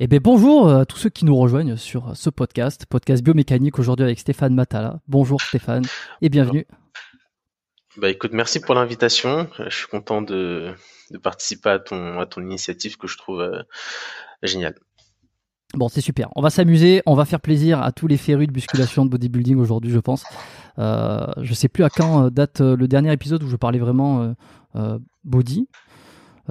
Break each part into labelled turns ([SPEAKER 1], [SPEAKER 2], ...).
[SPEAKER 1] Eh bien bonjour à tous ceux qui nous rejoignent sur ce podcast, podcast biomécanique aujourd'hui avec Stéphane Matala. Bonjour Stéphane et bienvenue.
[SPEAKER 2] Bah écoute, merci pour l'invitation. Je suis content de, de participer à ton, à ton initiative que je trouve euh, géniale.
[SPEAKER 1] Bon, c'est super. On va s'amuser, on va faire plaisir à tous les férus de musculation, de bodybuilding aujourd'hui, je pense. Euh, je sais plus à quand euh, date euh, le dernier épisode où je parlais vraiment euh, euh, body.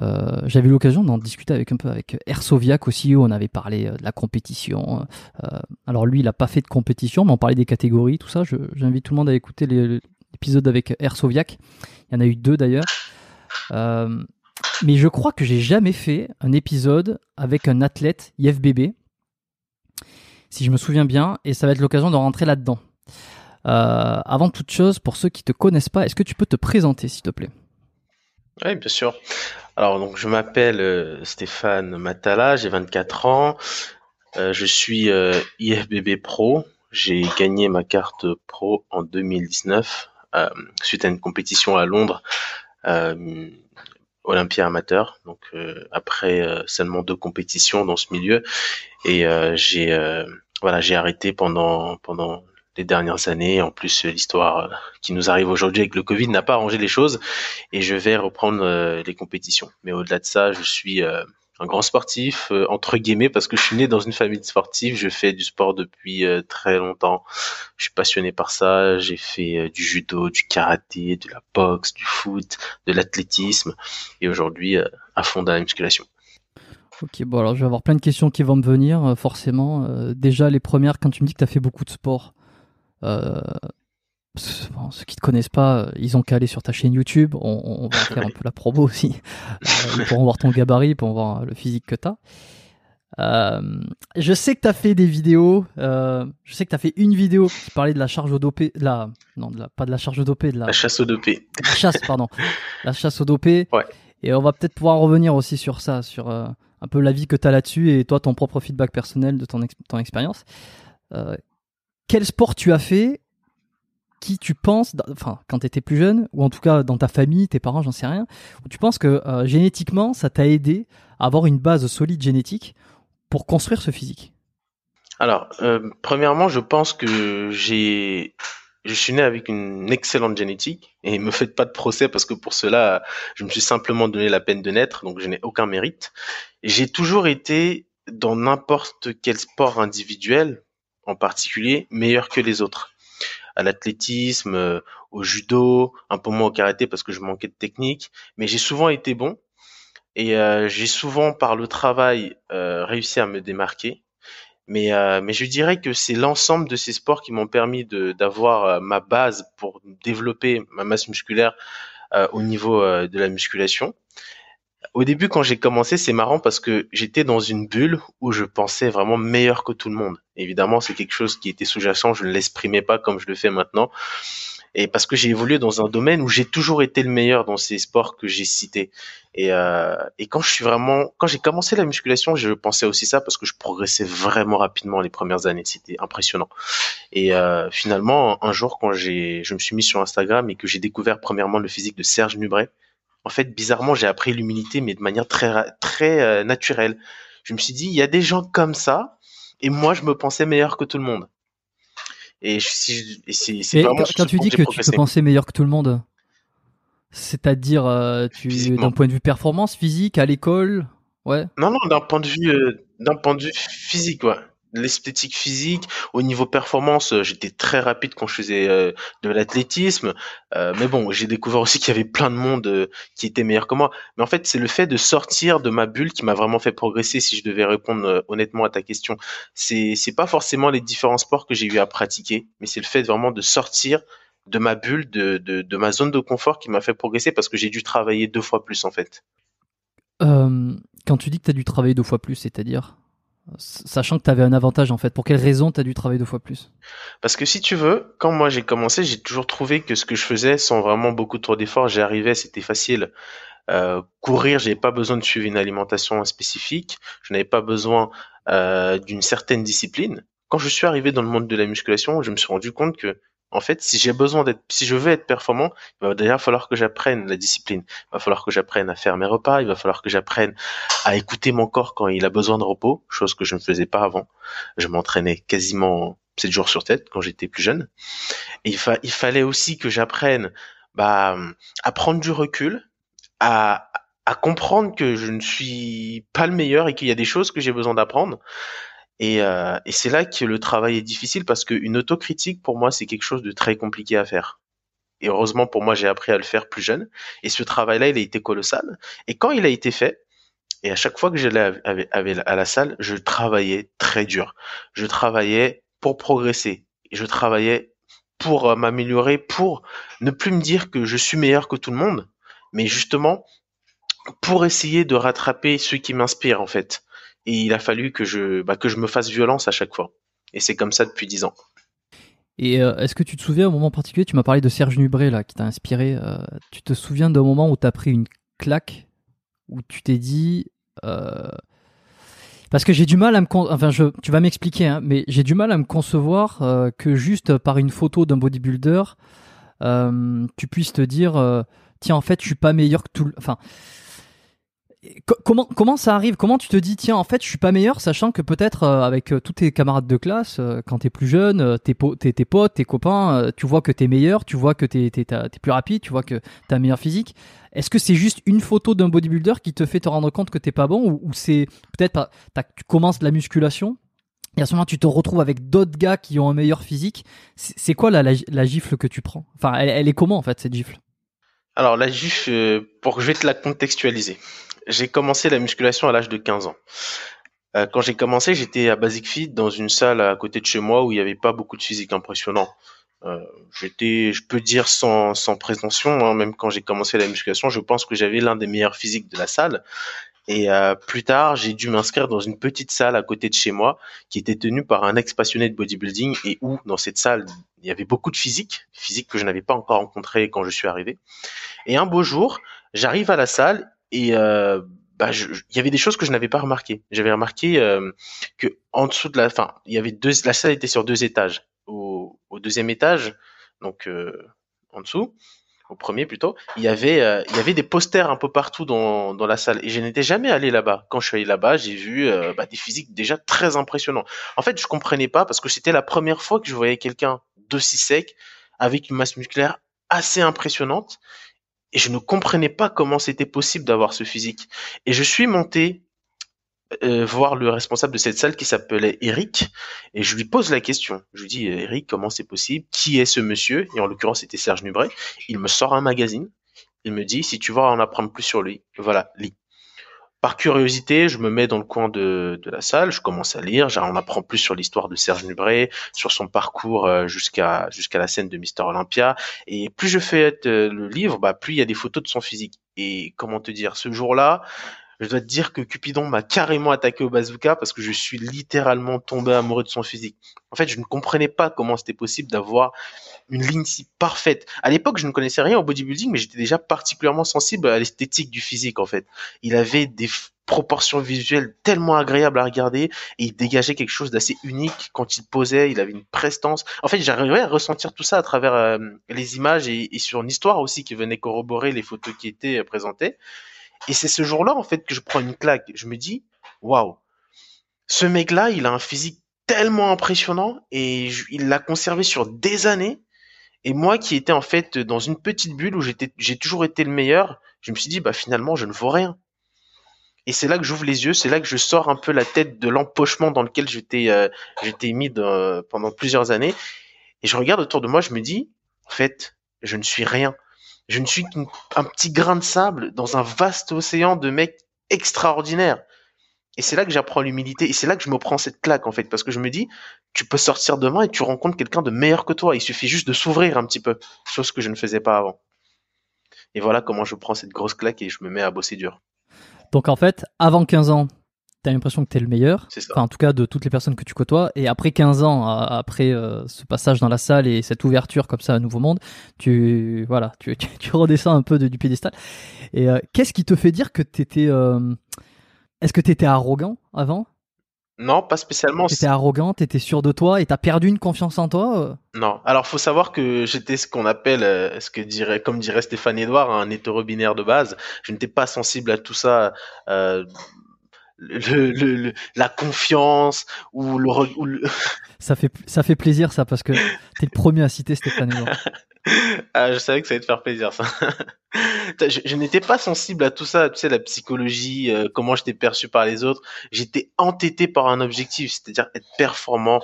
[SPEAKER 1] Euh, J'avais l'occasion d'en discuter avec un peu avec Ersoviac aussi, où on avait parlé euh, de la compétition. Euh, alors lui, il a pas fait de compétition, mais on parlait des catégories, tout ça. J'invite tout le monde à écouter l'épisode avec Ersoviac. Il y en a eu deux d'ailleurs. Mais je crois que j'ai jamais fait un épisode avec un athlète IFBB, si je me souviens bien, et ça va être l'occasion de rentrer là-dedans. Avant toute chose, pour ceux qui te connaissent pas, est-ce que tu peux te présenter, s'il te plaît?
[SPEAKER 2] Oui, bien sûr. Alors, donc, je m'appelle euh, Stéphane Matala, j'ai 24 ans. Euh, je suis euh, IFBB Pro. J'ai gagné ma carte pro en 2019 euh, suite à une compétition à Londres, euh, Olympia amateur. Donc, après seulement deux compétitions dans ce milieu, et j'ai voilà, j'ai arrêté pendant pendant les dernières années. En plus, euh, l'histoire euh, qui nous arrive aujourd'hui avec le Covid n'a pas arrangé les choses et je vais reprendre euh, les compétitions. Mais au-delà de ça, je suis un grand sportif, entre guillemets, parce que je suis né dans une famille de sportifs. Je fais du sport depuis très longtemps. Je suis passionné par ça. J'ai fait du judo, du karaté, de la boxe, du foot, de l'athlétisme et aujourd'hui à fond dans la musculation.
[SPEAKER 1] Ok, bon alors je vais avoir plein de questions qui vont me venir, forcément. Déjà, les premières, quand tu me dis que tu as fait beaucoup de sport, bon, ceux qui te connaissent pas, euh, ils ont qu'à aller sur ta chaîne YouTube, on, on va faire un peu la promo aussi. Euh, ils pourront voir ton gabarit, pourront voir le physique que tu as. je sais que tu as fait des vidéos, euh, je sais que tu as fait une vidéo qui parlait de la charge au dopé, de la, non, de la, pas de la charge au dopé, de la,
[SPEAKER 2] La chasse au dopé.
[SPEAKER 1] la chasse, pardon, la chasse au dopé.
[SPEAKER 2] Ouais.
[SPEAKER 1] Et on va peut-être pouvoir revenir aussi sur ça, sur euh, un peu l'avis que tu as là-dessus et toi, ton propre feedback personnel de ton, ex- ton expérience. Quel sport tu as fait qui tu penses, enfin, quand tu étais plus jeune, ou en tout cas dans ta famille, tes parents, j'en sais rien, où tu penses que euh, génétiquement, ça t'a aidé à avoir une base solide génétique pour construire ce physique?
[SPEAKER 2] Alors, euh, premièrement, je pense que j'ai, je suis né avec une excellente génétique et me faites pas de procès parce que pour cela, je me suis simplement donné la peine de naître, donc je n'ai aucun mérite. J'ai toujours été dans n'importe quel sport individuel, en particulier, meilleur que les autres. À l'athlétisme, euh, au judo, un peu moins au karaté parce que je manquais de technique, mais j'ai souvent été bon et euh, j'ai souvent par le travail euh, réussi à me démarquer. Mais, je dirais que c'est l'ensemble de ces sports qui m'ont permis d'avoir ma base pour développer ma masse musculaire au niveau de la musculation. Au début, quand j'ai commencé, c'est marrant parce que j'étais dans une bulle où je pensais vraiment meilleur que tout le monde. Évidemment, c'est quelque chose qui était sous-jacent, je ne l'exprimais pas comme je le fais maintenant. Et parce que j'ai évolué dans un domaine où j'ai toujours été le meilleur dans ces sports que j'ai cités. Et, euh, et quand je suis vraiment, quand j'ai commencé la musculation, je pensais aussi ça parce que je progressais vraiment rapidement les premières années. C'était impressionnant. Et euh, finalement, un jour, quand j'ai, je me suis mis sur Instagram et que j'ai découvert premièrement le physique de Serge Nubret, en fait, bizarrement, j'ai appris l'humilité, mais de manière très, très euh, naturelle. Je me suis dit, il y a des gens comme ça, et moi, je me pensais meilleur que tout le monde. Et, si c'est vraiment
[SPEAKER 1] quand, tu dis que tu te pensais meilleur que tout le monde, c'est-à-dire euh, tu d'un point de vue performance physique à l'école, Ouais.
[SPEAKER 2] Non, non, d'un point de vue, euh, d'un point de vue physique, ouais l'esthétique physique, au niveau performance, euh, j'étais très rapide quand je faisais euh, de l'athlétisme. Euh, mais bon, j'ai découvert aussi qu'il y avait plein de monde qui était meilleur que moi. Mais en fait, c'est le fait de sortir de ma bulle qui m'a vraiment fait progresser. Si je devais répondre honnêtement à ta question, c'est c'est pas forcément les différents sports que j'ai eu à pratiquer, mais c'est le fait vraiment de sortir de ma bulle, de, de, de ma zone de confort qui m'a fait progresser parce que j'ai dû travailler deux fois plus en fait.
[SPEAKER 1] quand tu dis que tu as dû travailler deux fois plus, c'est-à-dire? Sachant que tu avais un avantage en fait. Pour quelle raison tu as dû travailler deux fois plus?
[SPEAKER 2] Parce que si tu veux, quand moi j'ai commencé, j'ai toujours trouvé que ce que je faisais sans vraiment beaucoup trop d'efforts, j'y arrivais, c'était facile. Euh, courir, j'avais pas besoin de suivre une alimentation spécifique, je n'avais pas besoin euh, d'une certaine discipline. Quand je suis arrivé dans le monde de la musculation, je me suis rendu compte que en fait, si j'ai besoin d'être, si je veux être performant, il va d'ailleurs falloir que j'apprenne la discipline. Il va falloir que j'apprenne à faire mes repas. Il va falloir que j'apprenne à écouter mon corps quand il a besoin de repos, chose que je ne faisais pas avant. Je m'entraînais quasiment 7 jours sur tête quand j'étais plus jeune. Et il, il fallait aussi que j'apprenne bah, à prendre du recul, à, à comprendre que je ne suis pas le meilleur et qu'il y a des choses que j'ai besoin d'apprendre. Et, euh, et c'est là que le travail est difficile parce qu'une autocritique, pour moi, c'est quelque chose de très compliqué à faire. Et heureusement, pour moi, j'ai appris à le faire plus jeune. Et ce travail-là, il a été colossal. Et quand il a été fait, et à chaque fois que j'allais à la salle, je travaillais très dur. Je travaillais pour progresser. Je travaillais pour euh, m'améliorer, pour ne plus me dire que je suis meilleur que tout le monde, mais justement pour essayer de rattraper ceux qui m'inspirent en fait et il a fallu que je, bah, que je me fasse violence à chaque fois. Et c'est comme ça depuis dix ans.
[SPEAKER 1] Et euh, est-ce que tu te souviens, un moment particulier, tu m'as parlé de Serge Nubré, là, qui t'a inspiré. Euh, tu te souviens d'un moment où tu as pris une claque, où tu t'es dit. Euh, parce que j'ai du mal à me. Enfin, tu vas m'expliquer, hein, mais j'ai du mal à me concevoir que juste par une photo d'un bodybuilder, tu puisses te dire tiens, en fait, je suis pas meilleur que tout le. Enfin comment comment ça arrive? Comment tu te dis tiens en fait je suis pas meilleur sachant que peut-être euh, avec euh, tous tes camarades de classe euh, quand t'es plus jeune tes, tes potes tes copains tu vois que t'es meilleur tu vois que t'es es, plus rapide tu vois que t'as meilleur physique. Est-ce que c'est juste une photo d'un bodybuilder qui te fait te rendre compte que t'es pas bon ou, c'est peut-être tu commences la musculation et à ce moment tu te retrouves avec d'autres gars qui ont un meilleur physique? C'est quoi la, la, gifle que tu prends? Enfin elle, elle est comment en fait cette gifle?
[SPEAKER 2] Alors la gifle, pour que je vais te la contextualiser j'ai commencé la musculation à l'âge de 15 ans. Euh, quand j'ai commencé, j'étais à Basic Fit dans une salle à côté de chez moi où il n'y avait pas beaucoup de physique impressionnant. Euh, j'étais, je peux dire sans, sans prétention, hein, même quand j'ai commencé la musculation, je pense que j'avais l'un des meilleurs physiques de la salle. Et euh, plus tard, j'ai dû m'inscrire dans une petite salle à côté de chez moi qui était tenue par un ex-passionné de bodybuilding et où, dans cette salle, il y avait beaucoup de physique, physique que je n'avais pas encore rencontré quand je suis arrivé. Et un beau jour, j'arrive à la salle et euh, bah, il y avait des choses que je n'avais pas remarquées. J'avais remarqué euh, que en dessous de la, fin, il y avait deux, la salle était sur deux étages. Au, au deuxième étage, donc euh, en dessous, au premier plutôt, il y avait, euh, il y avait des posters un peu partout dans, dans la salle. Et je n'étais jamais allé là-bas. Quand je suis allé là-bas, j'ai vu euh, bah, des physiques déjà très impressionnants. En fait, je comprenais pas parce que c'était la première fois que je voyais quelqu'un d'aussi sec avec une masse musculaire assez impressionnante et je ne comprenais pas comment c'était possible d'avoir ce physique. Et je suis monté euh, voir le responsable de cette salle qui s'appelait Eric et je lui pose la question. Je lui dis Eric, comment c'est possible? Qui est ce monsieur? Et en l'occurrence, c'était Serge Nubret. Il me sort un magazine. Il me dit si tu veux en apprendre plus sur lui, voilà, lis. Par curiosité, je me mets dans le coin de, la salle, je commence à lire, on apprend plus sur l'histoire de Serge Nubret, sur son parcours euh, jusqu'à jusqu'à la scène de Mister Olympia. Et plus je fais euh, le livre, bah, plus il y a des photos de son physique. Et comment te dire, ce jour-là, je dois te dire que Cupidon m'a carrément attaqué au bazooka parce que je suis littéralement tombé amoureux de son physique. En fait, je ne comprenais pas comment c'était possible d'avoir une ligne si parfaite. À l'époque, je ne connaissais rien au bodybuilding, mais j'étais déjà particulièrement sensible à l'esthétique du physique, en fait. Il avait des proportions visuelles tellement agréables à regarder et il dégageait quelque chose d'assez unique quand il posait, il avait une prestance. En fait, j'arrivais à ressentir tout ça à travers euh, les images et, et, sur une histoire aussi qui venait corroborer les photos qui étaient euh, présentées. Et c'est ce jour-là, en fait, que je prends une claque. Je me dis, waouh, ce mec-là, il a un physique tellement impressionnant et il l'a conservé sur des années. Et moi qui étais en fait dans une petite bulle où j'ai toujours été le meilleur, je me suis dit bah finalement je ne vaux rien. Et c'est là que j'ouvre les yeux, c'est là que je sors un peu la tête de l'empochement dans lequel j'étais euh, j'étais mis pendant plusieurs années. Et je regarde autour de moi, je me dis, en fait, je ne suis rien. Je ne suis qu'un petit grain de sable dans un vaste océan de mecs extraordinaires. Et c'est là que j'apprends l'humilité. Et c'est là que je me prends cette claque, en fait. Parce que je me dis, tu peux sortir demain et tu rencontres quelqu'un de meilleur que toi. Il suffit juste de s'ouvrir un petit peu. Chose que je ne faisais pas avant. Et voilà comment je prends cette grosse claque et je me mets à bosser dur.
[SPEAKER 1] Donc en fait, avant 15 ans, tu as l'impression que tu es le meilleur.
[SPEAKER 2] C'est ça.
[SPEAKER 1] Enfin, en tout cas, de toutes les personnes que tu côtoies. Et après 15 ans, après euh, ce passage dans la salle et cette ouverture comme ça à un nouveau monde, tu, voilà, tu, tu, redescends un peu du piédestal. Et euh, qu'est-ce qui te fait dire que tu étais. Euh, est-ce que tu étais arrogant avant?
[SPEAKER 2] Non, pas spécialement.
[SPEAKER 1] T'étais arrogant, t'étais sûr de toi et t'as perdu une confiance en toi euh?
[SPEAKER 2] Non. Alors, faut savoir que j'étais ce qu'on appelle, euh, ce que dirait, comme dirait Stéphane Edouard, un hétéro-binaire de base. Je n'étais pas sensible à tout ça. Euh, le, le, la confiance ou le,
[SPEAKER 1] ça fait ça fait plaisir ça parce que t'es le premier à citer Stéphane
[SPEAKER 2] ah, je savais que ça allait te faire plaisir, ça. je, n'étais pas sensible à tout ça, tu sais, la psychologie, euh, comment j'étais perçu par les autres. J'étais entêté par un objectif, c'est-à-dire être performant,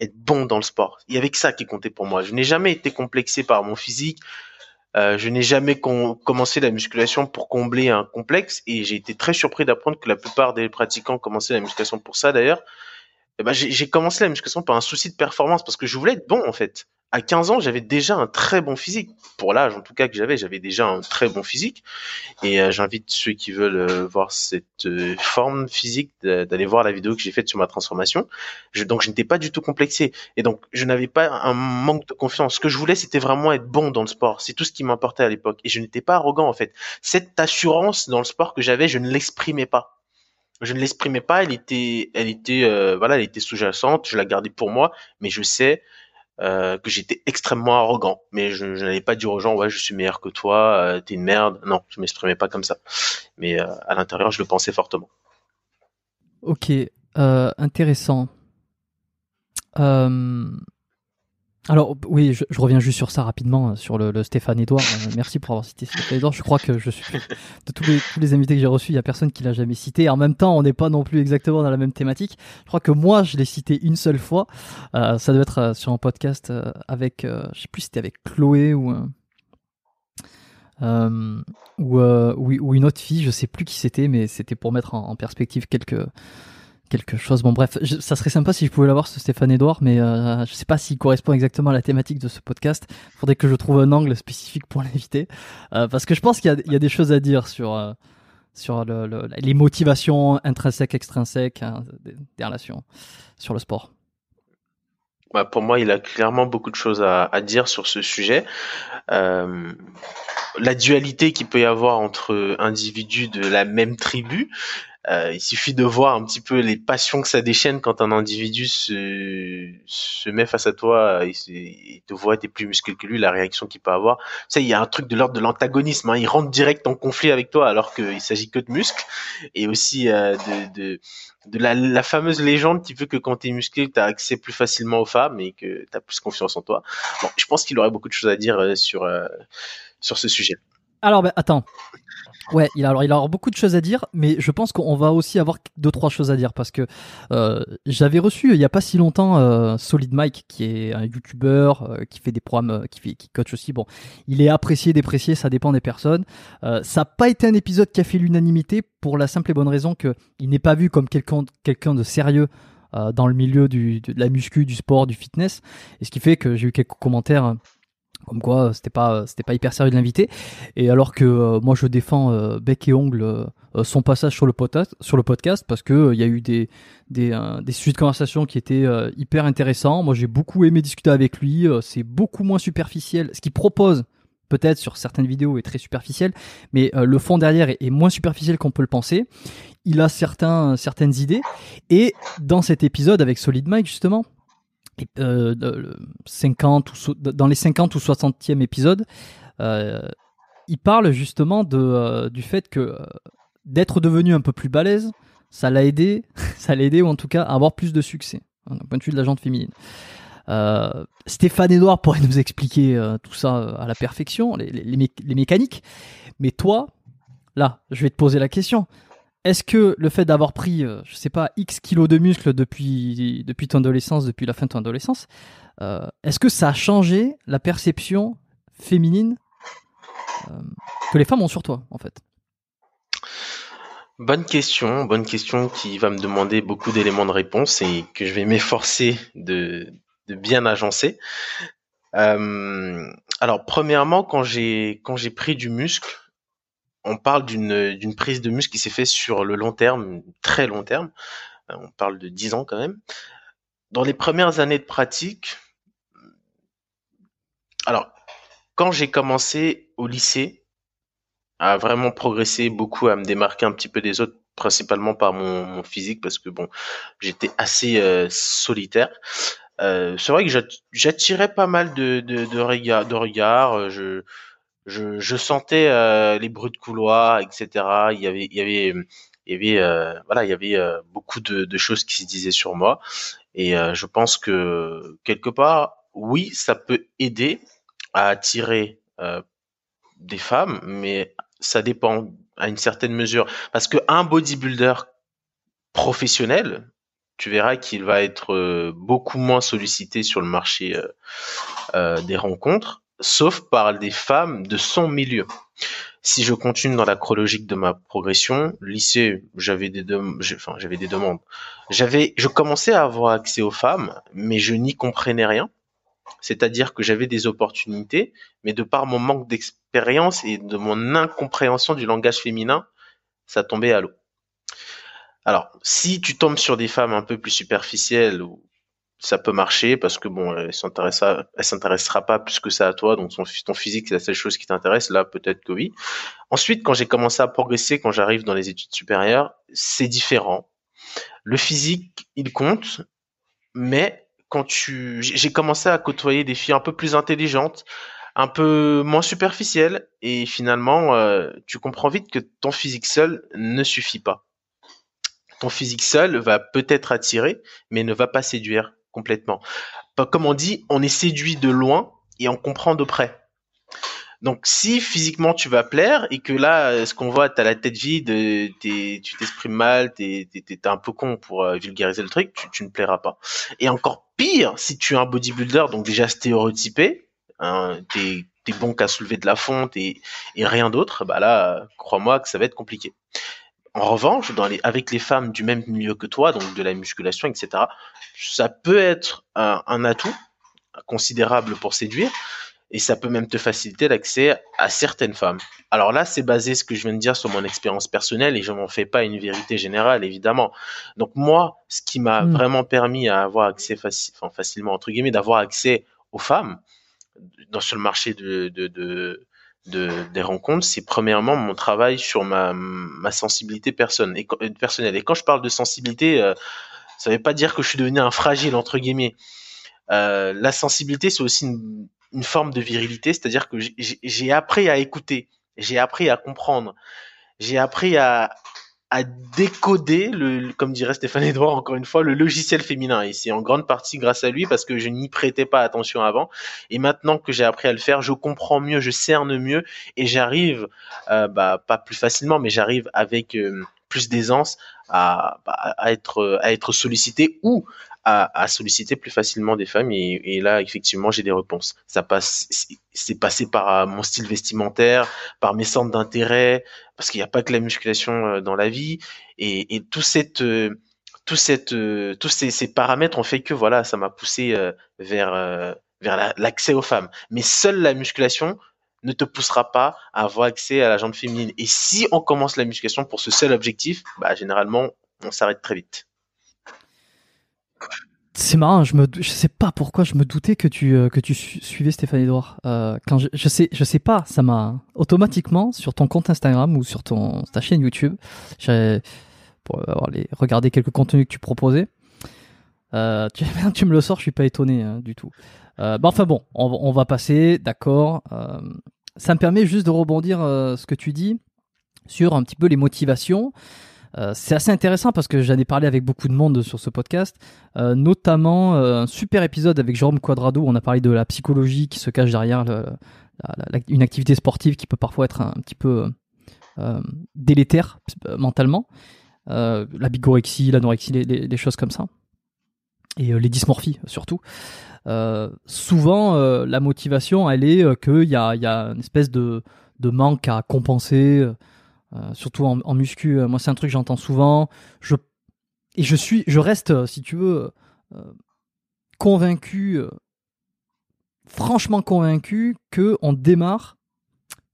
[SPEAKER 2] être bon dans le sport. Il y avait que ça qui comptait pour moi. Je n'ai jamais été complexé par mon physique. Euh, je n'ai jamais commencé la musculation pour combler un complexe et j'ai été très surpris d'apprendre que la plupart des pratiquants commençaient la musculation pour ça d'ailleurs. Eh ben, j'ai commencé la musculation par un souci de performance parce que je voulais être bon en fait à 15 ans, j'avais déjà un très bon physique. Pour l'âge, en tout cas, que j'avais, j'avais déjà un très bon physique. Et euh, j'invite ceux qui veulent euh, voir cette euh, forme physique d'aller voir la vidéo que j'ai faite sur ma transformation. Donc, je n'étais pas du tout complexé. Et donc, je n'avais pas un manque de confiance. Ce que je voulais, c'était vraiment être bon dans le sport. C'est tout ce qui m'importait à l'époque. Et je n'étais pas arrogant, en fait. Cette assurance dans le sport que j'avais, je ne l'exprimais pas je ne l'exprimais pas elle était elle était voilà elle était sous-jacente je la gardais pour moi mais je sais euh, que j'étais extrêmement arrogant. Mais je, n'allais pas dire aux gens, ouais, je suis meilleur que toi, euh, t'es une merde. Non, je m'exprimais pas comme ça. Mais euh, à l'intérieur, je le pensais fortement.
[SPEAKER 1] Ok, intéressant. Alors oui, je, reviens juste sur ça rapidement, euh, sur le, Stéphane Edouard. Euh, merci pour avoir cité Stéphane Edouard. Je crois que je suis de tous les, tous les invités que j'ai reçus, il y a personne qui l'a jamais cité. En même temps, on n'est pas non plus exactement dans la même thématique. Je crois que moi, je l'ai cité une seule fois. Euh, ça devait être sur un podcast avec, je sais plus si c'était avec Chloé ou ou, ou, une autre fille. Je sais plus qui c'était, mais c'était pour mettre en perspective quelques quelque chose. Bon, bref, ça serait sympa si je pouvais l'avoir, ce Stéphane Edouard, mais euh, je sais pas s'il correspond exactement à la thématique de ce podcast. Il faudrait que je trouve un angle spécifique pour l'inviter, euh, parce que je pense qu'il y, a des choses à dire sur euh, sur le, les motivations intrinsèques, extrinsèques hein, des, relations sur le sport.
[SPEAKER 2] Bah, pour moi, il a clairement beaucoup de choses à, à dire sur ce sujet. Euh, la dualité qu'il peut y avoir entre individus de la même tribu, euh, il suffit de voir un petit peu les passions que ça déchaîne quand un individu se, se met face à toi, et il te voit, t'es plus musclé que lui, la réaction qu'il peut avoir. Tu sais, il y a un truc de l'ordre de l'antagonisme. Hein. Il rentre direct en conflit avec toi alors qu'il s'agit que de muscles. Et aussi euh, de, de, de la, la, fameuse légende qui veut que quand t'es musclé, t'as accès plus facilement aux femmes et que t'as plus confiance en toi. Bon, je pense qu'il aurait beaucoup de choses à dire euh, sur, euh, sur ce sujet.
[SPEAKER 1] Alors, ben, attends. Ouais, il a, alors il a beaucoup de choses à dire, mais je pense qu'on va aussi avoir deux trois choses à dire parce que euh, j'avais reçu il y a pas si longtemps euh, Solid Mike qui est un YouTuber euh, qui fait des programmes, qui fait, qui coach aussi. Bon, il est apprécié, déprécié, ça dépend des personnes. Ça n'a pas été un épisode qui a fait l'unanimité pour la simple et bonne raison que il n'est pas vu comme quelqu'un de sérieux dans le milieu de la muscu, du sport, du fitness, et ce qui fait que j'ai eu quelques commentaires comme quoi c'était pas c'était pas hyper sérieux de l'inviter. Et alors que euh, moi je défends euh, bec et ongle euh, son passage sur le podcast sur le podcast parce que il y a eu des des, des sujets de conversation qui étaient hyper intéressants. Moi j'ai beaucoup aimé discuter avec lui c'est beaucoup moins superficiel. Ce qu'il propose peut-être sur certaines vidéos est très superficiel mais le fond derrière est, est moins superficiel qu'on peut le penser. Il a certains certaines idées. Et dans cet épisode avec Solid Mike justement 50 euh, dans les 50 ou 60e épisodes, euh, il parle justement de, euh, du fait que d'être devenu un peu plus balèze, ça l'a aidé, ça l'a aidé ou en tout cas à avoir plus de succès hein, d'un point de vue de la jante féminine. Stéphane Edouard pourrait nous expliquer tout ça à la perfection, les, mécaniques. Mais toi, là, je vais te poser la question. Est-ce que le fait d'avoir pris, euh, je sais pas, X kilos de muscles depuis, depuis ton adolescence, depuis la fin de ton adolescence, euh, est-ce que ça a changé la perception féminine euh, que les femmes ont sur toi, en fait?
[SPEAKER 2] Bonne question, bonne question qui va me demander beaucoup d'éléments de réponse et que je vais m'efforcer de, bien agencer. Alors, premièrement, quand j'ai pris du muscle, on parle d'une prise de muscle qui s'est fait sur le long terme, très long terme. Euh, on parle de 10 ans quand même. Dans les premières années de pratique, alors quand j'ai commencé au lycée, à vraiment progresser beaucoup, à me démarquer un petit peu des autres, principalement par mon, physique, parce que bon, j'étais assez euh, solitaire. Euh, c'est vrai que j'attirais pas mal de, de, de, regard, de regards. Je, je sentais euh, les bruits de couloir, etc. Il y avait, il y avait, il y avait, euh, voilà, il y avait euh, beaucoup de, de, choses qui se disaient sur moi. Et je pense que quelque part, oui, ça peut aider à attirer des femmes, mais ça dépend à une certaine mesure. Parce que un bodybuilder professionnel, tu verras qu'il va être euh, beaucoup moins sollicité sur le marché euh, euh, des rencontres, sauf par des femmes de son milieu. Si je continue dans la chronologique de ma progression, lycée, j'avais des, j'avais des demandes. J'avais, je commençais à avoir accès aux femmes, mais je n'y comprenais rien. C'est-à-dire que j'avais des opportunités, mais de par mon manque d'expérience et de mon incompréhension du langage féminin, ça tombait à l'eau. Alors, si tu tombes sur des femmes un peu plus superficielles, ça peut marcher parce que bon, elle s'intéressera, elle s'intéressera pas plus que ça à toi, donc ton physique c'est la seule chose qui t'intéresse. Là, peut-être que oui. Ensuite, quand j'ai commencé à progresser, quand j'arrive dans les études supérieures, c'est différent. Le physique, il compte, mais quand tu, j'ai commencé à côtoyer des filles un peu plus intelligentes, un peu moins superficielles, et finalement, euh, tu comprends vite que ton physique seul ne suffit pas ton physique seul va peut-être attirer, mais ne va pas séduire complètement. Comme on dit, on est séduit de loin et on comprend de près. Donc si physiquement tu vas plaire et que là, ce qu'on voit, tu as la tête vide, tu t'exprimes mal, tu es, un peu con pour euh, vulgariser le truc, tu, ne plairas pas. Et encore pire, si tu es un bodybuilder, donc déjà stéréotypé, hein, tu es, bon qu'à soulever de la fonte et, et rien d'autre, bah là, crois-moi que ça va être compliqué. En revanche, dans les, avec les femmes du même milieu que toi, donc de la musculation, etc., ça peut être un, atout considérable pour séduire et ça peut même te faciliter l'accès à certaines femmes. Alors là, c'est basé ce que je viens de dire sur mon expérience personnelle et je m'en fais pas une vérité générale, évidemment. Donc moi, ce qui m'a mm. vraiment permis à avoir accès facilement, entre guillemets, d'avoir accès aux femmes dans, sur le marché de, de de, des rencontres, c'est premièrement mon travail sur ma, ma sensibilité personnelle. Et quand je parle de sensibilité, euh, ça ne veut pas dire que je suis devenu un fragile, entre guillemets. Euh, la sensibilité, c'est aussi une, forme de virilité, c'est-à-dire que j'ai appris à écouter, j'ai appris à comprendre, j'ai appris à, à décoder le, comme dirait Stéphane Edouard encore une fois, le logiciel féminin. Et c'est en grande partie grâce à lui parce que je n'y prêtais pas attention avant. Et maintenant que j'ai appris à le faire, je comprends mieux, je cerne mieux et j'arrive, euh, bah, pas plus facilement, mais j'arrive avec euh, plus d'aisance à, bah, à, être, sollicité ou à, solliciter plus facilement des femmes et, là effectivement j'ai des réponses. Ça passe, c'est passé par euh, mon style vestimentaire, par mes centres d'intérêt, parce qu'il n'y a pas que la musculation euh, dans la vie et, tout cette euh, tout cette tous ces, ces, paramètres ont fait que voilà ça m'a poussé vers vers l'accès aux femmes. Mais seule la musculation ne te poussera pas à avoir accès à la jambe féminine. Et si on commence la musculation pour ce seul objectif, bah généralement on s'arrête très vite.
[SPEAKER 1] C'est marrant, je je sais pas pourquoi je me doutais que tu, euh, que tu suivais Stéphane Edouard. Euh, quand je, je, sais, je sais pas, ça m'a automatiquement sur ton compte Instagram ou sur ton, ta chaîne YouTube, pour avoir regarder quelques contenus que tu proposais. Euh, tu, me le sors, je suis pas étonné hein, du tout. Euh, bah, enfin bon, on, va passer, d'accord. Euh, ça me permet juste de rebondir ce que tu dis sur un petit peu les motivations. C'est assez intéressant parce que j'en ai parlé avec beaucoup de monde sur ce podcast, notamment un super épisode avec Jérôme Quadrado où on a parlé de la psychologie qui se cache derrière une activité sportive qui peut parfois être un, petit peu délétères mentalement. la bigorexie, l'anorexie, les, les, choses comme ça. Et les dysmorphies surtout. souvent, la motivation, elle est qu'il y a, une espèce de, manque à compenser, surtout en, en muscu. Moi, c'est un truc que j'entends souvent. Et je suis, je reste, si tu veux, convaincu, euh, franchement convaincu, que on démarre,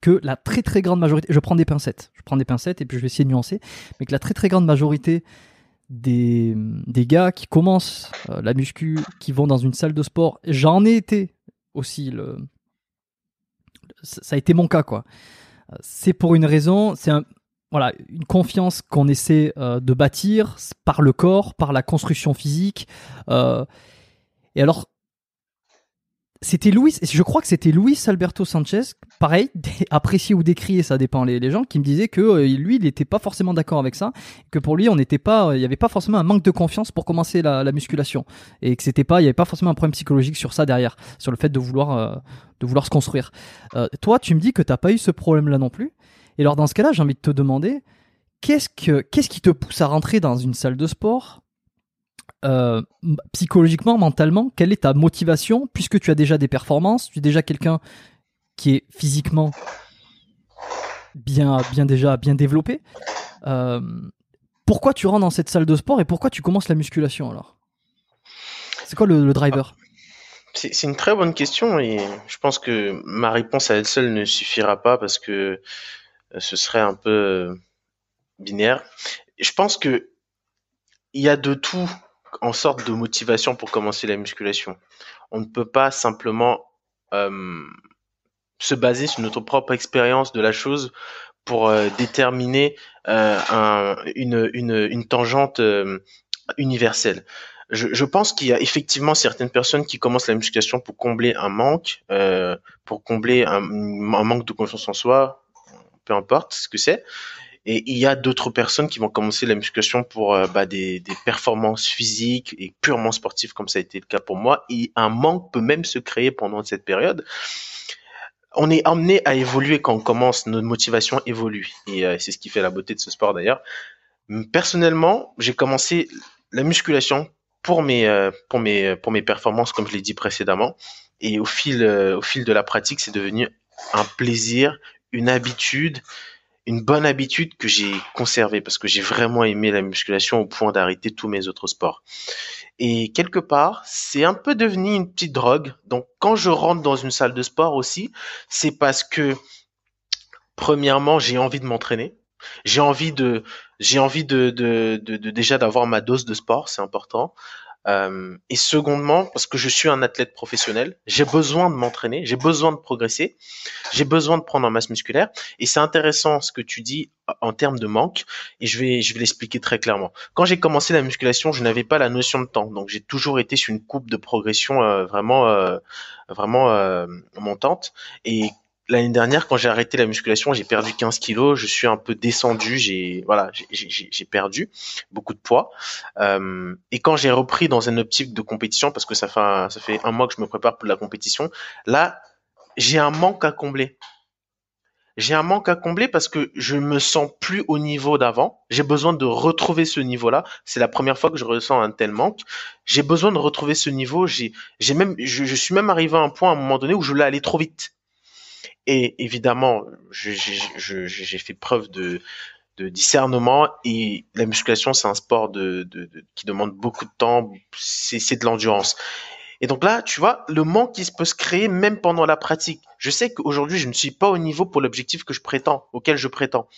[SPEAKER 1] que la très très grande majorité, je prends des pincettes, je prends des pincettes et puis je vais essayer de nuancer, mais que la très très grande majorité des, des gars qui commencent euh, la muscu, qui vont dans une salle de sport, j'en ai été aussi, le, ça a été mon cas quoi. C'est pour une raison, c'est un, voilà, une confiance qu'on essaie euh, de bâtir par le corps, par la construction physique. Et alors, c'était Luis, je crois que c'était Luis Alberto Sanchez, pareil, apprécié ou décrié, ça dépend les, gens, qui me disait que euh, lui, il n'était pas forcément d'accord avec ça, que pour lui, on n'était pas, euh, il n'y avait pas forcément un manque de confiance pour commencer la, musculation, et que c'était pas, il n'y avait pas forcément un problème psychologique sur ça derrière, sur le fait de vouloir, euh, de vouloir se construire. toi, tu me dis que tu n'as pas eu ce problème-là non plus. Et alors dans ce cas-là, j'ai envie de te demander, qu'est-ce que, qu'est-ce qui te pousse à rentrer dans une salle de sport euh, psychologiquement, mentalement, quelle est ta motivation puisque tu as déjà des performances, tu es déjà quelqu'un qui est physiquement bien, bien déjà bien développé. Euh, pourquoi tu rentres dans cette salle de sport et pourquoi tu commences la musculation alors? C'est quoi le, driver?
[SPEAKER 2] C'est une très bonne question et je pense que ma réponse à elle seule ne suffira pas parce que euh, ce serait un peu binaire. Je pense que il y a de tout en sorte de motivation pour commencer la musculation. On ne peut pas simplement euh, se baser sur notre propre expérience de la chose pour euh, déterminer euh, un, une, tangente universelle. Je, pense qu'il y a effectivement certaines personnes qui commencent la musculation pour combler un manque, pour combler un manque de confiance en soi, peu importe ce que c'est. Et il y a d'autres personnes qui vont commencer la musculation pour euh, bah, des, performances physiques et purement sportives, comme ça a été le cas pour moi. Et un manque peut même se créer pendant cette période. On est amené à évoluer quand on commence, notre motivation évolue. Et euh, c'est ce qui fait la beauté de ce sport d'ailleurs. Personnellement, j'ai commencé la musculation pour mes, euh, pour mes, pour mes performances, comme je l'ai dit précédemment. Et au fil, au fil de la pratique, c'est devenu un plaisir, une habitude, une bonne habitude que j'ai conservée parce que j'ai vraiment aimé la musculation au point d'arrêter tous mes autres sports. Et quelque part, c'est un peu devenu une petite drogue. Donc quand je rentre dans une salle de sport aussi, c'est parce que premièrement, j'ai envie de m'entraîner. J'ai envie de j'ai envie de, de, de, de déjà d'avoir ma dose de sport, c'est important. Euh, et secondement, parce que je suis un athlète professionnel, j'ai besoin de m'entraîner, j'ai besoin de progresser, j'ai besoin de prendre en masse musculaire. Et c'est intéressant ce que tu dis en termes de manque, et je vais, je vais l'expliquer très clairement. Quand j'ai commencé la musculation, je n'avais pas la notion de temps, donc j'ai toujours été sur une coupe de progression euh, vraiment, euh, vraiment montante. Et l'année dernière, quand j'ai arrêté la musculation, j'ai perdu 15 kilos. Je suis un peu descendu. J'ai voilà, j'ai perdu beaucoup de poids. Euh, et quand j'ai repris dans un optique de compétition, parce que ça fait un, mois que je me prépare pour la compétition, là, j'ai un manque à combler. J'ai un manque à combler parce que je me sens plus au niveau d'avant. J'ai besoin de retrouver ce niveau-là. C'est la première fois que je ressens un tel manque. J'ai besoin de retrouver ce niveau. J'ai, j'ai même, je, je, suis même arrivé à un point à un moment donné où je voulais aller trop vite. Et évidemment, j'ai fait preuve de, de, discernement et la musculation, c'est un sport de, de, qui demande beaucoup de temps, c'est de l'endurance. Et donc là, tu vois, le manque qui peut se créer même pendant la pratique. Je sais qu'aujourd'hui, je ne suis pas au niveau pour l'objectif que je prétends, auquel je prétends.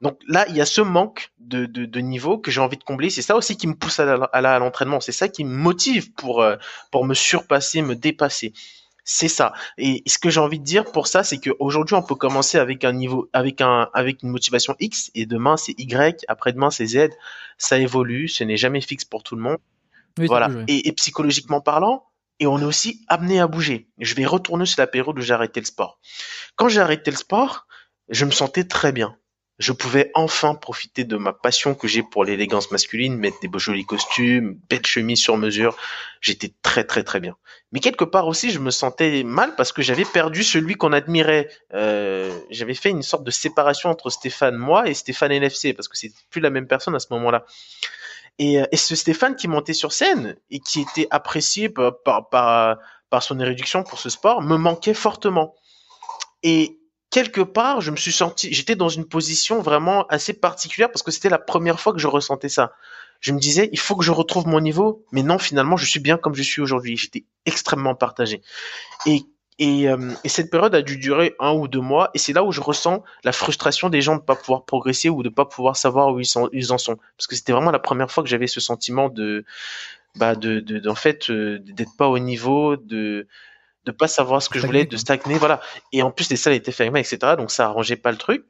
[SPEAKER 2] Donc là, il y a ce manque de, de, de niveau que j'ai envie de combler. C'est ça aussi qui me pousse à l'entraînement. C'est ça qui me motive pour, euh, pour me surpasser, me dépasser. C'est ça. Et ce que j'ai envie de dire pour ça, c'est qu'aujourd'hui, on peut commencer avec un niveau, avec un, avec une motivation X, et demain c'est Y, après-demain c'est Z. Ça évolue, ce n'est jamais fixe pour tout le monde. voilà. Et, psychologiquement parlant, et on est aussi amené à bouger. Je vais retourner sur la période où j'ai arrêté le sport. Quand j'ai arrêté le sport, je me sentais très bien. Je pouvais enfin profiter de ma passion que j'ai pour l'élégance masculine, mettre des beaux jolis costumes, belles chemises sur mesure. J'étais très très très bien. Mais quelque part aussi, je me sentais mal parce que j'avais perdu celui qu'on admirait. Euh, j'avais fait une sorte de séparation entre Stéphane moi et Stéphane NFC parce que c'était plus la même personne à ce moment-là. Et, euh, et ce Stéphane qui montait sur scène et qui était apprécié par, par, par, par son érudition pour ce sport me manquait fortement. Et quelque part, je me suis senti, j'étais dans une position vraiment assez particulière parce que c'était la première fois que je ressentais ça. Je me disais, il faut que je retrouve mon niveau, mais non, finalement, je suis bien comme je suis aujourd'hui. J'étais extrêmement partagé. Et, et, euh, et, cette période a dû durer un ou deux mois, et c'est là où je ressens la frustration des gens de pas pouvoir progresser ou de pas pouvoir savoir où ils, sont, ils en sont. Parce que c'était vraiment la première fois que j'avais ce sentiment de, bah, de, de, en fait, euh, d'être pas au niveau, de, de pas savoir ce que je voulais, de stagner, voilà. Et en plus, les salles étaient fermées, etc. Donc ça arrangeait pas le truc.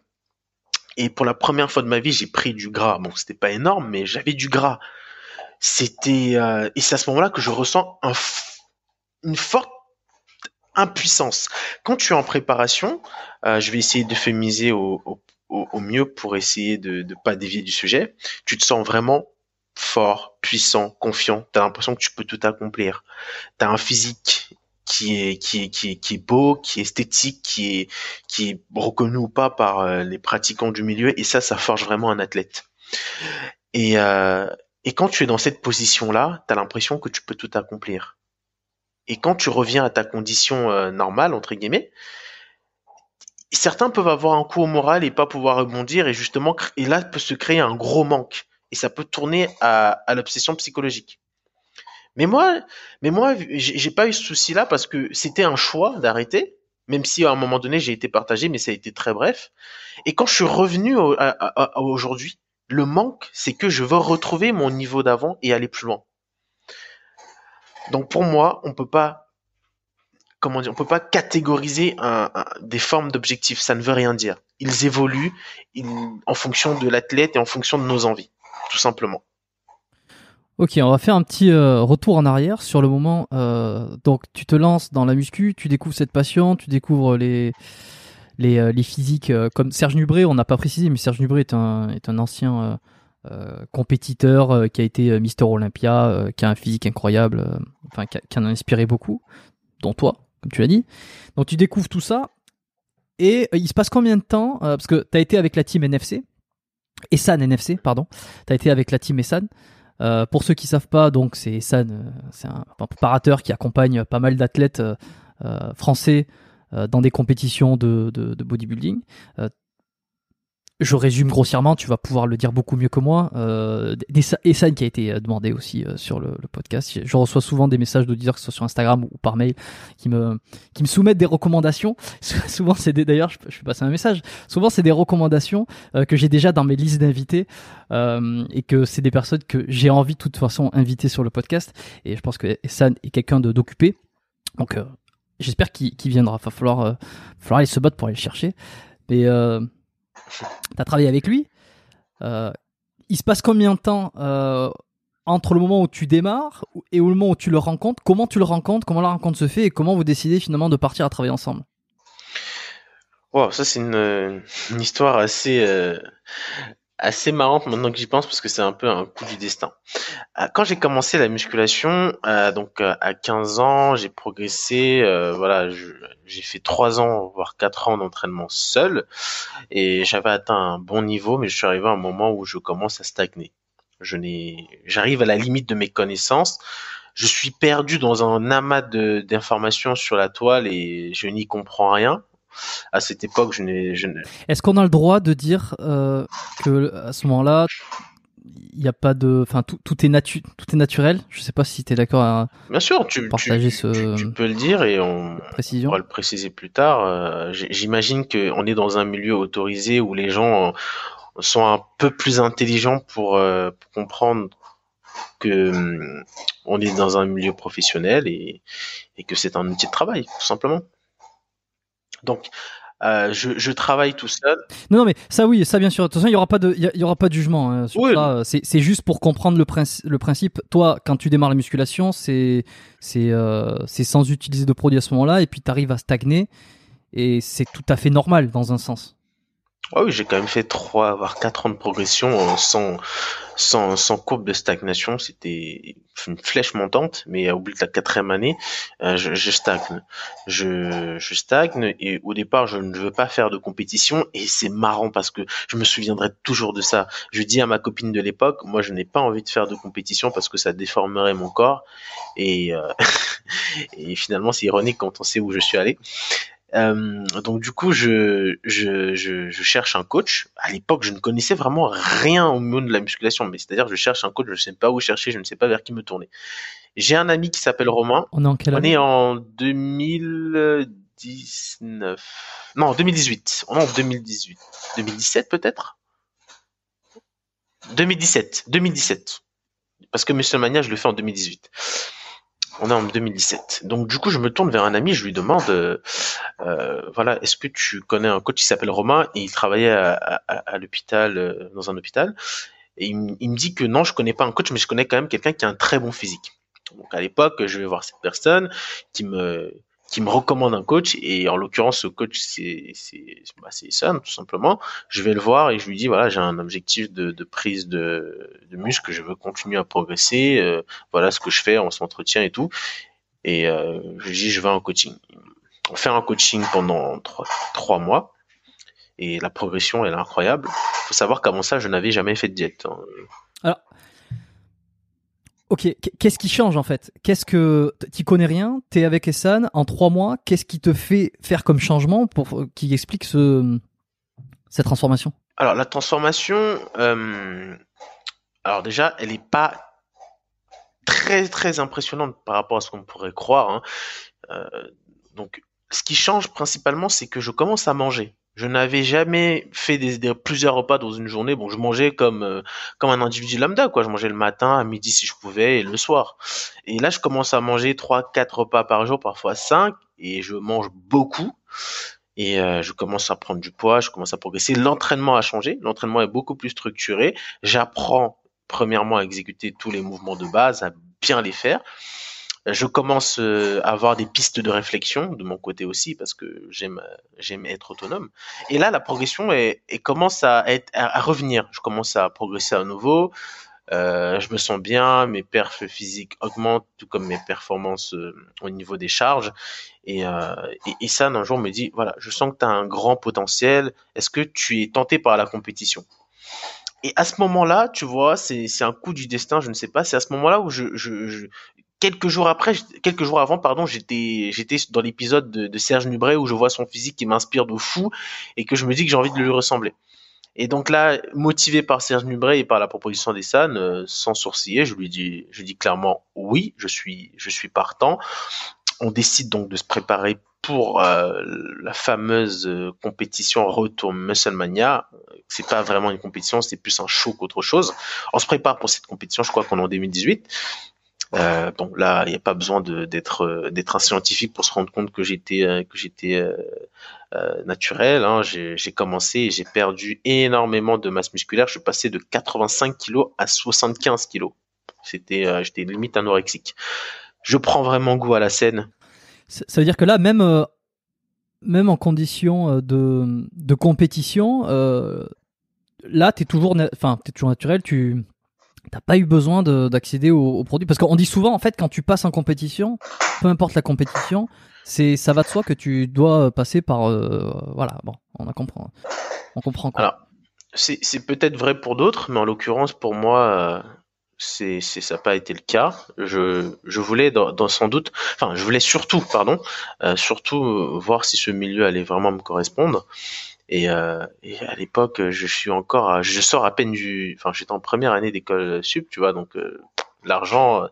[SPEAKER 2] Et pour la première fois de ma vie, j'ai pris du gras. Bon, c'était pas énorme, mais j'avais du gras. C'était euh... et c'est à ce moment-là que je ressens un une forte impuissance. Quand tu es en préparation, euh, je vais essayer de féminiser au, au, au, mieux pour essayer de ne pas dévier du sujet. Tu te sens vraiment fort, puissant, confiant. Tu as l'impression que tu peux tout accomplir. Tu as un physique qui est beau, qui est esthétique, qui est reconnu ou pas par euh, les pratiquants du milieu et ça ça forge vraiment un athlète. Et euh, quand tu es dans cette position là, tu as l'impression que tu peux tout accomplir. Et quand tu reviens à ta condition euh, normale entre guillemets, certains peuvent avoir un coup au moral et pas pouvoir rebondir et justement et là peut se créer un gros manque et ça peut tourner à l'obsession psychologique. Mais moi, mais moi, j'ai pas eu ce souci-là parce que c'était un choix d'arrêter, même si à un moment donné j'ai été partagé, mais ça a été très bref. Et quand je suis revenu aujourd'hui, le manque, c'est que je veux retrouver mon niveau d'avant et aller plus loin. Donc pour moi, on peut pas, comment dire, on peut pas catégoriser des formes d'objectifs. Ça ne veut rien dire. Ils évoluent en fonction de l'athlète et en fonction de nos envies, tout simplement.
[SPEAKER 1] Ok, on va faire un petit euh, retour en arrière sur le moment. Euh, donc, tu te lances dans la muscu, tu découvres cette passion, tu découvres les les, euh, les physiques comme Serge Nubré. On n'a pas précisé, mais Serge Nubré est un est un ancien compétiteur qui a été Mister Olympia, qui a un physique incroyable, enfin qui, qui, en a inspiré beaucoup, dont toi, comme tu l'as dit. Donc, tu découvres tout ça. Et il se passe combien de temps Parce que tu as été avec la team NFC, Essan NFC, pardon. Tu as été avec la team Essan. Euh, pour ceux qui savent pas, donc c'est San, euh, c'est un, préparateur qui accompagne pas mal d'athlètes euh, français dans des compétitions de bodybuilding je résume grossièrement, tu vas pouvoir le dire beaucoup mieux que moi. Euh, Essan qui a été euh, demandé aussi euh, sur le, podcast. Je reçois souvent des messages d'auditeurs, que ce soit sur Instagram ou par mail, qui me qui me soumettent des recommandations. souvent, c'est d'ailleurs, je, je vais passer un message. Souvent, c'est des recommandations euh, que j'ai déjà dans mes listes d'invités et que c'est des personnes que j'ai envie de toute façon inviter sur le podcast. Et je pense que Essan est quelqu'un d'occupé. Donc, j'espère qu'il viendra. Il va falloir, falloir aller se battre pour aller le chercher. Mais tu as travaillé avec lui. Euh, il se passe combien de temps euh, entre le moment où tu démarres et le moment où tu le rencontres? Comment tu le rencontres? Comment la rencontre se fait Et comment vous décidez finalement de partir à travailler ensemble?
[SPEAKER 2] Wow, ça c'est une, histoire assez euh, assez marrante maintenant que j'y pense parce que c'est un peu un coup du destin. Euh, quand j'ai commencé la musculation, euh, donc euh, à 15 ans, j'ai progressé. voilà, j'ai fait 3 ans voire 4 ans d'entraînement seul et j'avais atteint un bon niveau, mais je suis arrivé à un moment où je commence à stagner. Je n'ai, j'arrive à la limite de mes connaissances. Je suis perdu dans un amas d'informations sur la toile et je n'y comprends rien à cette époque, je n'ai.
[SPEAKER 1] Est-ce qu'on a le droit de dire euh, que à ce moment-là, il n'y a pas de, enfin tout, tout, est natu... tout est naturel? Je sais pas si tu es d'accord à
[SPEAKER 2] Bien sûr, tu,
[SPEAKER 1] partager
[SPEAKER 2] ce. Tu, peux le dire et on
[SPEAKER 1] Précision.
[SPEAKER 2] pourra le préciser plus tard. Euh, j'imagine qu'on est dans un milieu autorisé où les gens sont un peu plus intelligents pour, euh, pour comprendre que hum, on est dans un milieu professionnel et, et que c'est un outil de travail, tout simplement. Donc, euh, je, je, travaille tout seul.
[SPEAKER 1] Non, non, mais ça, oui, ça, bien sûr. De toute façon, il y aura pas de, il y, aura pas de jugement hein, sur ça. C'est juste pour comprendre le, principe. le principe. Toi, quand tu démarres la musculation, c'est, c'est, euh, c'est sans utiliser de produits à ce moment-là, et puis tu arrives à stagner, et c'est tout à fait normal dans un sens.
[SPEAKER 2] Ah oui, j'ai quand même fait trois voire quatre ans de progression sans sans, sans courbe de stagnation. C'était une flèche montante, mais au bout de la quatrième année, euh, je, je, stagne. Je, je stagne et au départ, je ne veux pas faire de compétition et c'est marrant parce que je me souviendrai toujours de ça. Je dis à ma copine de l'époque, moi, je n'ai pas envie de faire de compétition parce que ça déformerait mon corps et, euh, et finalement, c'est ironique quand on sait où je suis allé. Euh, donc du coup, je, je, je, je, cherche un coach. À l'époque, je ne connaissais vraiment rien au monde de la musculation, mais c'est-à-dire je cherche un coach, je ne sais pas où chercher, je ne sais pas vers qui me tourner. J'ai un ami qui s'appelle Romain.
[SPEAKER 1] On est en quelle année
[SPEAKER 2] On est en 2019. Non, 2018. On est en 2018. 2017 peut-être? 2017. 2017. Parce que Monsieur Mania, je le fais en 2018 on est en 2017. Donc du coup, je me tourne vers un ami, je lui demande, euh, euh, voilà, est-ce que tu connais un coach qui s'appelle Romain? Et il travaillait à, l'hôpital, euh, dans un hôpital, et il, me dit que non, je connais pas un coach, mais je connais quand même quelqu'un qui a un très bon physique. Donc à l'époque, je vais voir cette personne qui me qui me recommande un coach et en l'occurrence ce coach c'est c'est bah, c'est tout simplement. Je vais le voir et je lui dis voilà j'ai un objectif de, de prise de, de muscle je veux continuer à progresser euh, voilà ce que je fais on s'entretient et tout. Et euh, je lui dis je veux un coaching. On fait un coaching pendant trois, trois mois. Et la progression elle est incroyable. Faut savoir qu'avant ça je n'avais jamais fait de diète hein.
[SPEAKER 1] alors Ok, qu'est-ce qui change en fait? Qu'est-ce que tu connais rien? T'es avec Essan en trois mois? Qu'est-ce qui te fait faire comme changement pour qui explique ce cette transformation?
[SPEAKER 2] Alors la transformation, euh, alors déjà, elle est pas très très impressionnante par rapport à ce qu'on pourrait croire. Hein. Euh, donc, ce qui change principalement, c'est que je commence à manger. Je n'avais jamais fait plusieurs repas dans une journée. Bon, je mangeais comme euh, comme un individu lambda, quoi. Je mangeais le matin, à midi si je pouvais, et le soir. Et là, je commence à manger trois, quatre repas par jour, parfois cinq, et je mange beaucoup. Et euh, je commence à prendre du poids, je commence à progresser. L'entraînement a changé. L'entraînement est beaucoup plus structuré. J'apprends premièrement à exécuter tous les mouvements de base, à bien les faire je commence euh, à avoir des pistes de réflexion de mon côté aussi parce que j'aime j'aime être autonome. Et là, la progression est, commence à, être, à, revenir. Je commence à progresser à nouveau. Euh, je me sens bien, mes perfs physiques augmentent, tout comme mes performances euh, au niveau des charges. Et, euh, et, ça, un jour, me dit, voilà, je sens que tu as un grand potentiel. Est-ce que tu es tenté par la compétition? Et à ce moment-là, tu vois, c'est un coup du destin, je ne sais pas. C'est à ce moment-là où je, quelques jours après, quelques jours avant, pardon, j'étais, j'étais dans l'épisode de, Serge Nubret où je vois son physique qui m'inspire de fou et que je me dis que j'ai envie de lui ressembler. Et donc là, motivé par Serge Nubret et par la proposition des San, euh, sans sourciller, je lui dis, je dis clairement oui, je suis, je suis partant. On décide donc de se préparer pour euh, la fameuse euh, compétition Retour Musclemania. C'est pas vraiment une compétition, c'est plus un show qu'autre chose. On se prépare pour cette compétition, je crois qu'on est en 2018. Euh, donc là, il n'y a pas besoin d'être euh, d'être un scientifique pour se rendre compte que j'étais euh, euh, naturel. Hein. J'ai commencé et j'ai perdu énormément de masse musculaire. Je suis passé de 85 kg à 75 kg. C'était j'étais limite anorexique. Je prends vraiment goût à la scène.
[SPEAKER 1] Ça veut dire que là, même en condition de, compétition, là, tu es toujours, es toujours naturel, tu t'as pas eu besoin d'accéder aux, produits parce qu'on dit souvent en fait quand tu passes en compétition, peu importe la compétition, c'est ça va de soi que tu dois passer par euh, voilà bon on a comprend on comprend quoi.
[SPEAKER 2] Alors c'est peut-être vrai pour d'autres, mais en l'occurrence pour moi euh, c'est ça n'a pas été le cas. Je je voulais dans, sans doute, enfin je voulais surtout pardon euh, surtout voir si ce milieu allait vraiment me correspondre. Et, euh, et à l'époque, je suis encore, je sors à peine du, enfin, j'étais en première année d'école sup, tu vois, donc euh, l'argent, euh,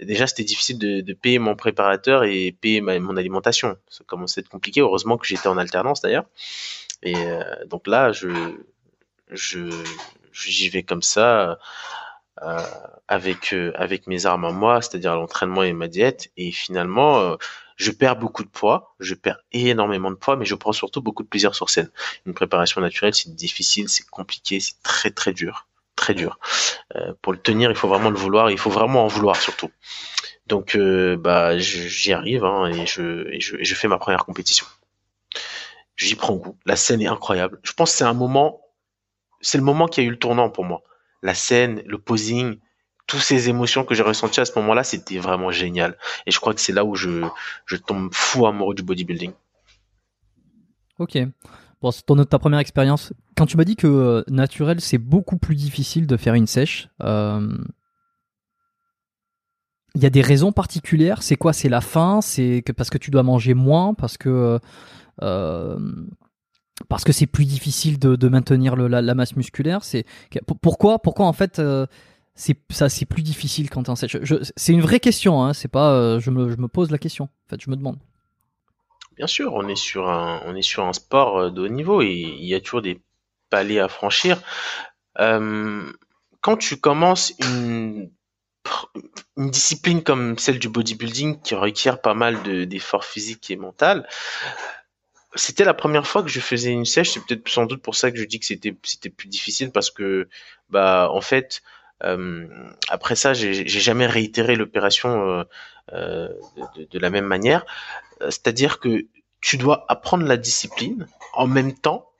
[SPEAKER 2] déjà c'était difficile de, payer mon préparateur et payer mon alimentation. Ça commençait à être compliqué. Heureusement que j'étais en alternance d'ailleurs. Et donc là, je, je, j'y vais comme ça. Avec avec mes armes à moi, c'est-à-dire l'entraînement et ma diète, et finalement je perds beaucoup de poids, je perds énormément de poids, mais je prends surtout beaucoup de plaisir sur scène. Une préparation naturelle, c'est difficile, c'est compliqué, c'est très très dur, très dur. Euh, pour le tenir, il faut vraiment le vouloir, il faut vraiment en vouloir surtout. Donc, euh, bah, j'y arrive hein, et, je, et, je, je fais ma première compétition. j'y prends goût. La scène est incroyable. Je pense que c'est un moment, c'est le moment qui a eu le tournant pour moi. La scène, le posing, toutes ces émotions que j'ai ressenties à ce moment-là, c'était vraiment génial. Et je crois que c'est là où je, je tombe fou amoureux du bodybuilding.
[SPEAKER 1] Ok. Bon, c'est ta première expérience. Quand tu m'as dit que euh, naturel, c'est beaucoup plus difficile de faire une sèche, euh, il y a des raisons particulières? C'est quoi? C'est la faim? C'est que parce que tu dois manger moins? Parce que euh, parce que c'est plus difficile de, maintenir la, masse musculaire? C'est pourquoi? Pourquoi en fait c'est ça c'est plus difficile quand tu en sèche. C'est une vraie question. Hein, c'est pas je me, je me pose la question. En fait, je me demande.
[SPEAKER 2] Bien sûr, on est sur un, sport de haut niveau et il y a toujours des paliers à franchir. quand tu commences une discipline comme celle du bodybuilding qui requiert pas mal d'efforts physiques et mental, c'était la première fois que je faisais une sèche. C'est peut-être sans doute pour ça que je dis que c'était c'était plus difficile parce que bah en fait euh, après ça j'ai jamais réitéré l'opération euh, euh, de, de, la même manière. C'est-à-dire que tu dois apprendre la discipline en même temps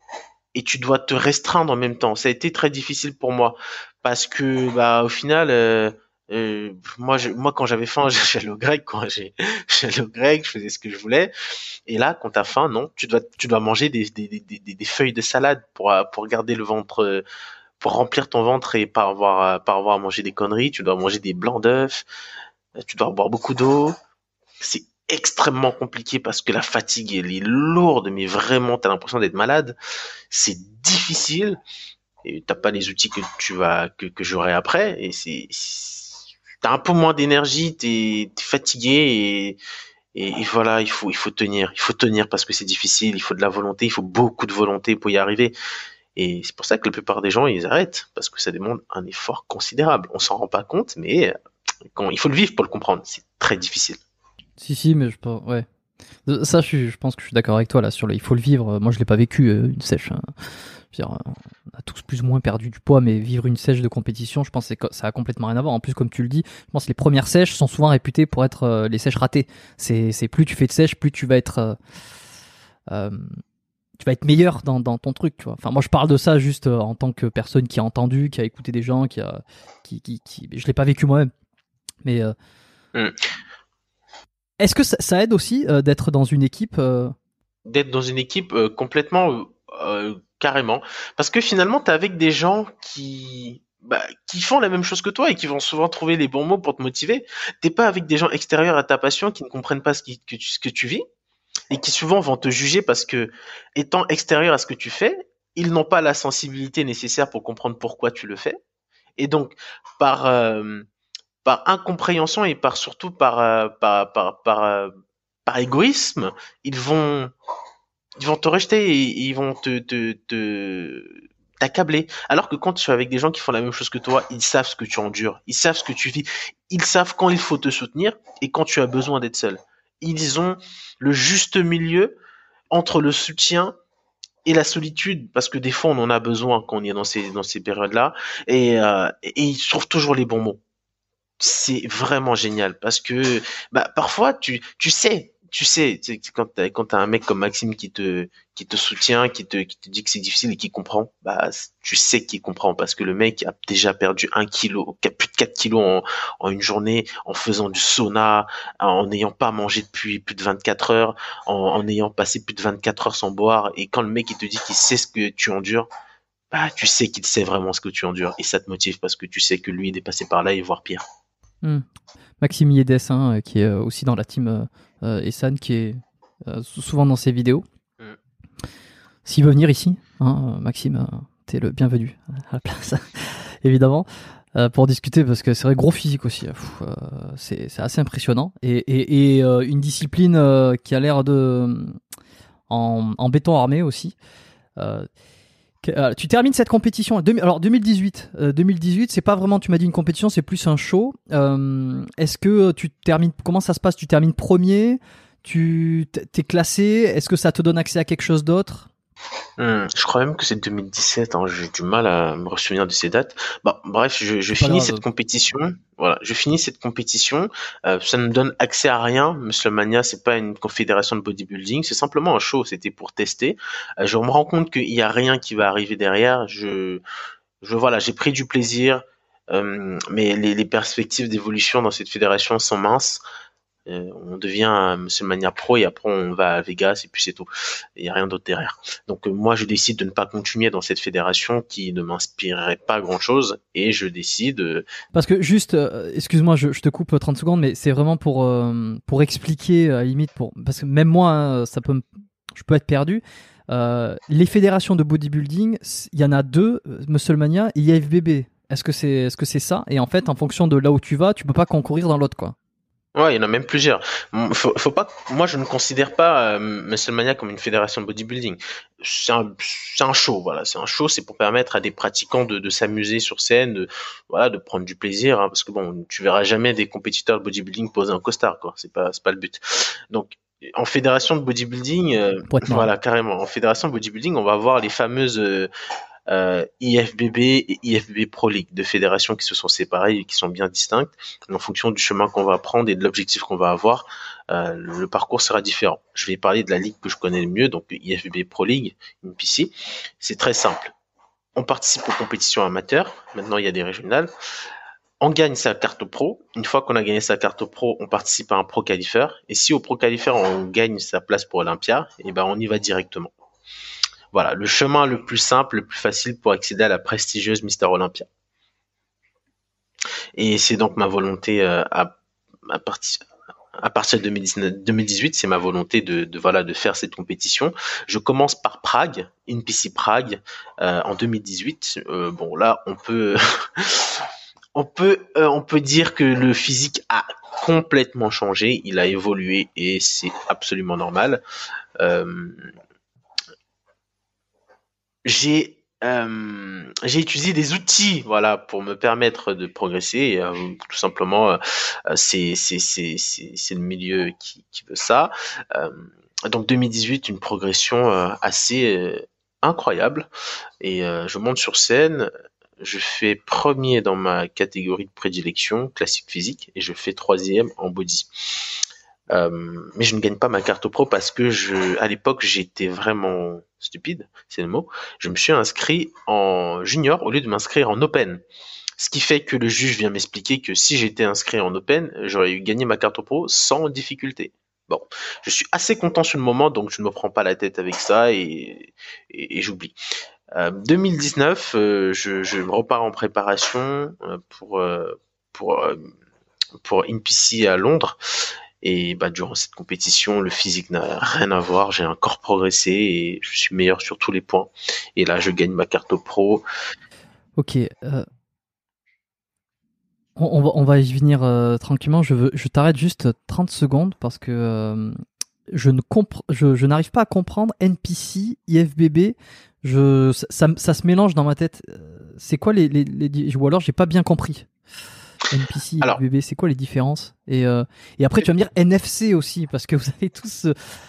[SPEAKER 2] et tu dois te restreindre en même temps. Ça a été très difficile pour moi parce que bah au final euh, moi, je, moi, quand j'avais faim, j'allais au grec. Quand j'allais au grec, je faisais ce que je voulais. Et là, quand t'as faim, non, tu dois, tu dois manger des, des, des, des, feuilles de salade pour, pour garder le ventre, pour remplir ton ventre et pas avoir, pas avoir à manger des conneries. Tu dois manger des blancs d'œufs. Tu dois boire beaucoup d'eau. C'est extrêmement compliqué parce que la fatigue elle est lourde, mais vraiment, t'as l'impression d'être malade. C'est difficile et t'as pas les outils que tu vas que, que j'aurai après et c'est t'as un peu moins d'énergie, t'es es fatigué et, et, voilà, il faut il faut tenir, il faut tenir parce que c'est difficile, il faut de la volonté, il faut beaucoup de volonté pour y arriver. Et c'est pour ça que la plupart des gens ils arrêtent parce que ça demande un effort considérable. On s'en rend pas compte, mais quand, il faut le vivre pour le comprendre. C'est très difficile.
[SPEAKER 1] Si si, mais je pense ouais. Ça, je, pense que je suis d'accord avec toi là sur le. Il faut le vivre. Moi, je l'ai pas vécu euh, une sèche. Hein. On a tous plus ou moins perdu du poids, mais vivre une sèche de compétition, je pense que ça a complètement rien à voir. En plus, comme tu le dis, je pense que les premières sèches sont souvent réputées pour être euh, les sèches ratées. C'est, plus tu fais de sèche, plus tu vas être, euh, tu vas être meilleur dans, ton truc. Tu vois. Enfin, moi, je parle de ça juste en tant que personne qui a entendu, qui a écouté des gens, qui a, qui, qui, qui... je l'ai pas vécu moi-même. Mais mm. est-ce que ça, aide aussi d'être dans une équipe
[SPEAKER 2] D'être dans une équipe complètement carrément. Parce que finalement, tu es avec des gens qui, bah, qui font la même chose que toi et qui vont souvent trouver les bons mots pour te motiver. T'es pas avec des gens extérieurs à ta passion qui ne comprennent pas ce, qui, que, tu, ce que tu vis et qui souvent vont te juger parce que, étant extérieur à ce que tu fais, ils n'ont pas la sensibilité nécessaire pour comprendre pourquoi tu le fais. Et donc, par, euh, incompréhension et par surtout par, euh, par, par, euh, par égoïsme, ils vont ils vont te rejeter et ils vont te, te, t'accabler. Alors que quand tu es avec des gens qui font la même chose que toi, ils savent ce que tu endures, ils savent ce que tu vis, ils savent quand il faut te soutenir et quand tu as besoin d'être seul. Ils ont le juste milieu entre le soutien et la solitude, parce que des fois on en a besoin quand on est dans ces dans périodes-là, et, euh, et ils trouvent toujours les bons mots. C'est vraiment génial parce que bah, parfois tu sais tu sais, quand t'as, quand un mec comme Maxime qui te, soutient, qui te, dit que c'est difficile et qui comprend, bah, tu sais qu'il comprend parce que le mec a déjà perdu un kilo, plus de 4 kilos en, une journée, en faisant du sauna, en n'ayant pas mangé depuis plus de 24 heures, en, ayant passé plus de 24 heures sans boire. Et quand le mec, te dit qu'il sait ce que tu endures, bah, tu sais qu'il sait vraiment ce que tu endures et ça te motive parce que tu sais que lui, il est passé par là et voire pire.
[SPEAKER 1] Hmm. Maxime Yedes, hein, qui est euh, aussi dans la team euh, Essan, qui est souvent dans ses vidéos. Hmm. S'il veut venir ici, hein, Maxime, t'es le bienvenu à la place, évidemment, pour discuter, parce que c'est vrai, gros physique aussi. c'est assez impressionnant. Et, et, une discipline qui a l'air de. En, en, béton armé aussi. Euh, tu termines cette compétition. Alors 2018, 2018, euh, c'est pas vraiment. Tu m'as dit une compétition, c'est plus un show. Euh, est-ce que tu termines Comment ça se passe? Tu termines premier? Tu t'es classé? Est-ce que ça te donne accès à quelque chose d'autre?
[SPEAKER 2] Hmm, je crois même que c'est 2017. Hein, j'ai du mal à me souvenir de ces dates. Bah, bref, je, je finis cette compétition. Voilà, je finis cette compétition. Euh, ça ne me donne accès à rien. Musclemania, c'est pas une confédération de bodybuilding. C'est simplement un show. C'était pour tester. Euh, je me rends compte qu'il y a rien qui va arriver derrière. Je, je voilà, j'ai pris du plaisir. Euh, mais les, les perspectives d'évolution dans cette fédération sont minces. Euh, on devient Monsieur Mania Pro et après on va à Vegas et puis c'est tout. Il n'y a rien d'autre derrière. Donc euh, moi je décide de ne pas continuer dans cette fédération qui ne m'inspirerait pas grand chose et je décide. Euh,
[SPEAKER 1] Parce que juste, excuse-moi, je, te coupe 30 secondes, mais c'est vraiment pour pour expliquer à limite pour parce que même moi hein, ça peut je peux être perdu. les fédérations de bodybuilding, il y en a deux, Musclemania et IFBB. Est-ce que c'est que c'est ça? Et en fait, en fonction de là où tu vas, tu peux pas concourir dans l'autre quoi.
[SPEAKER 2] Ouais, il y en a même plusieurs. Faut, faut pas, moi, je ne considère pas euh, comme une fédération de bodybuilding. C'est un, c'est un show, voilà. C'est un show, c'est pour permettre à des pratiquants de, de s'amuser sur scène, de, voilà, de prendre du plaisir, hein, parce que bon, tu verras jamais des compétiteurs de bodybuilding poser un costard, quoi. C'est pas, c'est pas le but. Donc, en fédération de bodybuilding, euh, voilà, carrément. En fédération de bodybuilding, on va avoir les fameuses euh, euh, IFBB et IFB Pro League, deux fédérations qui se sont séparées et qui sont bien distinctes. En fonction du chemin qu'on va prendre et de l'objectif qu'on va avoir, euh, le parcours sera différent. Je vais parler de la ligue que je connais le mieux, donc IFBB Pro League, PC. C'est très simple. On participe aux compétitions amateurs. Maintenant, il y a des régionales. On gagne sa carte pro. Une fois qu'on a gagné sa carte pro, on participe à un pro qualifier. Et si au pro qualifier on gagne sa place pour Olympia, eh ben on y va directement. Voilà, le chemin le plus simple, le plus facile pour accéder à la prestigieuse Mister Olympia. Et c'est donc ma volonté euh, à, partir de 2018, c'est ma volonté de, de, voilà de faire cette compétition. Je commence par Prague, INPC Prague, euh, en 2018. Euh, bon là, on peut on peut on peut dire que le physique a complètement changé, il a évolué et c'est absolument normal. Euh, j'ai euh, j'ai utilisé des outils voilà pour me permettre de progresser euh, tout simplement euh, c'est c'est c'est c'est le milieu qui, qui veut ça. Euh, donc 2018 une progression assez incroyable. Et je monte sur scène je fais premier dans ma catégorie de prédilection classique physique et je fais troisième en body. Euh, mais je ne gagne pas ma carte pro parce que je, à l'époque, j'étais vraiment stupide, c'est le mot. Je me suis inscrit en junior au lieu de m'inscrire en open. Ce qui fait que le juge vient m'expliquer que si j'étais inscrit en open, j'aurais eu gagné ma carte pro sans difficulté. Bon, je suis assez content sur le moment, donc je ne me prends pas la tête avec ça et, j'oublie. Euh, 2019, euh, je, je, repars en préparation euh, pour pour pour INPC à Londres et bah, durant cette compétition, le physique n'a rien à voir. J'ai encore progressé et je suis meilleur sur tous les points. Et là, je gagne ma carte pro.
[SPEAKER 1] Ok. Euh, on, va, y venir euh, tranquillement. Je, veux, je t'arrête juste 30 secondes parce que euh, je, je n'arrive pas à comprendre NPC, IFBB. Je, ça, ça, se mélange dans ma tête. C'est quoi les, les, les... Ou alors j'ai pas bien compris. NPC, Alors, c'est quoi les différences? Et, euh, et après, tu vas me dire NFC aussi, parce que vous avez tous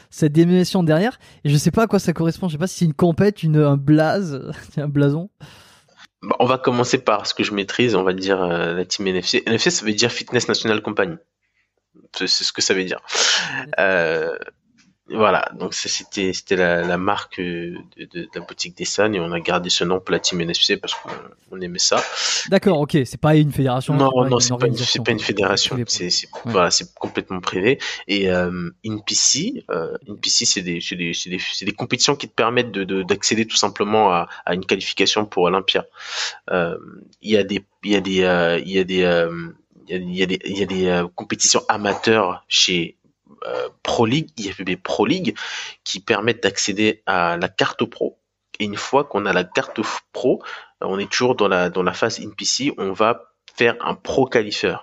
[SPEAKER 1] cette dénomination derrière, et je sais pas à quoi ça correspond. Je sais pas si c'est une compète, une, un blaze, un blason.
[SPEAKER 2] Bah, on va commencer par ce que je maîtrise, on va dire euh, la team NFC. NFC, ça veut dire Fitness National Company. C'est ce que ça veut dire. Euh, voilà, donc c'était c'était la, la, marque de, de, la boutique des et on a gardé ce nom pour la team NFC parce qu'on aimait ça.
[SPEAKER 1] D'accord, ok, c'est pas une fédération.
[SPEAKER 2] Non, non, c'est pas, une, pas une fédération, c'est voilà, c'est complètement privé. Et euh, INPC, euh, INPC, c'est des c'est des, des, des compétitions qui te permettent de d'accéder tout simplement à, à une qualification pour Olympia. Euh, il y a des il y a des euh, il y a des euh, il y a des, il y a des euh, compétitions amateurs chez euh, Pro League, IFBB Pro League, qui permettent d'accéder à la carte pro. Et une fois qu'on a la carte pro, on est toujours dans la, dans la phase InPC, on va faire un pro qualifier.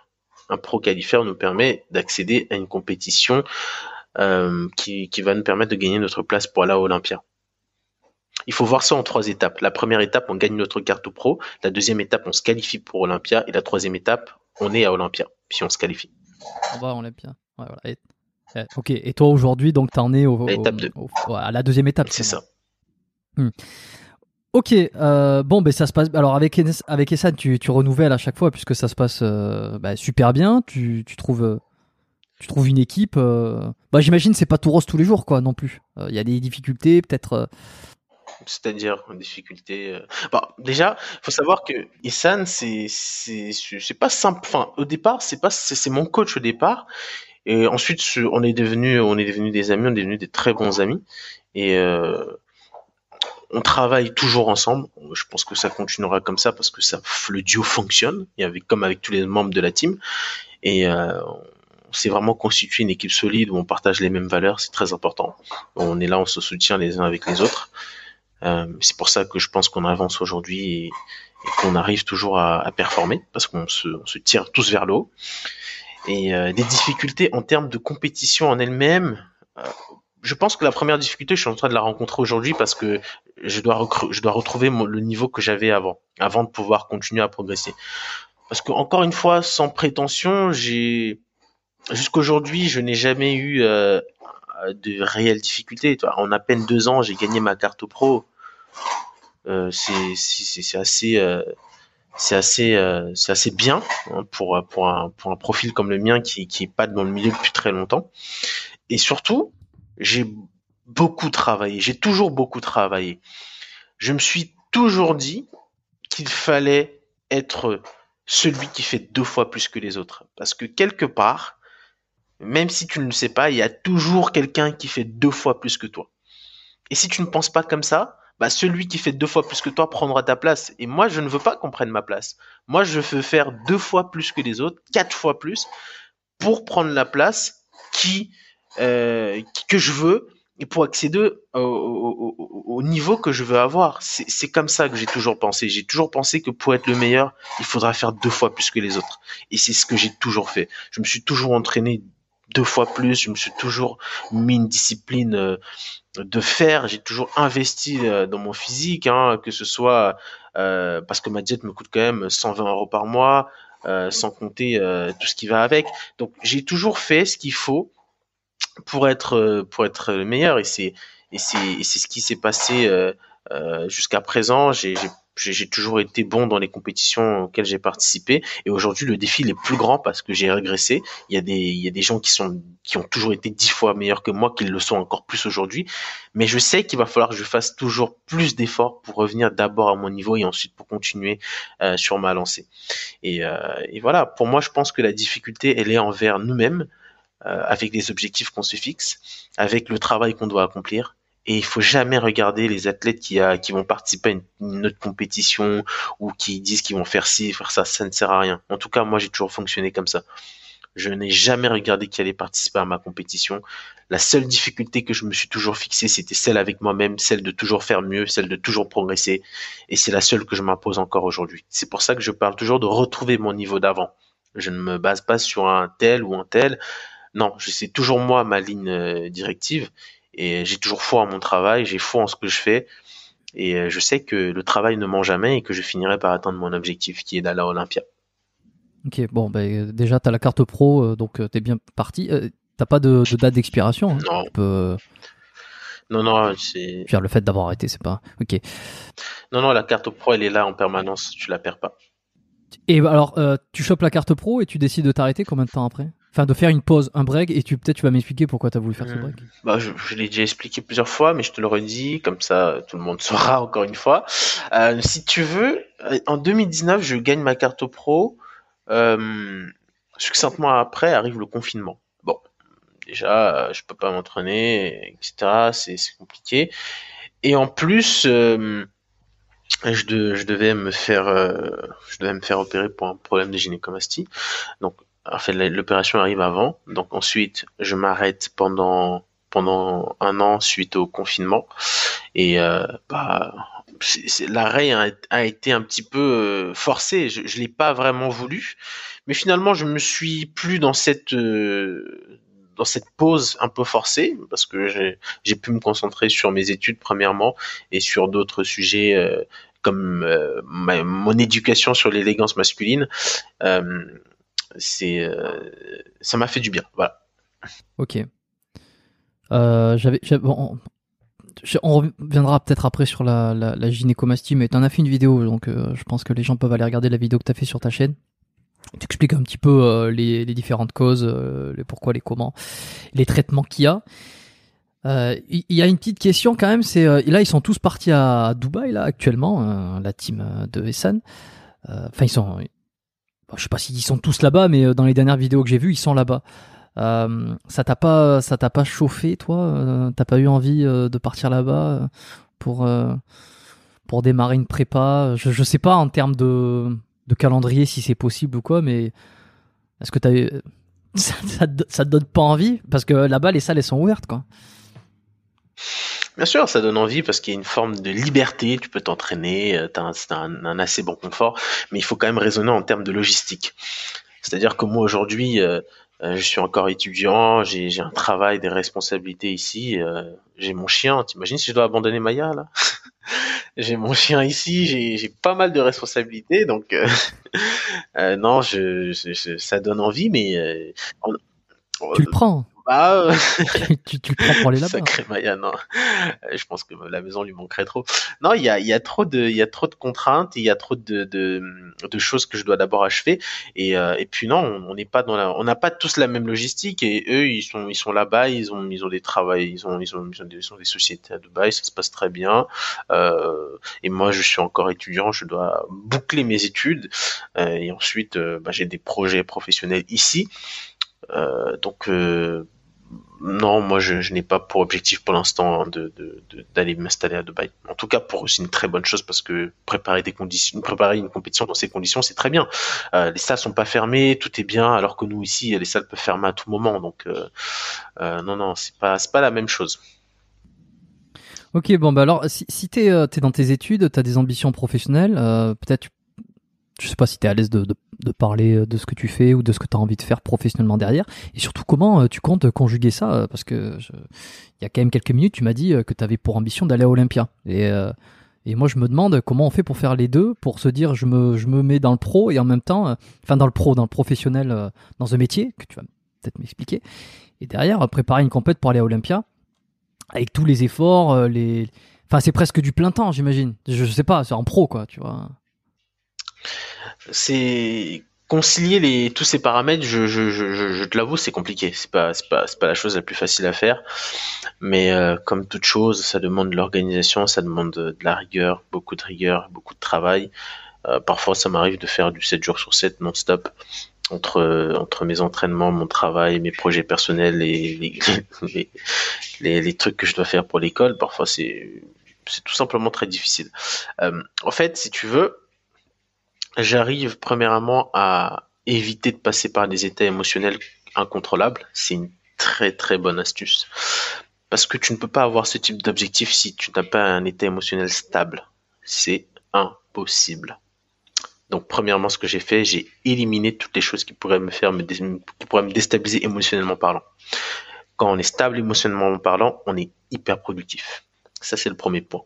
[SPEAKER 2] Un pro qualifier nous permet d'accéder à une compétition euh, qui, qui va nous permettre de gagner notre place pour aller à Olympia. Il faut voir ça en trois étapes. La première étape, on gagne notre carte pro. La deuxième étape, on se qualifie pour Olympia. Et la troisième étape, on est à Olympia, puis on se qualifie.
[SPEAKER 1] On va à Olympia. Ouais, voilà. Ok, et toi aujourd'hui, donc tu en es au, à la deuxième étape.
[SPEAKER 2] C'est ça.
[SPEAKER 1] Hmm. Ok, euh, bon, ben ça se passe. Alors avec avec Essan, tu, tu renouvelles à chaque fois puisque ça se passe euh, bah, super bien. Tu, tu trouves euh, tu trouves une équipe. Bah j'imagine c'est pas tout rose tous les jours quoi non plus. Il y a des difficultés peut-être.
[SPEAKER 2] C'est-à-dire une difficulté. Bah, déjà, faut savoir que Essan c'est c'est pas simple. Enfin au départ c'est pas c'est mon coach au départ. Et ensuite on est devenu on est devenu des amis, on est devenu des très bons amis. Et on travaille toujours ensemble. Je pense que ça continuera comme ça parce que ça, le duo fonctionne, et avec, comme avec tous les membres de la team. Et euh, on s'est vraiment constitué une équipe solide où on partage les mêmes valeurs, c'est très important. On est là, on se soutient les uns avec les autres. Euh, c'est pour ça que je pense qu'on avance aujourd'hui et, qu'on arrive toujours à, performer parce qu'on se, se, tire tous vers le haut. Et euh, des difficultés en termes de compétition en elle-même, euh, je pense que la première difficulté, je suis en train de la rencontrer aujourd'hui parce que je dois, je dois retrouver le niveau que j'avais avant, avant de pouvoir continuer à progresser. Parce que encore une fois, sans prétention, j'ai jusqu'aujourd'hui, je n'ai jamais eu euh, de réelles difficultés. En à peine deux ans, j'ai gagné ma carte pro. Euh, c'est assez, euh, c'est assez, euh, c'est assez bien hein, pour pour un pour un profil comme le mien qui qui est pas dans le milieu depuis très longtemps. Et surtout, j'ai beaucoup travaillé, j'ai toujours beaucoup travaillé. Je me suis toujours dit qu'il fallait être celui qui fait deux fois plus que les autres. Parce que quelque part, même si tu ne le sais pas, il y a toujours quelqu'un qui fait deux fois plus que toi. Et si tu ne penses pas comme ça, bah celui qui fait deux fois plus que toi prendra ta place. Et moi, je ne veux pas qu'on prenne ma place. Moi, je veux faire deux fois plus que les autres, quatre fois plus, pour prendre la place qui euh, que je veux et pour accéder au, niveau que je veux avoir. C'est comme ça que j'ai toujours pensé. J'ai toujours pensé que pour être le meilleur, il faudra faire deux fois plus que les autres. Et c'est ce que j'ai toujours fait. Je me suis toujours entraîné deux fois plus. Je me suis toujours mis une discipline euh, de faire. J'ai toujours investi euh, dans mon physique, hein, que ce soit euh, parce que ma diète me coûte quand même 120 euros par mois, sans compter tout ce qui va avec. Donc j'ai toujours fait ce qu'il faut pour être pour être le meilleur et c'est et c'est ce qui s'est passé jusqu'à présent. J'ai j'ai toujours été bon dans les compétitions auxquelles j'ai participé et aujourd'hui le défi est plus grand parce que j'ai régressé. Il y a des il y a des gens qui sont qui ont toujours été dix fois meilleurs que moi qui le sont encore plus aujourd'hui. Mais je sais qu'il va falloir que je fasse toujours plus d'efforts pour revenir d'abord à mon niveau et ensuite pour continuer euh, sur ma lancée. Et, euh, et voilà, pour moi je pense que la difficulté elle est envers nous-mêmes euh, avec les objectifs qu'on se fixe, avec le travail qu'on doit accomplir. Et il faut jamais regarder les athlètes qui, vont participer à une, autre compétition ou qui disent qu'ils vont faire ci, faire ça, ça ne sert à rien. En tout cas, moi, j'ai toujours fonctionné comme ça. Je n'ai jamais regardé qui allait participer à ma compétition. La seule difficulté que je me suis toujours fixée, c'était celle avec moi-même, celle de toujours faire mieux, celle de toujours progresser. Et c'est la seule que je m'impose encore aujourd'hui. C'est pour ça que je parle toujours de retrouver mon niveau d'avant. Je ne me base pas sur un tel ou un tel. Non, c'est toujours moi ma ligne euh, directive et j'ai toujours foi en mon travail, j'ai foi en ce que je fais et euh, je sais que le travail ne ment jamais et que je finirai par atteindre mon objectif qui est d'aller à Olympia.
[SPEAKER 1] Ok, bon, ben, déjà tu as la carte pro, donc tu es bien parti. T'as pas de, date d'expiration hein
[SPEAKER 2] Non. Non, non, c'est.
[SPEAKER 1] le fait d'avoir arrêté, c'est pas. Ok.
[SPEAKER 2] Non, non, la carte pro, elle est là en permanence, tu la perds pas.
[SPEAKER 1] Et alors, tu chopes la carte pro et tu décides de t'arrêter combien de temps après? Enfin, de faire une pause, un break, et tu peut-être tu vas m'expliquer pourquoi tu as voulu faire ce hmm. break.
[SPEAKER 2] Bah, je, l'ai déjà expliqué plusieurs fois, mais je te le redis, comme ça tout le monde saura encore une fois. Euh, si tu veux, euh, en 2019, je gagne ma carte pro. Euh, succinctement après arrive le confinement. Bon, déjà, je peux pas m'entraîner, etc. C'est compliqué. Et en plus, je, je, devais me faire, je devais me faire opérer pour un problème de gynécomastie. Donc en fait l'opération arrive avant. Donc ensuite je m'arrête pendant pendant un an suite au confinement. Et euh, bah l'arrêt a, été un petit peu euh, forcé. Je, je l'ai pas vraiment voulu. Mais finalement je me suis plus dans cette euh, dans cette pause un peu forcée parce que j'ai pu me concentrer sur mes études premièrement et sur d'autres sujets comme mon éducation sur l'élégance masculine c'est euh, ça m'a fait du bien. Voilà.
[SPEAKER 1] Ok. Euh, j'avais, bon, on reviendra peut-être après sur la, la, gynécomastie, mais tu en as fait une vidéo, donc euh, je pense que les gens peuvent aller regarder la vidéo que tu as fait sur ta chaîne. Tu expliques un petit peu les, les, différentes causes, les pourquoi, les comment, les traitements qu'il y a. Il y, a une petite question quand même, c'est là ils sont tous partis à Dubaï là actuellement, la team de Essan. Enfin ils sont, je sais pas s'ils sont tous là-bas, mais dans les dernières vidéos que j'ai vues ils sont là-bas. Euh, ça t'a pas, ça t'a pas chauffé, toi euh, T'as pas eu envie euh, de partir là-bas pour pour démarrer une prépa? Je, je sais pas en termes de, calendrier si c'est possible ou quoi, mais est-ce que t'as eu... ça, ça, ça, te donne pas envie? Parce que là-bas, les salles elles sont ouvertes, quoi.
[SPEAKER 2] Bien sûr, ça donne envie parce qu'il y a une forme de liberté, tu peux t'entraîner, tu as, un, assez bon confort, mais il faut quand même raisonner en termes de logistique. C'est-à-dire que moi aujourd'hui, euh, je suis encore étudiant, j'ai un travail, des responsabilités ici. Euh, j'ai mon chien. T'imagines si je dois abandonner Maya là? J'ai mon chien ici, j'ai pas mal de responsabilités, donc euh, non, ça donne envie, mais
[SPEAKER 1] tu le prends.
[SPEAKER 2] Bah,
[SPEAKER 1] tu, tu, prends pour aller là-bas.
[SPEAKER 2] Sacré Maya, non. Je pense que la maison lui manquerait trop. Non, il y a, y a trop de, il y a trop de contraintes, il y a trop de, de, de, choses que je dois d'abord achever. Et, euh, et puis non, on n'est pas dans la, on n'a pas tous la même logistique. Et eux, ils sont, ils sont là-bas, ils ont, ils ont des travails, ils ont, ils ont, ils ont, des, ils ont des sociétés à Dubaï, ça se passe très bien. Euh, et moi, je suis encore étudiant, je dois boucler mes études. Euh, et ensuite, euh, bah, j'ai des projets professionnels ici. Euh, donc euh, non, moi je, n'ai pas pour objectif pour l'instant d'aller m'installer à Dubaï. En tout cas, pour c'est une très bonne chose parce que préparer des conditions, préparer une compétition dans ces conditions, c'est très bien. Euh, les salles sont pas fermées, tout est bien, alors que nous ici, les salles peuvent fermer à tout moment. Donc euh, euh, non, non, c'est pas, pas la même chose.
[SPEAKER 1] Ok, bon, bah alors, si, tu es, es, dans tes études, tu as des ambitions professionnelles, peut-être tu je sais pas si tu es à l'aise de, parler euh, de ce que tu fais ou de ce que tu as envie de faire professionnellement derrière. Et surtout, comment euh, tu comptes conjuguer ça euh, Parce que il y a quand même quelques minutes, tu m'as dit que tu avais pour ambition d'aller à Olympia. Et, et moi, je me demande comment on fait pour faire les deux, pour se dire je me, je me mets dans le pro et en même temps, enfin dans le pro, dans le professionnel, dans un métier, que tu vas peut-être m'expliquer. Et derrière, préparer une compète pour aller à Olympia, avec tous les efforts, les... Enfin, c'est presque du plein temps, j'imagine. Je, je sais pas, c'est en pro, quoi, tu vois
[SPEAKER 2] c'est concilier les tous ces paramètres, je, je, je, te l'avoue, c'est compliqué. C'est pas pas pas la chose la plus facile à faire. Mais euh, comme toute chose, ça demande de l'organisation, ça demande de, la rigueur, beaucoup de rigueur, beaucoup de travail. Euh, parfois, ça m'arrive de faire du 7 jours sur 7 non-stop entre entre mes entraînements, mon travail, mes projets personnels et les les, trucs que je dois faire pour l'école. Parfois, c'est c'est tout simplement très difficile. Euh, en fait, si tu veux, J'arrive premièrement à éviter de passer par des états émotionnels incontrôlables. C'est une très très bonne astuce. Parce que tu ne peux pas avoir ce type d'objectif si tu n'as pas un état émotionnel stable. C'est impossible. Donc premièrement, ce que j'ai fait, j'ai éliminé toutes les choses qui pourraient me faire me, déstabiliser émotionnellement parlant. Quand on est stable émotionnellement parlant, on est hyper productif. Ça, c'est le premier point.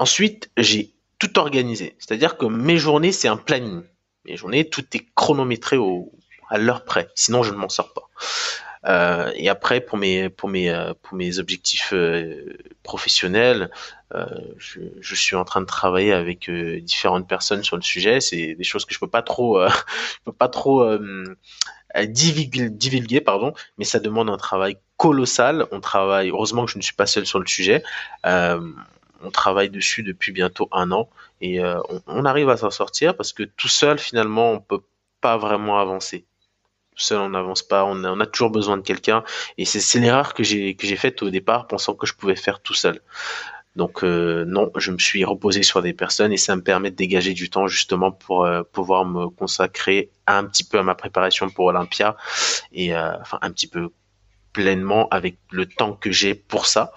[SPEAKER 2] Ensuite, j'ai tout organisé. C'est-à-dire que mes journées, c'est un planning. Mes journées, tout est chronométré au, à l'heure près. Sinon, je ne m'en sors pas. Euh, et après, pour mes pour mes euh, pour mes objectifs euh, professionnels, je, suis en train de travailler avec différentes personnes sur le sujet. C'est des choses que je peux pas trop je peux pas trop divulguer, divulguer, pardon, mais ça demande un travail colossal. On travaille. Heureusement que je ne suis pas seul sur le sujet on travaille dessus depuis bientôt un an et euh, on, arrive à s'en sortir parce que tout seul finalement on peut pas vraiment avancer. Tout seul on n'avance pas, on a, toujours besoin de quelqu'un et c'est l'erreur que j'ai que j'ai faite au départ pensant que je pouvais faire tout seul. Donc euh, non, je me suis reposé sur des personnes et ça me permet de dégager du temps justement pour euh, pouvoir me consacrer un petit peu à ma préparation pour Olympia et enfin un petit peu pleinement avec le temps que j'ai pour ça.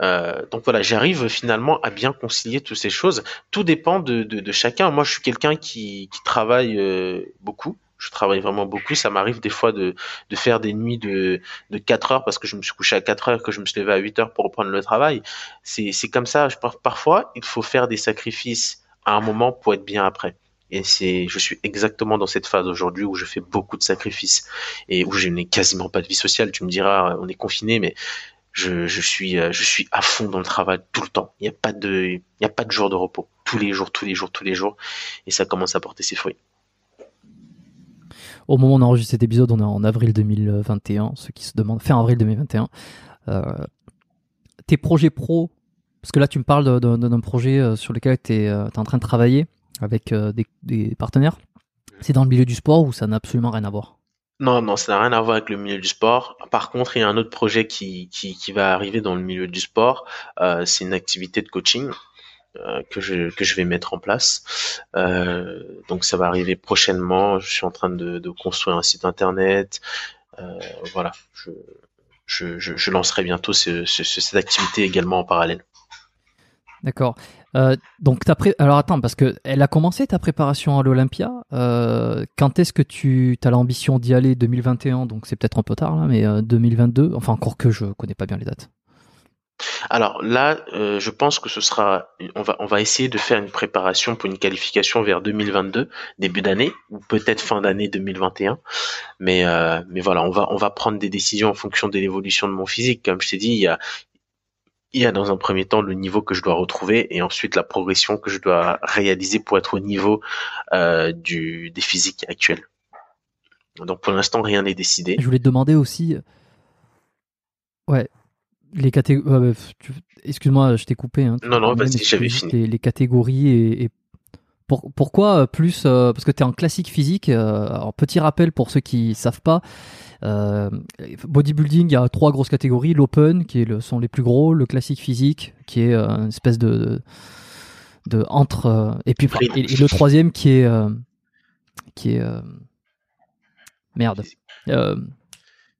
[SPEAKER 2] Euh, donc voilà, j'arrive finalement à bien concilier toutes ces choses. Tout dépend de, chacun. Moi, je suis quelqu'un qui, travaille euh, beaucoup. Je travaille vraiment beaucoup. Ça m'arrive des fois de, faire des nuits de, de 4 heures parce que je me suis couché à 4 heures, que je me suis levé à 8 heures pour reprendre le travail. C'est, comme ça. Parfois, il faut faire des sacrifices à un moment pour être bien après. Et c'est, je suis exactement dans cette phase aujourd'hui où je fais beaucoup de sacrifices et où je n'ai quasiment pas de vie sociale. Tu me diras, on est confiné, mais je, suis je suis à fond dans le travail tout le temps. Il n'y a pas de a pas de jour de repos. Tous les jours, tous les jours, tous les jours, et ça commence à porter ses fruits.
[SPEAKER 1] Au moment où on enregistre cet épisode, on est en avril 2021. Ceux qui se demandent, fin avril 2021. Euh, tes projets pro, parce que là tu me parles d'un projet euh, sur lequel tu es, euh, en train de travailler avec des, partenaires. C'est dans le milieu du sport ou ça n'a absolument rien à voir?
[SPEAKER 2] Non, non, ça n'a rien à voir avec le milieu du sport. Par contre, il y a un autre projet qui, qui, va arriver dans le milieu du sport. c'est une activité de coaching euh, que je que je vais mettre en place. Euh, donc ça va arriver prochainement. Je suis en train de, de construire un site internet. Euh, voilà, je, je, je, lancerai bientôt ce, cette activité également en parallèle.
[SPEAKER 1] D'accord. Euh, donc pré... alors attends parce que elle a commencé ta préparation à l'Olympia. Euh, quand est-ce que tu as l'ambition d'y aller? 2021 Donc c'est peut-être un peu tard là, mais 2022. Enfin encore que je connais pas bien les dates.
[SPEAKER 2] Alors là, euh, je pense que ce sera, on va, on va essayer de faire une préparation pour une qualification vers 2022, début d'année, ou peut-être fin d'année 2021. Mais, euh, mais voilà, on va, on va prendre des décisions en fonction de l'évolution de mon physique. Comme je t'ai dit, il y a dans un premier temps le niveau que je dois retrouver et ensuite la progression que je dois réaliser pour être au niveau euh, du, des physiques actuels. Donc pour l'instant, rien n'est décidé.
[SPEAKER 1] Je voulais te demander aussi, ouais, les catégories. Excuse-moi, je t'ai coupé. Hein,
[SPEAKER 2] non, non, vas-y, j'avais fini.
[SPEAKER 1] Les, catégories et, pourquoi euh, plus euh, Parce que tu es en classique physique. Euh, alors, petit rappel pour ceux qui savent pas. Bodybuilding, il y a trois grosses catégories. L'open, qui est le, sont les plus gros. Le classique physique, qui est une espèce de, de, entre. et puis et, le troisième qui est qui est merde.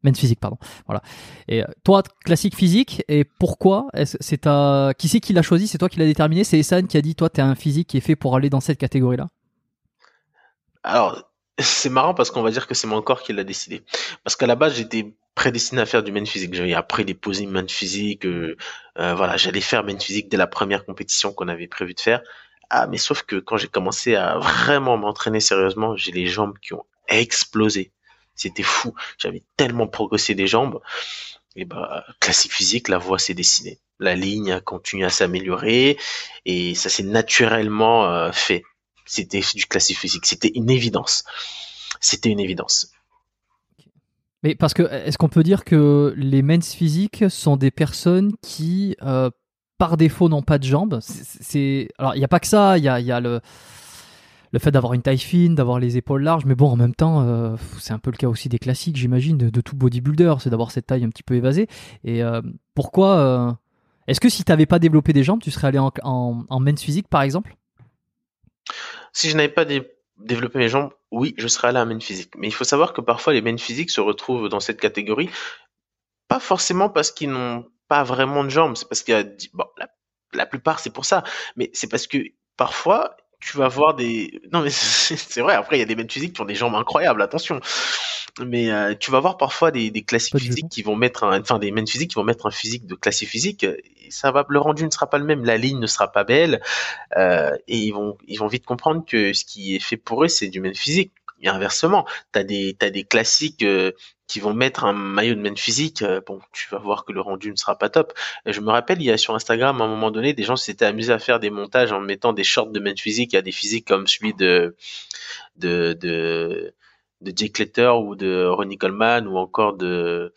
[SPEAKER 1] Men's physique, pardon. Voilà. Et euh, toi, classique physique, et pourquoi c'est ta... Qui c'est qui l'a choisi? C'est toi qui l'as déterminé? C'est Essan qui a dit toi, tu as un physique qui est fait pour aller dans cette catégorie-là?
[SPEAKER 2] Alors, c'est marrant parce qu'on va dire que c'est mon corps qui l'a décidé. Parce qu'à la base, j'étais prédestiné à faire du main physique. J'avais appris les posings main physique. Euh, euh, voilà, j'allais faire main physique dès la première compétition qu'on avait prévu de faire. Ah, mais sauf que quand j'ai commencé à vraiment m'entraîner sérieusement, j'ai les jambes qui ont explosé. C'était fou. J'avais tellement progressé des jambes. Et bah, classique physique, la voie s'est dessinée. La ligne a continué à s'améliorer et ça s'est naturellement euh, fait. C'était du classique physique. C'était une évidence. C'était une évidence.
[SPEAKER 1] Mais parce que, est-ce qu'on peut dire que les men's physiques sont des personnes qui, euh, par défaut, n'ont pas de jambes? C'est alors il n'y a pas que ça. Il y a, le le fait d'avoir une taille fine, d'avoir les épaules larges, mais bon, en même temps, euh, c'est un peu le cas aussi des classiques, j'imagine, de, tout bodybuilder, c'est d'avoir cette taille un petit peu évasée. Et euh, pourquoi Est-ce que si tu n'avais pas développé des jambes, tu serais allé en, en, men's physique, par exemple?
[SPEAKER 2] Si je n'avais pas développé mes jambes, oui, je serais allé en men's physique. Mais il faut savoir que parfois, les men's physiques se retrouvent dans cette catégorie, pas forcément parce qu'ils n'ont pas vraiment de jambes, c'est parce qu'il y a... Bon, la plupart, c'est pour ça, mais c'est parce que parfois, tu vas voir des non mais c'est vrai après il y a des men physiques qui ont des jambes incroyables attention. Mais euh, tu vas voir parfois des, des classiques physiques qui vont mettre un enfin des men physiques qui vont mettre un physique de classique physique et ça va le rendu ne sera pas le même la ligne ne sera pas belle euh, et ils vont ils vont vite comprendre que ce qui est fait pour eux c'est du men physique. Et inversement t'as des t'as des classiques euh, qui vont mettre un maillot de men physique, euh, bon, tu vas voir que le rendu ne sera pas top. je me rappelle, il y a sur Instagram, à un moment donné, des gens s'étaient amusés à faire des montages en mettant des shorts de men physique à des physiques comme celui de, de, de, de Jake Letter ou de Ronnie Coleman ou encore de,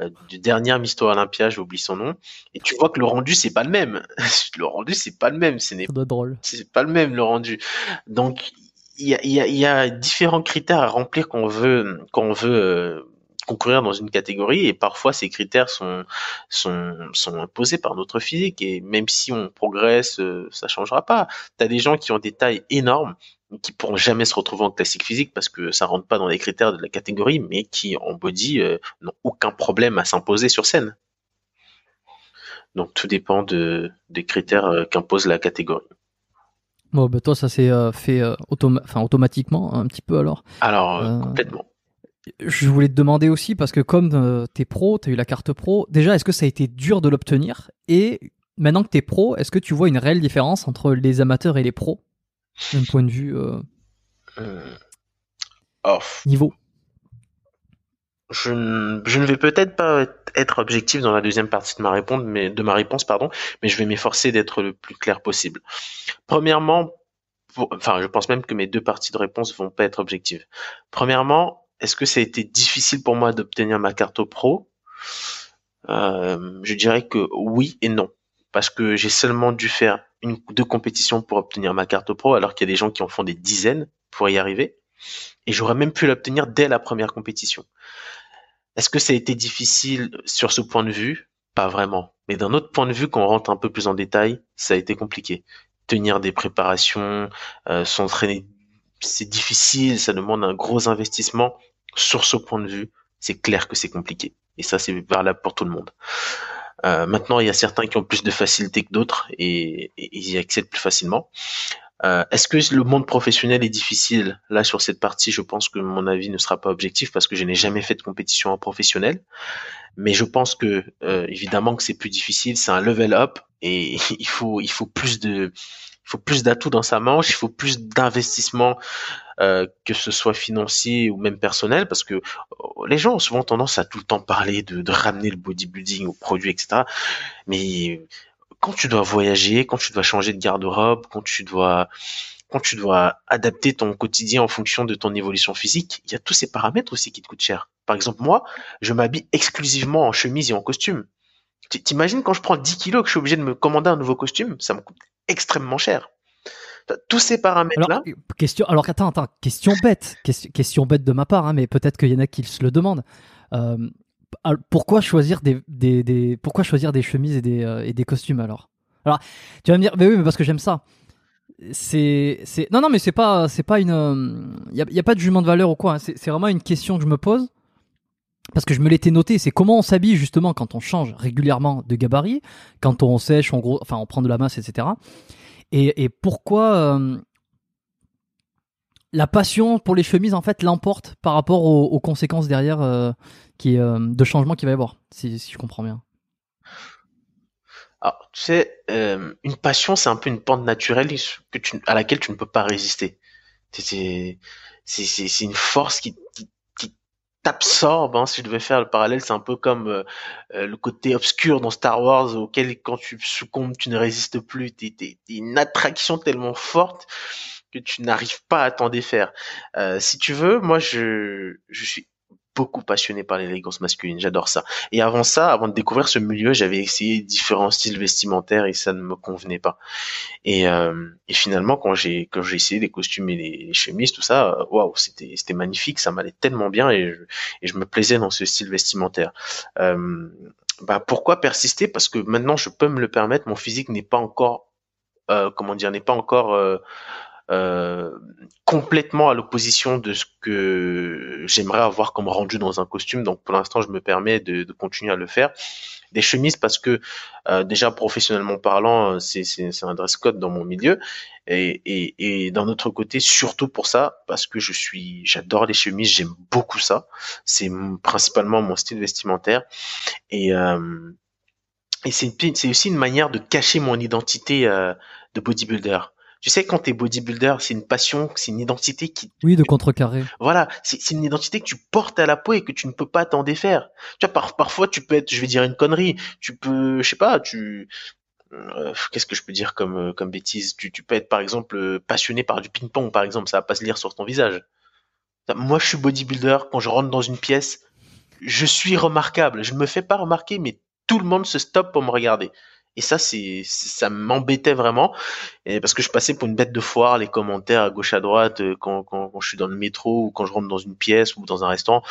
[SPEAKER 2] euh, du dernier Mister Olympia, j'oublie son nom. Et tu vois que le rendu, c'est pas le même. le rendu, c'est pas le même. Ce n'est
[SPEAKER 1] drôle.
[SPEAKER 2] C'est pas le même, le rendu. Donc, il y a, y, a, y a, différents critères à remplir qu'on veut, qu'on veut, euh, concourir dans une catégorie et parfois ces critères sont, sont, sont imposés par notre physique et même si on progresse, euh, ça changera pas. Tu as des gens qui ont des tailles énormes qui pourront jamais se retrouver en classique physique parce que ça rentre pas dans les critères de la catégorie, mais qui en body euh, n'ont aucun problème à s'imposer sur scène. Donc tout dépend de, des critères euh, qu'impose la catégorie.
[SPEAKER 1] Bon, bah toi, ça s'est fait automatiquement un petit peu alors?
[SPEAKER 2] Alors, complètement.
[SPEAKER 1] Je voulais te demander aussi, parce que comme euh, tu es pro, tu as eu la carte pro, déjà, est-ce que ça a été dur de l'obtenir? Et maintenant que tu es pro, est-ce que tu vois une réelle différence entre les amateurs et les pros? D'un point de vue euh,
[SPEAKER 2] euh,
[SPEAKER 1] niveau
[SPEAKER 2] je, ne vais peut-être pas être objectif dans la deuxième partie de ma réponse, mais de ma réponse, pardon, mais je vais m'efforcer d'être le plus clair possible. Premièrement, enfin, je pense même que mes deux parties de réponse vont pas être objectives. Premièrement, est-ce que ça a été difficile pour moi d'obtenir ma carte pro? Euh, Je dirais que oui et non, parce que j'ai seulement dû faire une deux compétitions pour obtenir ma carte pro, alors qu'il y a des gens qui en font des dizaines pour y arriver, et j'aurais même pu l'obtenir dès la première compétition. Est-ce que ça a été difficile sur ce point de vue? Pas vraiment. Mais d'un autre point de vue, quand on rentre un peu plus en détail, ça a été compliqué. Tenir des préparations, euh, s'entraîner, c'est difficile, ça demande un gros investissement. Sur ce point de vue, c'est clair que c'est compliqué. Et ça, c'est valable pour tout le monde. Euh, maintenant, il y a certains qui ont plus de facilité que d'autres et, ils y accèdent plus facilement. Euh, est-ce que le monde professionnel est difficile? Là, sur cette partie, je pense que mon avis ne sera pas objectif parce que je n'ai jamais fait de compétition en professionnel. Mais je pense que, euh, évidemment, que c'est plus difficile. C'est un level up et il faut, plus de, faut plus d'atouts dans sa manche. Il faut plus d'investissement, euh, que ce soit financier ou même personnel, parce que les gens ont souvent tendance à tout le temps parler de, de ramener le bodybuilding au produit, etc. Mais quand tu dois voyager, quand tu dois changer de garde-robe, quand tu dois quand tu dois adapter ton quotidien en fonction de ton évolution physique, il y a tous ces paramètres aussi qui te coûtent cher. Par exemple, moi, je m'habille exclusivement en chemise et en costume. T'imagines quand je prends 10 kilos que je suis obligé de me commander un nouveau costume, ça me coûte extrêmement cher. Tous ces paramètres-là.
[SPEAKER 1] Alors, question, alors attends, attends, question bête, question, bête de ma part, hein, mais peut-être qu'il y en a qui se le demandent. Euh, pourquoi choisir des, chemises et des, euh, costumes alors? Alors, tu vas me dire, mais oui, mais parce que j'aime ça. C'est, c'est, non, non, mais c'est pas, c'est pas une, il y, a, pas de jugement de valeur ou quoi. Hein. C'est, vraiment une question que je me pose parce que je me l'étais noté. C'est comment on s'habille justement quand on change régulièrement de gabarit, quand on sèche, on gros, enfin, on prend de la masse, etc. Et, pourquoi euh, la passion pour les chemises en fait l'emporte par rapport aux, conséquences derrière euh, qui, euh, de changement qu'il va y avoir, si, je comprends bien?
[SPEAKER 2] Alors, tu sais, une passion, c'est un peu une pente naturelle que tu, à laquelle tu ne peux pas résister. C'est, une force qui, t'absorbe. Hein, si je devais faire le parallèle, c'est un peu comme le côté obscur dans Star Wars, auquel quand tu succombes, tu ne résistes plus. T'es, t'es, une attraction tellement forte que tu n'arrives pas à t'en défaire. Euh, si tu veux, moi je, je suis beaucoup passionné par l'élégance masculine, j'adore ça. Et avant ça, avant de découvrir ce milieu, j'avais essayé différents styles vestimentaires et ça ne me convenait pas. Et, euh, et finalement, quand j'ai quand j'ai essayé les costumes et les, chemises, tout ça, euh, waouh, c'était c'était magnifique, ça m'allait tellement bien et je, et je me plaisais dans ce style vestimentaire. Euh, bah pourquoi persister? Parce que maintenant, je peux me le permettre. Mon physique n'est pas encore, euh, comment dire, n'est pas encore euh, euh, complètement à l'opposition de ce que j'aimerais avoir comme rendu dans un costume. Donc pour l'instant, je me permets de, de, continuer à le faire. Des chemises parce que euh, déjà professionnellement parlant, c'est un dress code dans mon milieu. Et, et, et d'un autre côté, surtout pour ça, parce que je suis, j'adore les chemises, j'aime beaucoup ça. C'est principalement mon style vestimentaire. Et euh, et c'est aussi une manière de cacher mon identité euh, de bodybuilder tu sais, quand t'es bodybuilder, c'est une passion, c'est une identité qui...
[SPEAKER 1] Oui, de contrecarrer.
[SPEAKER 2] Voilà, c'est une identité que tu portes à la peau et que tu ne peux pas t'en défaire. Tu vois, par, parfois, tu peux être, je vais dire une connerie, tu peux, je sais pas, tu... Euh, qu'est-ce que je peux dire comme, euh, comme bêtise? Tu, tu peux être, par exemple, euh, passionné par du ping-pong, par exemple, ça va pas se lire sur ton visage. Moi, je suis bodybuilder, quand je rentre dans une pièce, je suis remarquable. Je ne me fais pas remarquer, mais tout le monde se stoppe pour me regarder. Et ça, c'est, ça m'embêtait vraiment, parce que je passais pour une bête de foire, les commentaires à gauche à droite euh, quand, quand, quand je suis dans le métro ou quand je rentre dans une pièce ou dans un restaurant.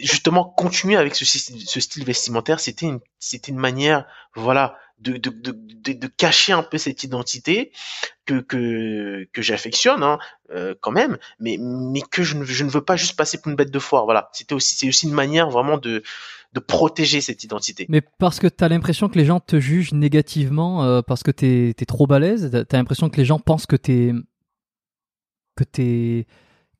[SPEAKER 2] Justement, continuer avec ce, style vestimentaire, c'était une, c'était une manière, voilà, de, de, de, de, cacher un peu cette identité que, que, que j'affectionne hein, euh, quand même, mais, mais que je ne, je ne veux pas juste passer pour une bête de foire. Voilà, c'était aussi, c'est aussi une manière vraiment de, de protéger cette identité.
[SPEAKER 1] Mais parce que tu as l'impression que les gens te jugent négativement euh, parce que tu es, trop balèze, tu as l'impression que les gens pensent que tu es que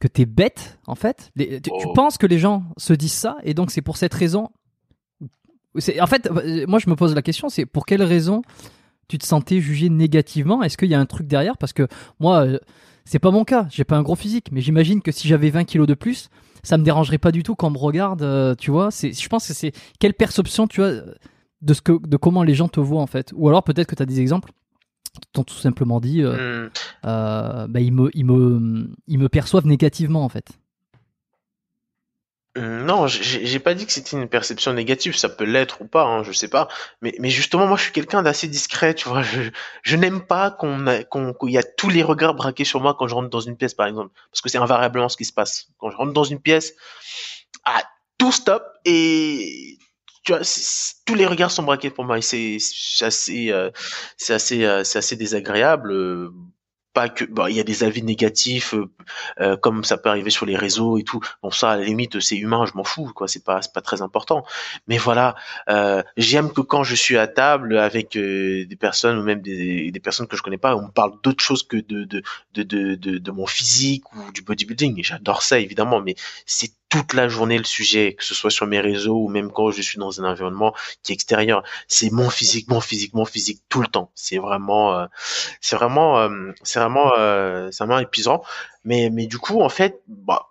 [SPEAKER 1] que t'es bête en fait. tu, oh. penses que les gens se disent ça et donc c'est pour cette raison. En fait, euh, moi je me pose la question, c'est pour quelle raison tu te sentais jugé négativement? Est-ce qu'il y a un truc derrière? Parce que moi, euh, c'est pas mon cas. J'ai pas un gros physique, mais j'imagine que si j'avais 20 kilos de plus, ça me dérangerait pas du tout quand on me regarde. euh, tu vois, c'est, je pense que c'est quelle perception tu as de ce que, de comment les gens te voient en fait? Ou alors peut-être que tu as des exemples t'ont tout simplement dit, euh,
[SPEAKER 2] Hmm.
[SPEAKER 1] euh, bah, ils me, ils me, ils me perçoivent négativement en fait.
[SPEAKER 2] Hum, Non, j'ai pas dit que c'était une perception négative, ça peut l'être ou pas, hein, je sais pas. Mais, mais justement, moi, je suis quelqu'un d'assez discret, tu vois. Je, je n'aime pas qu'on- qu'il y a tous les regards braqués sur moi quand je rentre dans une pièce, par exemple, parce que c'est invariablement ce qui se passe. Quand je rentre dans une pièce, ah, tout stop et tu vois, tous les regards sont braqués pour moi et c'est assez, euh, c'est assez, euh, c'est assez désagréable. euh, pas que, il y a des avis négatifs, euh, euh, comme ça peut arriver sur les réseaux et tout. Bon, ça, à la limite, c'est humain, je m'en fous, quoi. C'est pas, c'est pas très important. Mais voilà, euh, j'aime que quand je suis à table avec des personnes ou même des, des personnes que je connais pas, on me parle d'autre chose que de de, de, de, de, de mon physique ou du bodybuilding. J'adore ça, évidemment, mais c'est toute la journée le sujet, que ce soit sur mes réseaux ou même quand je suis dans un environnement qui est extérieur. C'est mon physique, mon physique, mon physique tout le temps. C'est vraiment, euh, c'est vraiment, euh, c'est vraiment, euh, c'est vraiment épuisant. Mais, mais du coup, en fait, bah,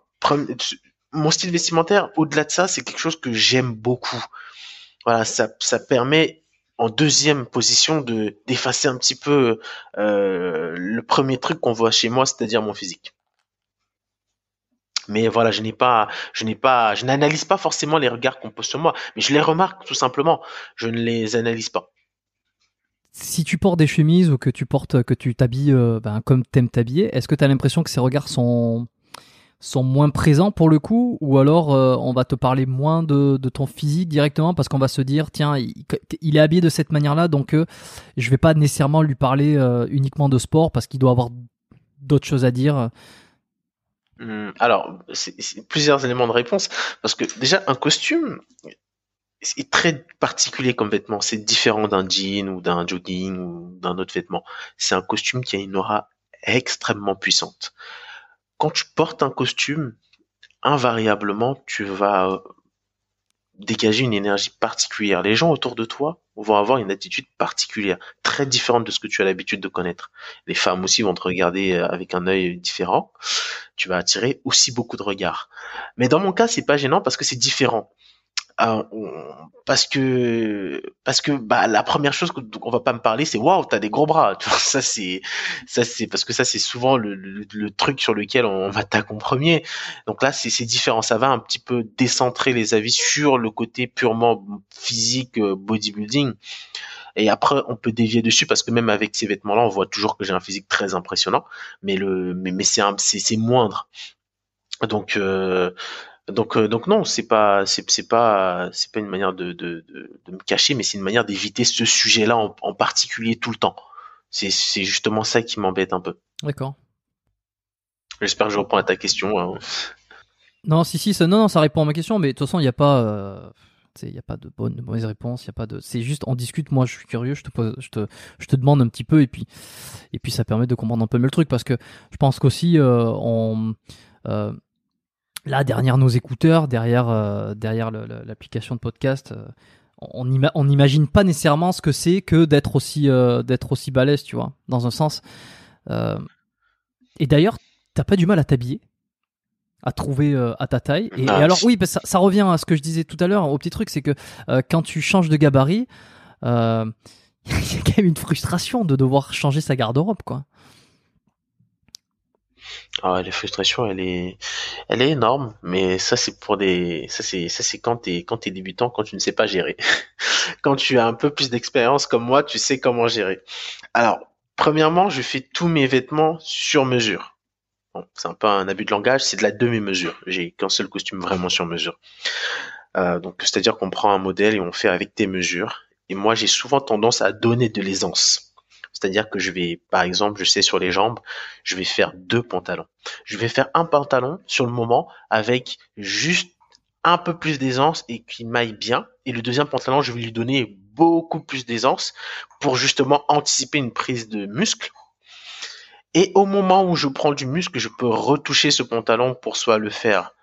[SPEAKER 2] mon style vestimentaire, au-delà de ça, c'est quelque chose que j'aime beaucoup. Voilà, ça, ça permet en deuxième position de d'effacer un petit peu euh, le premier truc qu'on voit chez moi, c'est-à-dire mon physique. Mais voilà, je n'ai pas, je n'ai pas, je n'analyse pas forcément les regards qu'on pose sur moi, mais je les remarque tout simplement. Je ne les analyse pas.
[SPEAKER 1] Si tu portes des chemises ou que tu portes, que tu t'habilles euh, ben, comme t'aimes t'habiller, est-ce que tu as l'impression que ces regards sont sont moins présents pour le coup ou alors euh, on va te parler moins de, de ton physique directement parce qu'on va se dire tiens il, est habillé de cette manière-là donc euh, je vais pas nécessairement lui parler euh, uniquement de sport parce qu'il doit avoir d'autres choses à dire.
[SPEAKER 2] Hum, Alors, plusieurs éléments de réponse parce que déjà un costume est très particulier comme vêtement. C'est différent d'un jean ou d'un jogging ou d'un autre vêtement. C'est un costume qui a une aura extrêmement puissante. Quand tu portes un costume, invariablement, tu vas dégager une énergie particulière. Les gens autour de toi vont avoir une attitude particulière, très différente de ce que tu as l'habitude de connaître. Les femmes aussi vont te regarder euh, avec un œil différent. Tu vas attirer aussi beaucoup de regards. Mais dans mon cas, c'est pas gênant parce que c'est différent. On- parce que parce que bah la première chose qu'on on va pas me parler c'est waouh t'as des gros bras. Ça c'est ça c'est parce que ça c'est souvent le, truc sur lequel on m'attaque en premier donc là c'est différent. Ça va un petit peu décentrer les avis sur le côté purement physique euh, bodybuilding. Et après on peut dévier dessus parce que même avec ces vêtements là on voit toujours que j'ai un physique très impressionnant. Mais le mais, mais c'est c'est moindre. Donc euh, donc, euh, donc non, c'est pas, c'est, pas, c'est pas une manière de, de, de, de me cacher, mais c'est une manière d'éviter ce sujet-là en, en particulier tout le temps. C'est, c'est justement ça qui m'embête un peu.
[SPEAKER 1] D'accord.
[SPEAKER 2] J'espère que je réponds à ta question. hein.
[SPEAKER 1] Non si si ça, non non ça répond à ma question mais de toute façon il n'y a pas euh, il y a pas de bonne de mauvaise réponse il y a pas de c'est juste on discute moi je suis curieux je te pose je te je te demande un petit peu et puis et puis ça permet de comprendre un peu mieux le truc parce que je pense qu'aussi euh, on euh, là derrière nos écouteurs derrière euh, derrière l'application de podcast euh, on ima- on n'imagine pas nécessairement ce que c'est que d'être aussi euh, d'être aussi balèze tu vois dans un sens Euh, et d'ailleurs t'as pas du mal à t'habiller à trouver à ta taille. Et,
[SPEAKER 2] Ah,
[SPEAKER 1] et alors oui, bah, ça, ça revient à ce que je disais tout à l'heure, au petit truc, c'est que quand tu changes de gabarit, il y a quand même une frustration de devoir changer sa garde-robe, quoi.
[SPEAKER 2] Ah la frustration, elle est, elle est énorme, mais ça c'est pour des, ça c'est, ça c'est quand t'es, quand t'es débutant, quand tu ne sais pas gérer. quand tu as un peu plus d'expérience comme moi, tu sais comment gérer. Alors, premièrement, je fais tous mes vêtements sur mesure. Bon, c'est un peu un abus de langage, c'est de la demi-mesure. J'ai qu'un seul costume vraiment sur mesure. Euh, donc, c'est-à-dire qu'on prend un modèle et on fait avec tes mesures. Et moi, j'ai souvent tendance à donner de l'aisance. C'est-à-dire que je vais, par exemple, je sais sur les jambes, je vais faire deux pantalons. Je vais faire un pantalon sur le moment avec juste un peu plus d'aisance et qui m'aille bien. Et le deuxième pantalon, je vais lui donner beaucoup plus d'aisance pour justement anticiper une prise de muscle. Et au moment où je prends du muscle, je peux retoucher ce pantalon pour soit le faire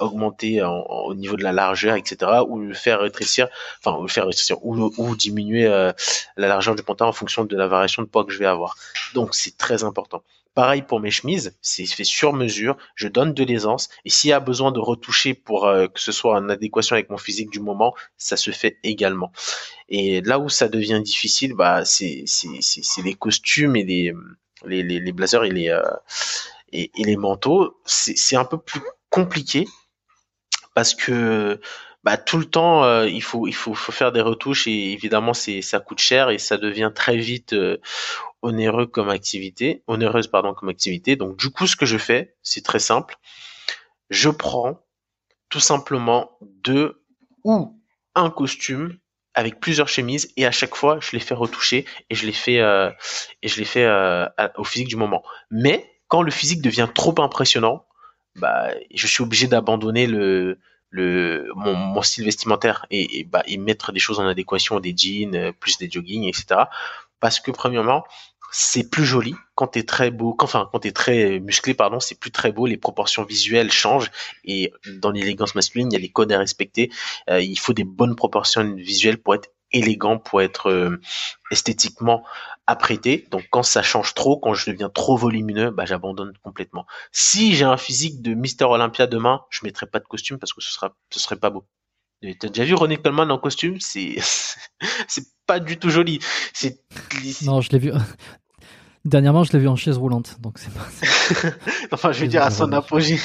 [SPEAKER 2] augmenter en- au niveau de la largeur, etc., ou le faire rétrécir, enfin, faire rétrécir, ou, ou diminuer euh, la largeur du pantalon en fonction de la variation de poids que je vais avoir. Donc, c'est très important. Pareil pour mes chemises, c'est fait sur mesure, je donne de l'aisance, et s'il y a besoin de retoucher pour euh, que ce soit en adéquation avec mon physique du moment, ça se fait également. Et là où ça devient difficile, bah, c'est les costumes et les, les, les, blazers et les, euh, et, et les manteaux. C'est un peu plus compliqué parce que bah, tout le temps, euh, il faut il faut, faut faire des retouches et évidemment c'est ça coûte cher et ça devient très vite euh, onéreux comme activité, onéreuse pardon comme activité. Donc du coup, ce que je fais, c'est très simple. Je prends tout simplement deux ou un costume avec plusieurs chemises et à chaque fois je les fais retoucher et je les fais euh, et je les fais au physique du moment. Mais quand le physique devient trop impressionnant, bah je suis obligé d'abandonner le le mon, style vestimentaire et, bah, et mettre des choses en adéquation, des jeans, euh, plus des jogging, etc. Parce que premièrement, c'est plus joli quand t'es très beau, quand, enfin quand t'es très musclé, pardon, c'est plus très beau, les proportions visuelles changent et dans l'élégance masculine, il y a les codes à respecter. Euh, il faut des bonnes proportions visuelles pour être élégant, pour être euh, esthétiquement apprêté. Donc quand ça change trop, quand je deviens trop volumineux, bah, j'abandonne complètement. Si j'ai un physique de Mister Olympia demain, je mettrai pas de costume parce que ce sera, ce serait pas beau. T'as déjà vu Ronnie Coleman en costume? C'est, c'est pas du tout joli. C'est.
[SPEAKER 1] Non, je l'ai vu. Dernièrement, je l'ai vu en chaise roulante, donc c'est pas.
[SPEAKER 2] enfin, je veux dire à son apogée.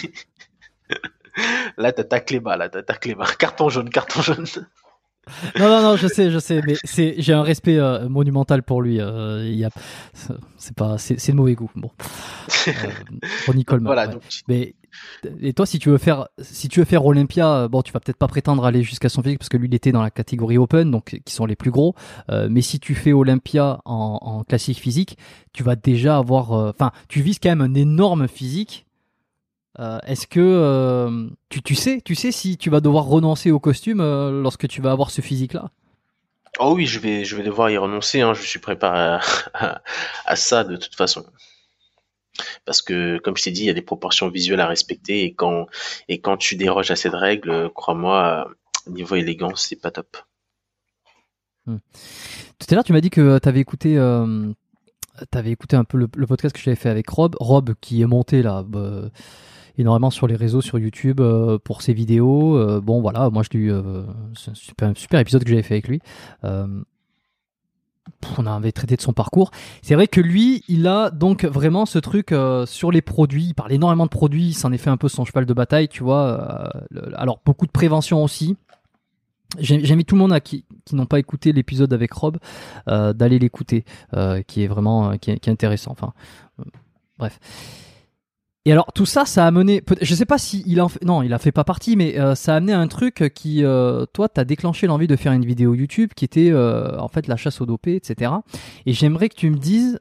[SPEAKER 2] là, t'as ta clé bas, là, t'as ta clé bas. Carton jaune, carton jaune.
[SPEAKER 1] Non, non, non, je sais, je sais, mais c'est, j'ai un respect euh, monumental pour lui. Euh, il y a, c'est pas, c'est, c'est de mauvais goût. Bon, euh, Ronnie Coleman. Voilà, donc... Mais et toi, si tu veux faire, si tu veux faire Olympia, bon, tu vas peut-être pas prétendre aller jusqu'à son physique parce que lui, il était dans la catégorie Open, donc qui sont les plus gros. Euh, mais si tu fais Olympia en, en classique physique, tu vas déjà avoir, enfin, tu vises quand même un énorme physique euh, est-ce que euh, tu, tu, sais, tu sais si tu vas devoir renoncer au costume euh, lorsque tu vas avoir ce physique-là?
[SPEAKER 2] Oh oui, je vais, je vais devoir y renoncer. Hein. Je suis préparé à, ça de toute façon. Parce que, comme je t'ai dit, il y a des proportions visuelles à respecter et quand, et quand tu déroges à cette règle, crois-moi, niveau élégance, c'est pas top.
[SPEAKER 1] Hmm. Tout à l'heure, tu m'as dit que tu avais écouté avais écouté un peu le, podcast que j'avais fait avec Rob. Rob qui est monté là bah, énormément sur les réseaux, sur YouTube euh, pour ses vidéos. Euh, bon, voilà, moi je lui. Euh, c'est un super, épisode que j'avais fait avec lui. on avait traité de son parcours. C'est vrai que lui, il a donc vraiment ce truc sur les produits. Il parle énormément de produits. C'en est fait un peu son cheval de bataille, tu vois. alors, beaucoup de prévention aussi. J'invite tout le monde à qui, qui n'ont pas écouté l'épisode avec Rob d'aller l'écouter, qui est vraiment qui est intéressant. Enfin, bref. Et alors tout ça, ça a mené, je sais pas si il en fait, non, il a fait pas partie, mais euh, ça a amené à un truc qui, euh, toi, t'as déclenché l'envie de faire une vidéo YouTube qui était euh, en fait la chasse aux dopés, etc. Et j'aimerais que tu me dises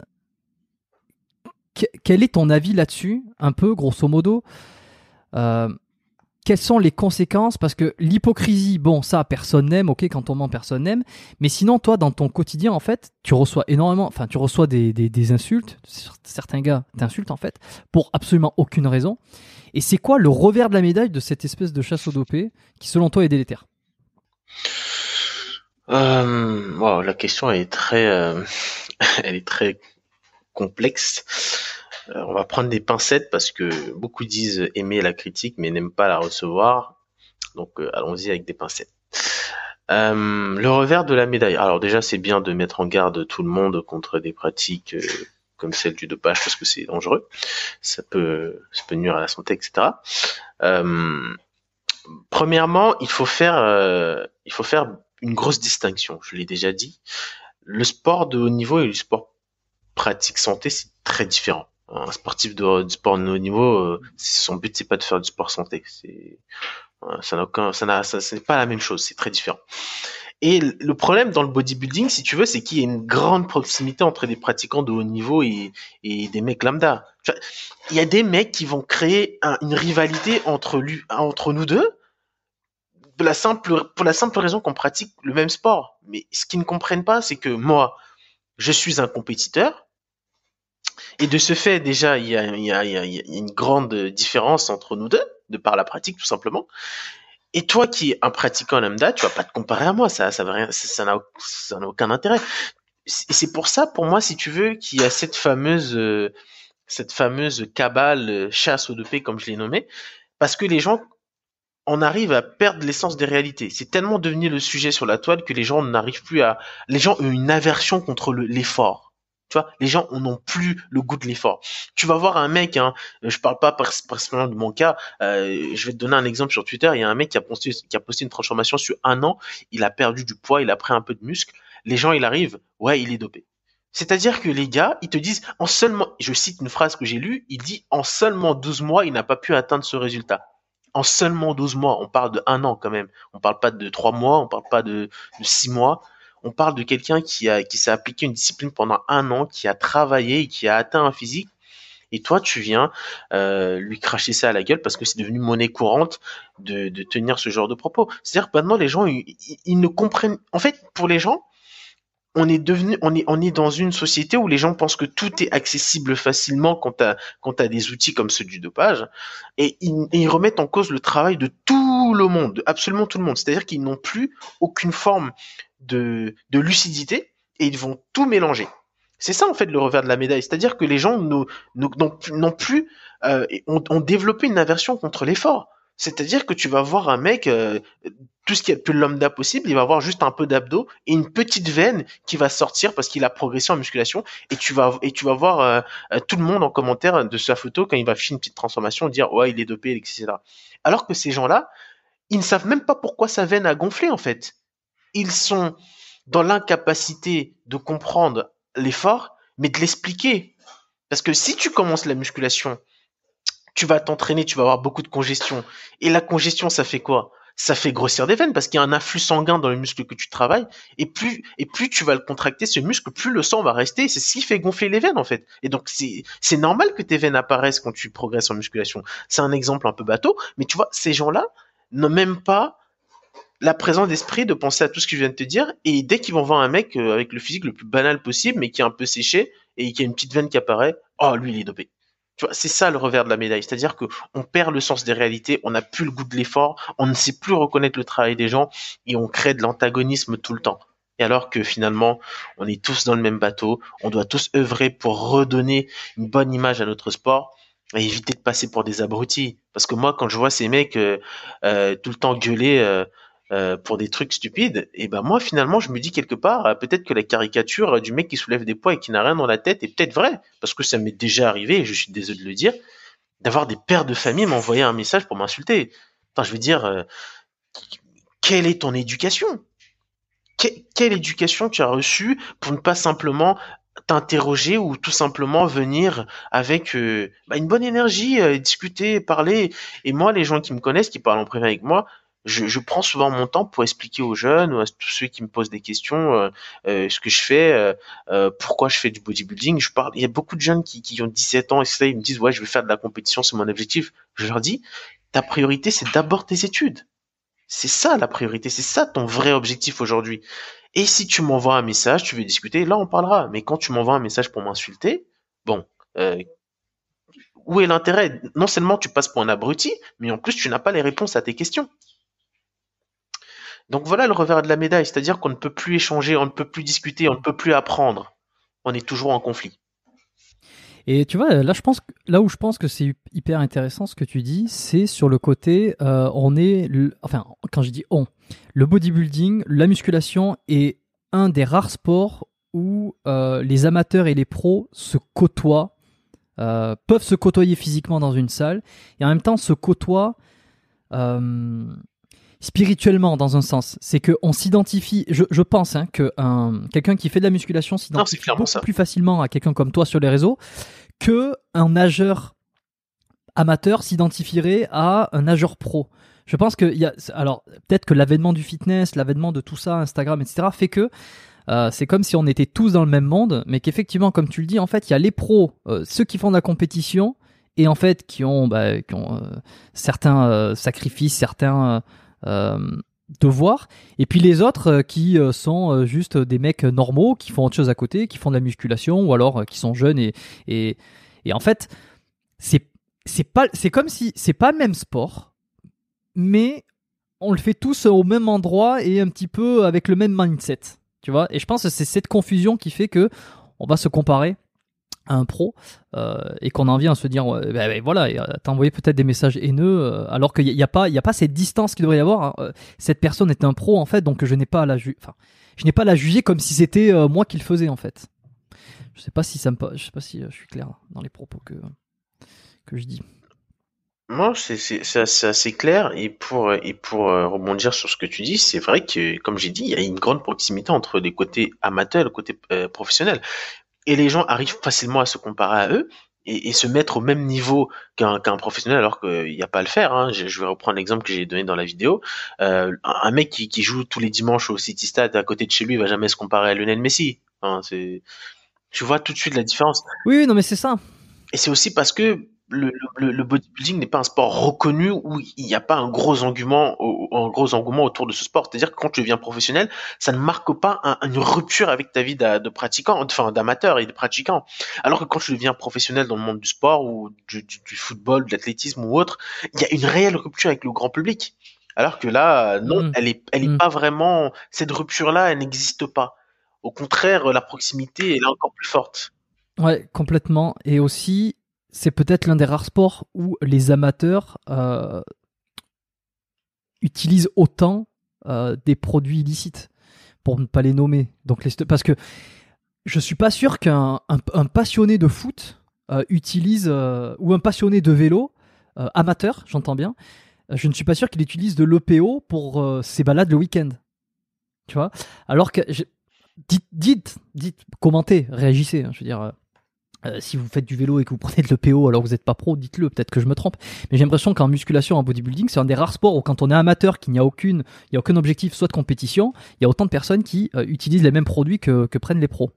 [SPEAKER 1] quel est ton avis là-dessus, un peu grosso modo? Quelles sont les conséquences? Parce que l'hypocrisie, bon, ça, personne n'aime, ok, quand on ment, personne n'aime. Mais sinon, toi, dans ton quotidien, en fait, tu reçois énormément, enfin, tu reçois des, insultes. Certains gars t'insultent, en fait, pour absolument aucune raison. Et c'est quoi le revers de la médaille de cette espèce de chasse au dopé qui, selon toi, est délétère?
[SPEAKER 2] Euh, La question est très, euh, elle est très complexe. Euh, on va prendre des pincettes parce que beaucoup disent aimer la critique mais n'aiment pas la recevoir. Donc euh, allons-y avec des pincettes. Euh, le revers de la médaille. Alors déjà, c'est bien de mettre en garde tout le monde contre des pratiques comme celle du dopage parce que c'est dangereux. Ça peut, nuire à la santé, etc. premièrement, il faut faire, il faut faire une grosse distinction. Je l'ai déjà dit. Le sport de haut niveau et le sport pratique santé, c'est très différent un sportif de, du sport de haut niveau, euh, son but c'est pas de faire du sport santé. C'est euh, ça n'a aucun, ça n'a, c'est pas la même chose. C'est très différent. Et le problème dans le bodybuilding, si tu veux, c'est qu'il y a une grande proximité entre des pratiquants de haut niveau et, et des mecs lambda. Il y a des mecs qui vont créer une rivalité entre lui, entre nous deux, de la simple, pour la simple raison qu'on pratique le même sport. Mais ce qu'ils ne comprennent pas, c'est que moi, je suis un compétiteur, et de ce fait, déjà, il y a, une grande différence entre nous deux, de par la pratique, tout simplement. Et toi qui es un pratiquant lambda, tu vas pas te comparer à moi, ça, ça ça n'a, ça n'a aucun intérêt. Et c'est pour ça, pour moi, si tu veux, qu'il y a cette fameuse, euh, cette fameuse cabale euh, chasse au dopé, comme je l'ai nommé, parce que les gens on arrive à perdre l'essence des réalités. C'est tellement devenu le sujet sur la toile que les gens n'arrivent plus à... Les gens ont une aversion contre l'effort. Les gens n'ont plus le goût de l'effort. Tu vas voir un mec, hein, je parle pas personnellement de mon cas, euh, je vais te donner un exemple sur Twitter, il y a un mec qui a posté, une transformation sur un an, il a perdu du poids, il a pris un peu de muscle, les gens, il arrive, ouais, il est dopé. C'est-à-dire que les gars, ils te disent, en seulement, je cite une phrase que j'ai lue, il dit, en seulement 12 mois, il n'a pas pu atteindre ce résultat en seulement 12 mois. On parle de un an quand même. On parle pas de trois mois, on parle pas de six mois. On parle de quelqu'un qui a qui s'est appliqué une discipline pendant un an, qui a travaillé et qui a atteint un physique. Et toi, tu viens euh, lui cracher ça à la gueule parce que c'est devenu monnaie courante de, de tenir ce genre de propos. C'est-à-dire que maintenant, les gens, ils ne comprennent. En fait, pour les gens, on est devenu, on est, on est dans une société où les gens pensent que tout est accessible facilement quand t'as, quand des outils comme ceux du dopage, et ils, remettent en cause le travail de tout le monde, absolument tout le monde. C'est-à-dire qu'ils n'ont plus aucune forme de, lucidité et ils vont tout mélanger. C'est ça en fait le revers de la médaille, c'est-à-dire que les gens n'ont plus, euh, ont développé une aversion contre l'effort. C'est-à-dire que tu vas voir un mec, euh, tout ce qui est plus lambda possible, il va avoir juste un peu d'abdos et une petite veine qui va sortir parce qu'il a progressé en musculation et tu vas et tu vas voir euh, tout le monde en commentaire de sa photo quand il va faire une petite transformation dire ouais il est dopé etc. Alors que ces gens-là, ils ne savent même pas pourquoi sa veine a gonflé en fait. Ils sont dans l'incapacité de comprendre l'effort, mais de l'expliquer. Parce que si tu commences la musculation tu vas t'entraîner, tu vas avoir beaucoup de congestion. Et la congestion, ça fait quoi? Ça fait grossir des veines parce qu'il y a un afflux sanguin dans le muscle que tu travailles. Et plus et plus tu vas le contracter, ce muscle, plus le sang va rester. C'est ce qui fait gonfler les veines en fait. Et donc c'est normal que tes veines apparaissent quand tu progresses en musculation. C'est un exemple un peu bateau, mais tu vois, ces gens-là n'ont même pas la présence d'esprit de penser à tout ce que je viens de te dire. Et dès qu'ils vont voir un mec euh, avec le physique le plus banal possible, mais qui est un peu séché et qui a une petite veine qui apparaît, oh lui il est dopé c'est ça le revers de la médaille, c'est-à-dire que on perd le sens des réalités, on n'a plus le goût de l'effort, on ne sait plus reconnaître le travail des gens et on crée de l'antagonisme tout le temps. Et alors que finalement, on est tous dans le même bateau, on doit tous œuvrer pour redonner une bonne image à notre sport et éviter de passer pour des abrutis. Parce que moi, quand je vois ces mecs euh, euh, tout le temps gueuler euh, euh, pour des trucs stupides, et ben moi finalement je me dis quelque part euh, peut-être que la caricature du mec qui soulève des poids et qui n'a rien dans la tête est peut-être vraie parce que ça m'est déjà arrivé et je suis désolé de le dire d'avoir des pères de famille m'envoyer un message pour m'insulter. Enfin je veux dire euh, quelle est ton éducation? Quelle éducation tu as reçue pour ne pas simplement t'interroger ou tout simplement venir avec bah, une bonne énergie, discuter, parler? Et moi, les gens qui me connaissent, qui parlent en privé avec moi, je, prends souvent mon temps pour expliquer aux jeunes ou à tous ceux qui me posent des questions euh, euh, ce que je fais, euh, pourquoi je fais du bodybuilding. Je parle, il y a beaucoup de jeunes qui, qui ont 17 ans et ça, ils me disent ouais, je vais faire de la compétition, c'est mon objectif. Je leur dis, ta priorité, c'est d'abord tes études. C'est ça la priorité, c'est ça ton vrai objectif aujourd'hui. Et si tu m'envoies un message, tu veux discuter, là on parlera. Mais quand tu m'envoies un message pour m'insulter, bon, où est l'intérêt? Non seulement tu passes pour un abruti, mais en plus tu n'as pas les réponses à tes questions. Donc voilà le revers de la médaille, c'est-à-dire qu'on ne peut plus échanger, on ne peut plus discuter, on ne peut plus apprendre. On est toujours en conflit.
[SPEAKER 1] Et tu vois, là, où je pense que c'est hyper intéressant ce que tu dis, c'est sur le côté, euh, on est, enfin, quand je dis on, le bodybuilding, la musculation est un des rares sports où euh, les amateurs et les pros se côtoient, euh, peuvent se côtoyer physiquement dans une salle, et en même temps se côtoient spirituellement dans un sens. C'est que on s'identifie. Je, je, pense hein, que un, quelqu'un qui fait de la musculation s'identifie beaucoup plus facilement à quelqu'un comme toi sur les réseaux que un nageur amateur s'identifierait à un nageur pro. Je pense que y a, alors peut-être que l'avènement du fitness, l'avènement de tout ça, Instagram, etc., fait que euh, c'est comme si on était tous dans le même monde, mais qu'effectivement, comme tu le dis, en fait, il y a les pros, euh, ceux qui font de la compétition, et en fait qui ont, bah, qui ont euh, certains sacrifices, certains de voir. Et puis les autres euh, qui euh, sont juste des mecs normaux, qui font autre chose à côté, qui font de la musculation, ou alors qui sont jeunes et, et, et en fait, c'est c'est pas c'est comme si c'est pas le même sport, mais on le fait tous au même endroit et un petit peu avec le même mindset, tu vois. Et je pense que c'est cette confusion qui fait que on va se comparer un pro et qu'on en vient à se dire ouais, bah, voilà t'as envoyé peut-être des messages haineux alors qu'il n'y a, pas il y a pas cette distance qu'il devrait y avoir hein. cette personne est un pro en fait donc je n'ai pas à la je n'ai pas la juger comme si c'était moi qui le faisais en fait je sais pas si ça me je sais pas si je suis clair dans les propos que que je dis
[SPEAKER 2] moi, c'est assez, clair. Et pour, et pour euh, rebondir sur ce que tu dis, c'est vrai que, comme j'ai dit, il y a une grande proximité entre les côtés amateurs et le côté euh, professionnel. Et les gens arrivent facilement à se comparer à eux et, se mettre au même niveau qu'un professionnel alors qu'il n'y a pas à le faire. Hein. Je, vais reprendre l'exemple que j'ai donné dans la vidéo. Euh, un, mec qui, qui, joue tous les dimanches au City Stade à côté de chez lui va jamais se comparer à Lionel Messi. tu vois tout de suite la différence.
[SPEAKER 1] Oui, non mais c'est ça.
[SPEAKER 2] Et c'est aussi parce que le, le, le, bodybuilding n'est pas un sport reconnu où il n'y a pas un gros engouement, un gros engouement autour de ce sport. C'est-à-dire que quand tu deviens professionnel, ça ne marque pas une rupture avec ta vie de, pratiquant, enfin d'amateur et de pratiquant. Alors que quand tu deviens professionnel dans le monde du sport ou du, du, football, de l'athlétisme ou autre, il y a une réelle rupture avec le grand public. Alors que là, non, mm. elle est, elle est mm. pas vraiment. Cette rupture-là, elle n'existe pas. Au contraire, la proximité, elle est encore plus forte.
[SPEAKER 1] Ouais, complètement. Et aussi, c'est peut-être l'un des rares sports où les amateurs euh, utilisent autant euh, des produits illicites, pour ne pas les nommer. Donc parce que je suis pas sûr qu'un passionné de foot euh, utilise ou un passionné de vélo amateur, j'entends bien. Je ne suis pas sûr qu'il utilise de l'EPO pour ses balades le week-end. Tu vois? Alors que dites, dites, dites, commentez, réagissez. Hein, je veux dire euh, si vous faites du vélo et que vous prenez de l'EPO alors que vous n'êtes pas pro, dites-le, peut-être que je me trompe. Mais j'ai l'impression qu'en musculation, en bodybuilding, c'est un des rares sports où quand on est amateur, qu'il n'y a aucune, il y a aucun objectif, soit de compétition, il y a autant de personnes qui euh, utilisent les mêmes produits que, que prennent les pros.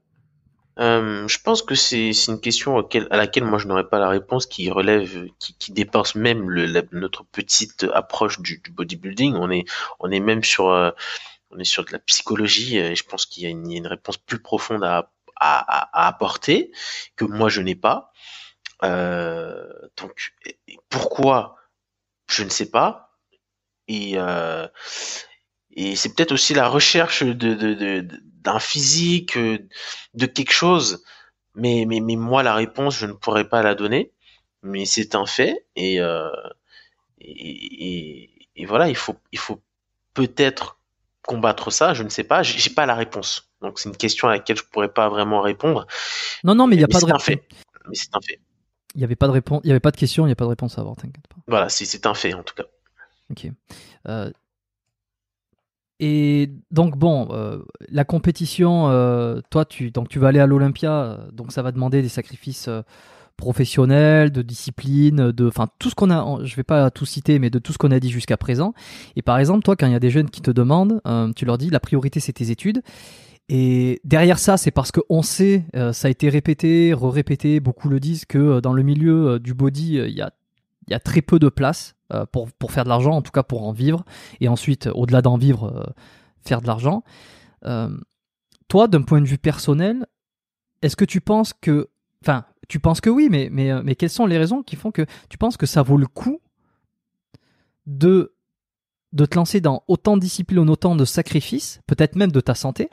[SPEAKER 2] Euh, je pense que c'est une question à laquelle moi je n'aurais pas la réponse, qui relève, qui, qui dépasse même le, notre petite approche du, du, bodybuilding. On est, on est même sur, euh, on est sur de la psychologie. Et je pense qu'il y, y, a une réponse plus profonde à à, apporter que moi je n'ai pas. Euh, donc pourquoi? Je ne sais pas. Et, euh, et c'est peut-être aussi la recherche de, d'un physique, de quelque chose. Mais, mais, mais moi, la réponse, je ne pourrais pas la donner. Mais c'est un fait. Et, euh, et, et, voilà, il faut, il faut peut-être combattre ça. Je ne sais pas. J'ai pas la réponse. Donc c'est une question à laquelle je pourrais pas vraiment répondre.
[SPEAKER 1] Non, non, mais il n'y a pas de réponse.
[SPEAKER 2] Mais c'est un fait.
[SPEAKER 1] Il n'y avait pas de réponse, il y avait pas de question, il n'y a pas de réponse à avoir, t'inquiète pas.
[SPEAKER 2] Voilà, c'est un fait en tout cas.
[SPEAKER 1] Ok. Euh, et donc bon, euh, la compétition, euh, toi tu donc tu vas aller à l'Olympia, donc ça va demander des sacrifices professionnels, de discipline, de enfin tout ce qu'on a. Je vais pas tout citer, mais de tout ce qu'on a dit jusqu'à présent. Et par exemple, toi, quand il y a des jeunes qui te demandent, tu leur dis la priorité c'est tes études. Et derrière ça, c'est parce qu'on sait, euh, ça a été répété, re-répété, beaucoup le disent, que euh, dans le milieu euh, du body, il y a, très peu de place pour, pour faire de l'argent, en tout cas pour en vivre, et ensuite, au-delà d'en vivre, faire de l'argent. toi, d'un point de vue personnel, est-ce que tu penses que... Enfin, tu penses que oui, mais, mais, mais quelles sont les raisons qui font que tu penses que ça vaut le coup de de te lancer dans autant de disciplines, autant de sacrifices, peut-être même de ta santé,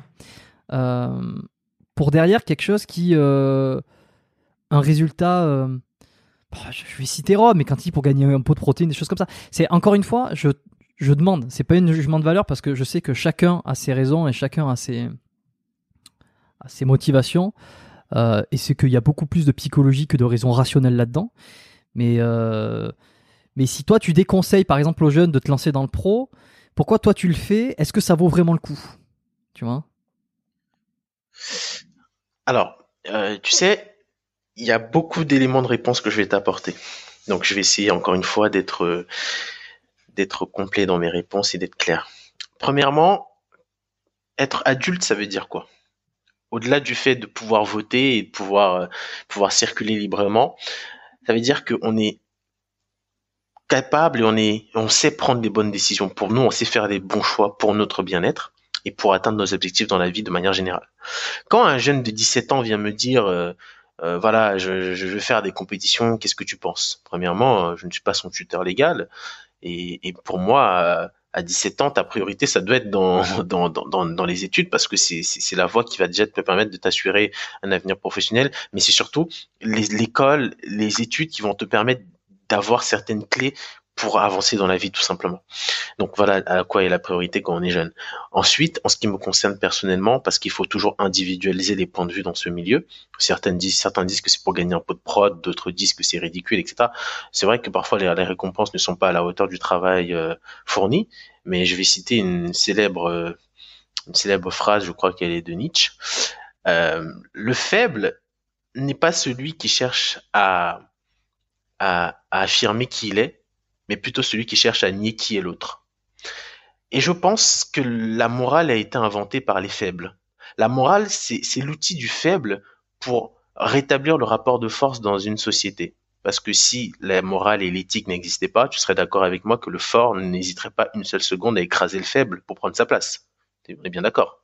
[SPEAKER 1] euh, pour derrière quelque chose qui. Euh, un résultat. Euh, bah, je vais citer Rome, mais quand il pour gagner un pot de protéines, des choses comme ça. C'est encore une fois, je, je demande, c'est pas un jugement de valeur parce que je sais que chacun a ses raisons et chacun a ses, ses motivations. et c'est qu'il y a beaucoup plus de psychologie que de raisons rationnelles là-dedans. Mais mais si toi tu déconseilles par exemple aux jeunes de te lancer dans le pro, pourquoi toi tu le fais? Est-ce que ça vaut vraiment le coup? Tu vois?
[SPEAKER 2] Alors, euh, tu sais, il y a beaucoup d'éléments de réponse que je vais t'apporter. Donc je vais essayer encore une fois d'être d'être complet dans mes réponses et d'être clair. Premièrement, être adulte, ça veut dire quoi? Au-delà du fait de pouvoir voter et de pouvoir euh, pouvoir circuler librement, ça veut dire qu'on est capable et on est, on sait prendre des bonnes décisions pour nous, on sait faire des bons choix pour notre bien-être et pour atteindre nos objectifs dans la vie de manière générale. Quand un jeune de 17 ans vient me dire, euh, euh, voilà, je, je, veux faire des compétitions, qu'est-ce que tu penses? Premièrement, euh, je ne suis pas son tuteur légal et, et pour moi, à 17 ans, ta priorité, ça doit être dans, dans, dans, dans les études parce que c'est, c'est, la voie qui va déjà te permettre de t'assurer un avenir professionnel. Mais c'est surtout l'école, les études qui vont te permettre d'avoir certaines clés pour avancer dans la vie tout simplement. Donc voilà à quoi est la priorité quand on est jeune. Ensuite, en ce qui me concerne personnellement, parce qu'il faut toujours individualiser les points de vue dans ce milieu, certains disent, certains disent que c'est pour gagner un peu de prod, d'autres disent que c'est ridicule, etc. C'est vrai que parfois les, récompenses ne sont pas à la hauteur du travail euh, fourni, mais je vais citer une célèbre, euh, une célèbre phrase, je crois qu'elle est de Nietzsche. Euh, le faible n'est pas celui qui cherche à, à, à affirmer qui il est, mais plutôt celui qui cherche à nier qui est l'autre. Et je pense que la morale a été inventée par les faibles. La morale, c'est l'outil du faible pour rétablir le rapport de force dans une société. Parce que si la morale et l'éthique n'existaient pas, tu serais d'accord avec moi que le fort n'hésiterait pas une seule seconde à écraser le faible pour prendre sa place. On est bien d'accord.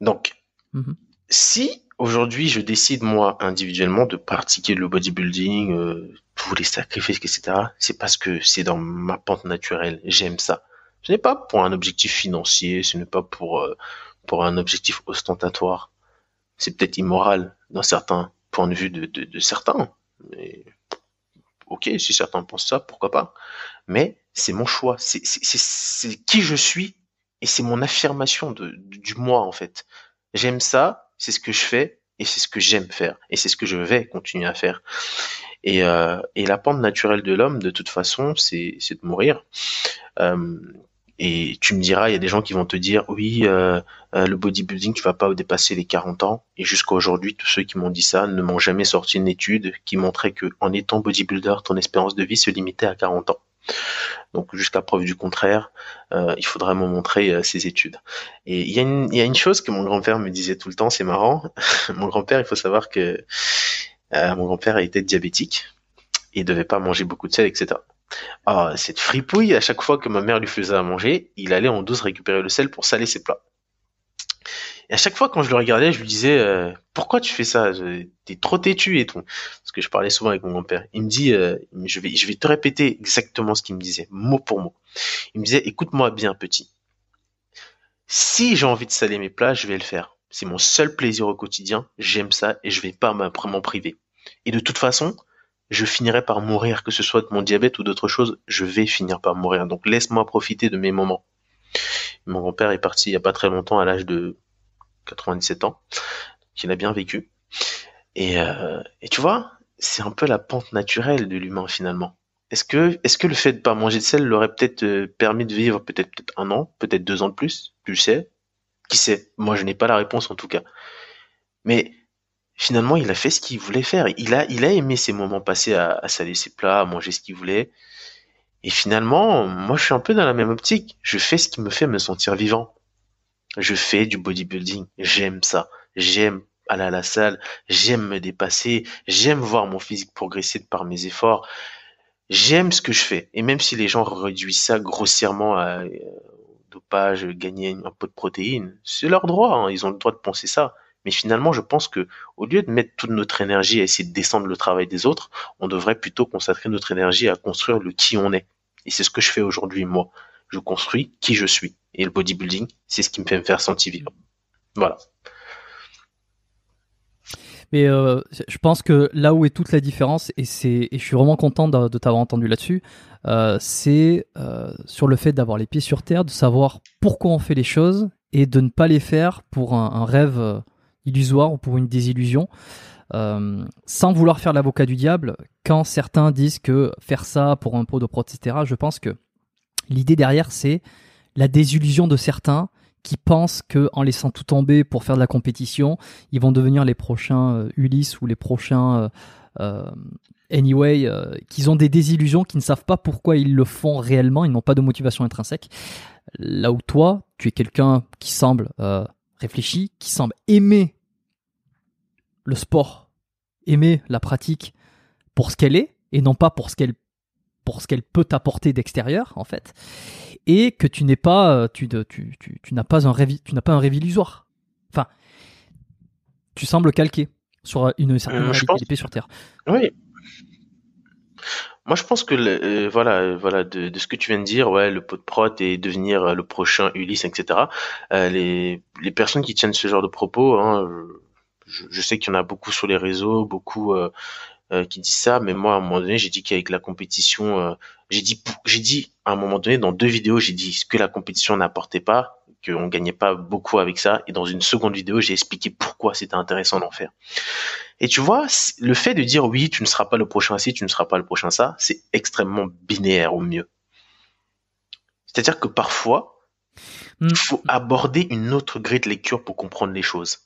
[SPEAKER 2] Donc, mm-hmm. si aujourd'hui je décide moi individuellement de pratiquer le bodybuilding, euh, tous les sacrifices, etc., c'est parce que c'est dans ma pente naturelle. J'aime ça. Ce n'est pas pour un objectif financier, ce n'est pas pour, euh, pour un objectif ostentatoire. C'est peut-être immoral dans certains points de vue de, de, de certains. Mais, ok, si certains pensent ça, pourquoi pas. Mais c'est mon choix, c'est qui je suis et c'est mon affirmation de, du moi en fait. J'aime ça, c'est ce que je fais et c'est ce que j'aime faire et c'est ce que je vais continuer à faire. Et, euh, et la pente naturelle de l'homme, de toute façon, c'est de mourir. Euh, et tu me diras, il y a des gens qui vont te dire, oui, euh, le bodybuilding, tu vas pas dépasser les 40 ans. Et jusqu'à aujourd'hui, tous ceux qui m'ont dit ça ne m'ont jamais sorti une étude qui montrait que, en étant bodybuilder, ton espérance de vie se limitait à 40 ans. Donc jusqu'à preuve du contraire, euh, il faudra me montrer euh, ces études. Et il y, a une, chose que mon grand-père me disait tout le temps, c'est marrant. mon grand-père, il faut savoir que euh, mon grand-père était diabétique et devait pas manger beaucoup de sel, etc. Alors, cette fripouille, à chaque fois que ma mère lui faisait à manger, il allait en douce récupérer le sel pour saler ses plats. Et à chaque fois quand je le regardais, je lui disais euh, pourquoi tu fais ça? T'es trop têtu et tout. Parce que je parlais souvent avec mon grand-père. Il me dit, euh, je vais, je vais te répéter exactement ce qu'il me disait, mot pour mot. Il me disait, écoute-moi bien, petit. Si j'ai envie de saler mes plats, je vais le faire. C'est mon seul plaisir au quotidien. J'aime ça et je vais pas m'en priver. Et de toute façon, je finirai par mourir, que ce soit de mon diabète ou d'autre chose, je vais finir par mourir. Donc laisse-moi profiter de mes moments. Mon grand-père est parti il y a pas très longtemps à l'âge de 97 ans, qu'il a bien vécu. Et, euh, et tu vois, c'est un peu la pente naturelle de l'humain finalement. Est-ce que, est-ce que le fait de pas manger de sel l'aurait peut-être euh, permis de vivre peut-être peut un an, peut-être deux ans de plus? Tu sais Qui sait? Moi, je n'ai pas la réponse en tout cas. Mais finalement, il a fait ce qu'il voulait faire. Il a, il a aimé ces moments passés à, à saler ses plats, à manger ce qu'il voulait. Et finalement, moi, je suis un peu dans la même optique. Je fais ce qui me fait me sentir vivant. Je fais du bodybuilding. J'aime ça. J'aime aller à la salle. J'aime me dépasser. J'aime voir mon physique progresser par mes efforts. J'aime ce que je fais. Et même si les gens réduisent ça grossièrement à euh, dopage, gagner un peu de protéines, c'est leur droit. Hein. Ils ont le droit de penser ça. Mais finalement, je pense que au lieu de mettre toute notre énergie à essayer de descendre le travail des autres, on devrait plutôt consacrer notre énergie à construire le qui on est. Et c'est ce que je fais aujourd'hui, moi je construis qui je suis. Et le bodybuilding, c'est ce qui me fait me faire sentir vivre. Voilà.
[SPEAKER 1] Mais euh, je pense que là où est toute la différence, et, c'est, je suis vraiment content de, t'avoir entendu là-dessus, euh, c'est euh, sur le fait d'avoir les pieds sur terre, de savoir pourquoi on fait les choses et de ne pas les faire pour un, rêve illusoire ou pour une désillusion. sans vouloir faire l'avocat du diable, quand certains disent que faire ça pour un pot de prod, etc., je pense que L'idée derrière, c'est la désillusion de certains qui pensent que en laissant tout tomber pour faire de la compétition, ils vont devenir les prochains euh, Ulysse ou les prochains euh, euh, Anyway, qu'ils ont des désillusions, qui ne savent pas pourquoi ils le font réellement, ils n'ont pas de motivation intrinsèque. Là où toi, tu es quelqu'un qui semble réfléchi, qui semble aimer le sport, aimer la pratique pour ce qu'elle est et non pas pour ce qu'elle pour ce qu'elle peut t'apporter d'extérieur en fait et que tu n'es pas euh, tu, tu, tu, tu n'as pas un rêve tu n'as pas un rêve illusoire. Enfin tu sembles calqué sur une certaine euh, sur terre.
[SPEAKER 2] Oui. Moi, je pense que euh, voilà, euh, voilà, de, de, ce que tu viens de dire, ouais, le pot de prot et devenir euh, le prochain Ulysse, etc. les, les personnes qui tiennent ce genre de propos, hein, je, je, sais qu'il y en a beaucoup sur les réseaux, beaucoup qui disent ça, mais moi, à un moment donné, j'ai dit qu'avec la compétition, j'ai dit, j'ai dit à un moment donné dans deux vidéos, j'ai dit que la compétition n'apportait pas, qu'on gagnait pas beaucoup avec ça, et dans une seconde vidéo, j'ai expliqué pourquoi c'était intéressant d'en faire. Et tu vois, le fait de dire oui, tu ne seras pas le prochain ci, tu ne seras pas le prochain ça, c'est extrêmement binaire au mieux. C'est-à-dire que parfois, il mm. faut aborder une autre grille de lecture pour comprendre les choses.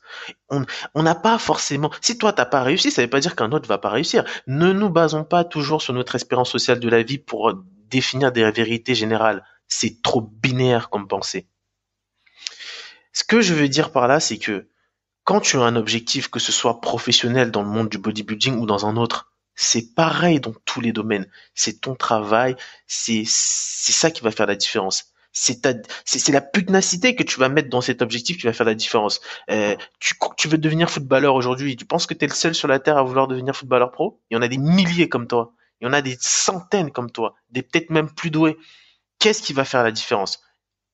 [SPEAKER 2] On n'a pas forcément. Si toi t'as pas réussi, ça ne veut pas dire qu'un autre va pas réussir. Ne nous basons pas toujours sur notre espérance sociale de la vie pour définir des vérités générales. C'est trop binaire comme pensée. Ce que je veux dire par là, c'est que quand tu as un objectif, que ce soit professionnel dans le monde du bodybuilding ou dans un autre, c'est pareil dans tous les domaines. C'est ton travail, c'est ça qui va faire la différence. C'est la pugnacité que tu vas mettre dans cet objectif qui va faire la différence. Euh, tu, tu veux devenir footballeur aujourd'hui, tu penses que tu es le seul sur la terre à vouloir devenir footballeur pro? Il y en a des milliers comme toi. Il y en a des centaines comme toi, des peut-être même plus doués. Qu'est-ce qui va faire la différence?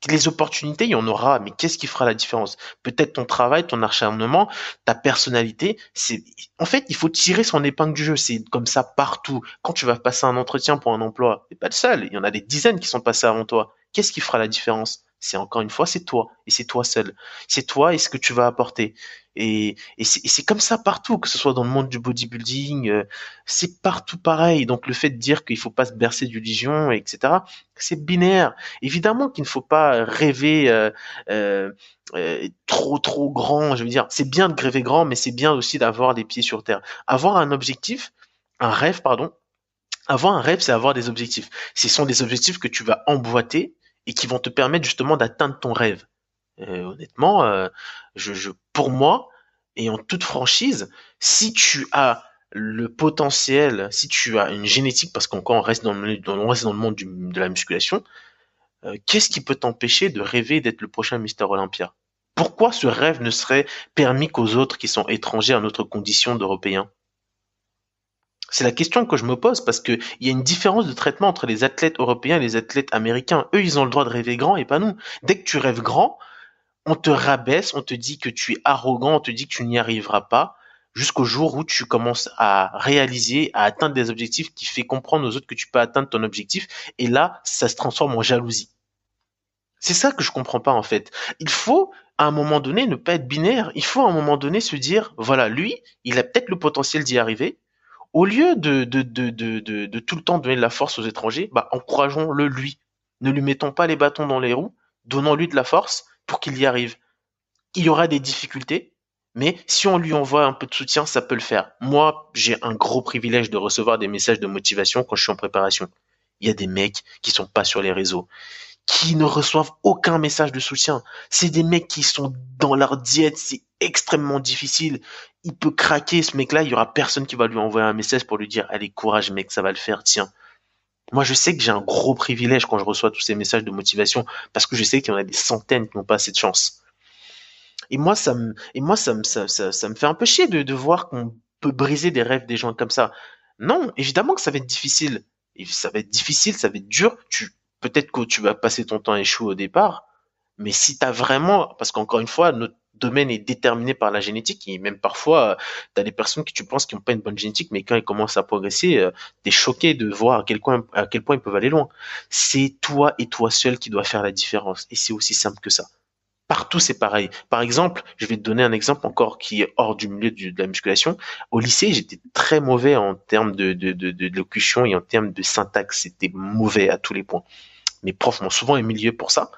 [SPEAKER 2] Les opportunités, il y en aura, mais qu'est-ce qui fera la différence? Peut-être ton travail, ton acharnement, ta personnalité. C'est en fait, il faut tirer son épingle du jeu. C'est comme ça partout. Quand tu vas passer un entretien pour un emploi, t'es pas le seul. Il y en a des dizaines qui sont passés avant toi. Qu'est-ce qui fera la différence? C'est encore une fois, c'est toi et c'est toi seul. C'est toi et ce que tu vas apporter. Et, et c'est comme ça partout, que ce soit dans le monde du bodybuilding, euh, c'est partout pareil. Donc le fait de dire qu'il faut pas se bercer d'illusions, etc., c'est binaire. Évidemment qu'il ne faut pas rêver euh, euh, euh, trop trop grand. Je veux dire, c'est bien de rêver grand, mais c'est bien aussi d'avoir les pieds sur terre. Avoir un objectif, un rêve, pardon. Avoir un rêve, c'est avoir des objectifs. Ce sont des objectifs que tu vas emboîter et qui vont te permettre justement d'atteindre ton rêve. Euh, honnêtement, euh, je, je, pour moi, et en toute franchise, si tu as le potentiel, si tu as une génétique, parce qu'encore on reste dans le, on reste dans le monde de la musculation, euh, qu'est-ce qui peut t'empêcher de rêver d'être le prochain Mister Olympia? Pourquoi ce rêve ne serait permis qu'aux autres qui sont étrangers à notre condition d'Européens? C'est la question que je me pose parce que il y a une différence de traitement entre les athlètes européens et les athlètes américains. Eux, ils ont le droit de rêver grand et pas nous. Dès que tu rêves grand, on te rabaisse, on te dit que tu es arrogant, on te dit que tu n'y arriveras pas, jusqu'au jour où tu commences à réaliser, à atteindre des objectifs qui fait comprendre aux autres que tu peux atteindre ton objectif. Et là, ça se transforme en jalousie. C'est ça que je comprends pas en fait. Il faut à un moment donné ne pas être binaire. Il faut à un moment donné se dire, voilà, lui, il a peut-être le potentiel d'y arriver au lieu de, de, de, de, tout le temps donner de la force aux étrangers, bah, encourageons-le lui. Ne lui mettons pas les bâtons dans les roues, donnons-lui de la force pour qu'il y arrive. Il y aura des difficultés, mais si on lui envoie un peu de soutien, ça peut le faire. Moi, j'ai un gros privilège de recevoir des messages de motivation quand je suis en préparation. Il y a des mecs qui sont pas sur les réseaux, qui ne reçoivent aucun message de soutien. C'est des mecs qui sont dans leur diète, c'est extrêmement difficile. Il peut craquer ce mec-là, il y aura personne qui va lui envoyer un message pour lui dire allez courage mec, ça va le faire, tiens. Moi, je sais que j'ai un gros privilège quand je reçois tous ces messages de motivation parce que je sais qu'il y en a des centaines qui n'ont pas assez de chance. Et moi, ça me, et moi, ça ça, me fait un peu chier de, voir qu'on peut briser des rêves des gens comme ça. Non, évidemment que ça va être difficile. Et ça va être difficile, ça va être dur. Tu, peut-être que tu vas passer ton temps à échouer au départ, mais si tu as vraiment, parce qu'encore une fois, notre domaine est déterminé par la génétique, et même parfois, tu as des personnes qui tu penses qui n'ont pas une bonne génétique, mais quand ils commencent à progresser, euh, tu es choqué de voir à quel, point, à quel point ils peuvent aller loin. C'est toi et toi seul qui dois faire la différence, et c'est aussi simple que ça. Partout, c'est pareil. Par exemple, je vais te donner un exemple encore qui est hors du milieu de la musculation. Au lycée, j'étais très mauvais en termes de locution et en termes de syntaxe. C'était mauvais à tous les points. Mes profs m'ont souvent humilié pour ça.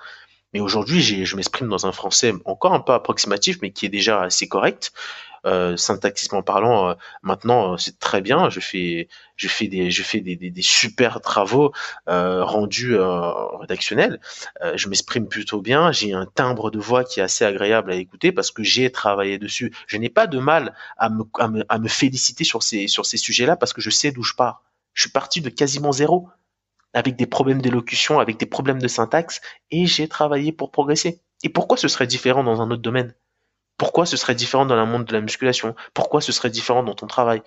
[SPEAKER 2] Mais aujourd'hui, je m'exprime dans un français encore un peu approximatif, mais qui est déjà assez correct euh, syntaxiquement parlant, euh, maintenant euh, c'est très bien. Je fais, je fais des, je fais des, des, des super travaux euh, rendus rédactionnels. je m'exprime plutôt bien. J'ai un timbre de voix qui est assez agréable à écouter parce que j'ai travaillé dessus. Je n'ai pas de mal à me, à me, à me féliciter sur ces, sur ces sujets-là parce que je sais d'où je pars. Je suis parti de quasiment zéro avec des problèmes d'élocution, avec des problèmes de syntaxe, et j'ai travaillé pour progresser. Et pourquoi ce serait différent dans un autre domaine? Pourquoi ce serait différent dans le monde de la musculation? Pourquoi ce serait différent dans ton travail?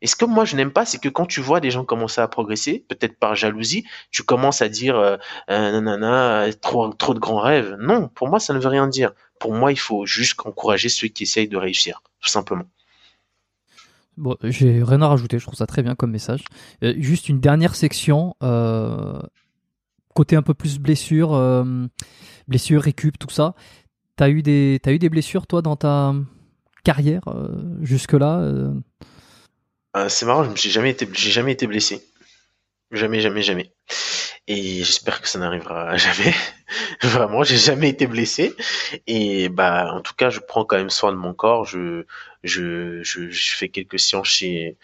[SPEAKER 2] Et ce que moi je n'aime pas, c'est que quand tu vois des gens commencer à progresser, peut-être par jalousie, tu commences à dire euh, euh, nanana, trop, trop de grands rêves. Non, pour moi ça ne veut rien dire. Pour moi, il faut juste encourager ceux qui essayent de réussir, tout simplement.
[SPEAKER 1] Bon, j'ai rien à rajouter, je trouve ça très bien comme message. Euh, juste une dernière section, euh, côté un peu plus blessure, euh, blessure, récup, tout ça. T'as eu des, eu des blessures toi dans ta carrière jusque là
[SPEAKER 2] C'est marrant, je suis jamais été, jamais été blessé, jamais, jamais, jamais. Et j'espère que ça n'arrivera jamais. Vraiment, j'ai jamais été blessé. Et bah, en tout cas, je prends quand même soin de mon corps. Je, je, fais quelques séances chez,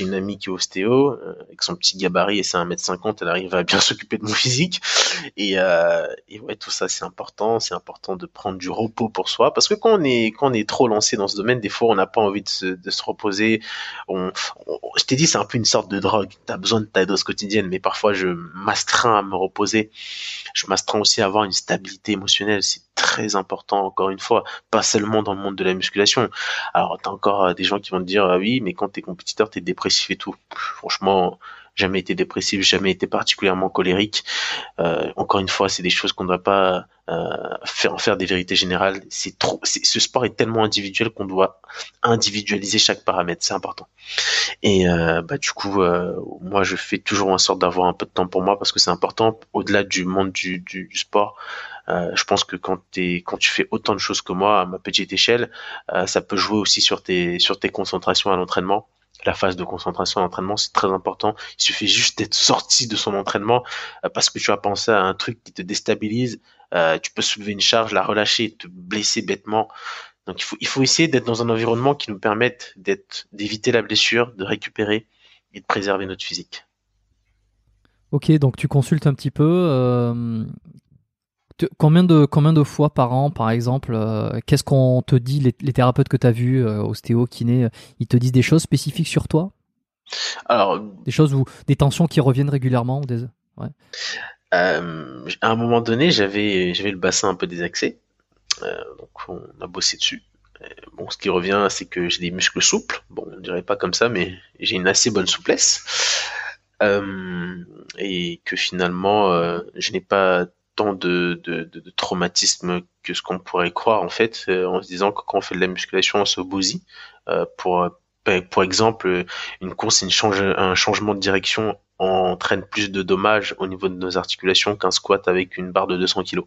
[SPEAKER 2] une amie qui est ostéo, euh, avec son petit gabarit et c'est 1m50, elle arrive à bien s'occuper de mon physique. Et, euh, ouais, tout ça, c'est important. C'est important de prendre du repos pour soi. Parce que quand on est, quand on est trop lancé dans ce domaine, des fois, on n'a pas envie de se, reposer. Je t'ai dit, c'est un peu une sorte de drogue. Tu as besoin de ta dose quotidienne, mais parfois, je m'astreins à me reposer. Je m'astreins aussi à avoir une stabilité émotionnelle. Très important, encore une fois, pas seulement dans le monde de la musculation. Alors, t'as encore euh, des gens qui vont te dire, ah oui, mais quand t'es compétiteur, t'es dépressif et tout. Franchement, jamais été dépressif, jamais été particulièrement colérique. Euh, encore une fois, c'est des choses qu'on ne doit pas faire en faire des vérités générales. C'est trop. Ce sport est tellement individuel qu'on doit individualiser chaque paramètre. C'est important. Et bah du coup, moi, je fais toujours en sorte d'avoir un peu de temps pour moi parce que c'est important. Au-delà du monde du, du sport, euh, je pense que quand, tu fais autant de choses que moi à ma petite échelle, euh, ça peut jouer aussi sur tes, concentrations à l'entraînement la phase de concentration à l'entraînement, c'est très important. Il suffit juste d'être sorti de son entraînement euh, parce que tu as pensé à un truc qui te déstabilise. Tu peux soulever une charge, la relâcher, te blesser bêtement. Donc il faut, essayer d'être dans un environnement qui nous permette d'éviter la blessure, de récupérer et de préserver notre physique.
[SPEAKER 1] Ok, donc tu consultes un petit peu. Combien de, combien de fois par an, par exemple, euh, qu'est-ce qu'on te dit, les, thérapeutes que tu as vus, euh, ostéo, kiné, ils te disent des choses spécifiques sur toi?
[SPEAKER 2] Alors,
[SPEAKER 1] Des choses ou des tensions qui reviennent régulièrement ou des...
[SPEAKER 2] Euh, à un moment donné, j'avais, j'avais le bassin un peu désaxé. donc, on a bossé dessus. Bon, ce qui revient, c'est que j'ai des muscles souples. Bon, on dirait pas comme ça, mais j'ai une assez bonne souplesse. et que finalement, je n'ai pas de, de, de, traumatisme que ce qu'on pourrait croire en fait, euh, en se disant que quand on fait de la musculation, on se bousille. Euh, pour, ben, pour exemple, une course, une change, un changement de direction entraîne plus de dommages au niveau de nos articulations qu'un squat avec une barre de 200 kg.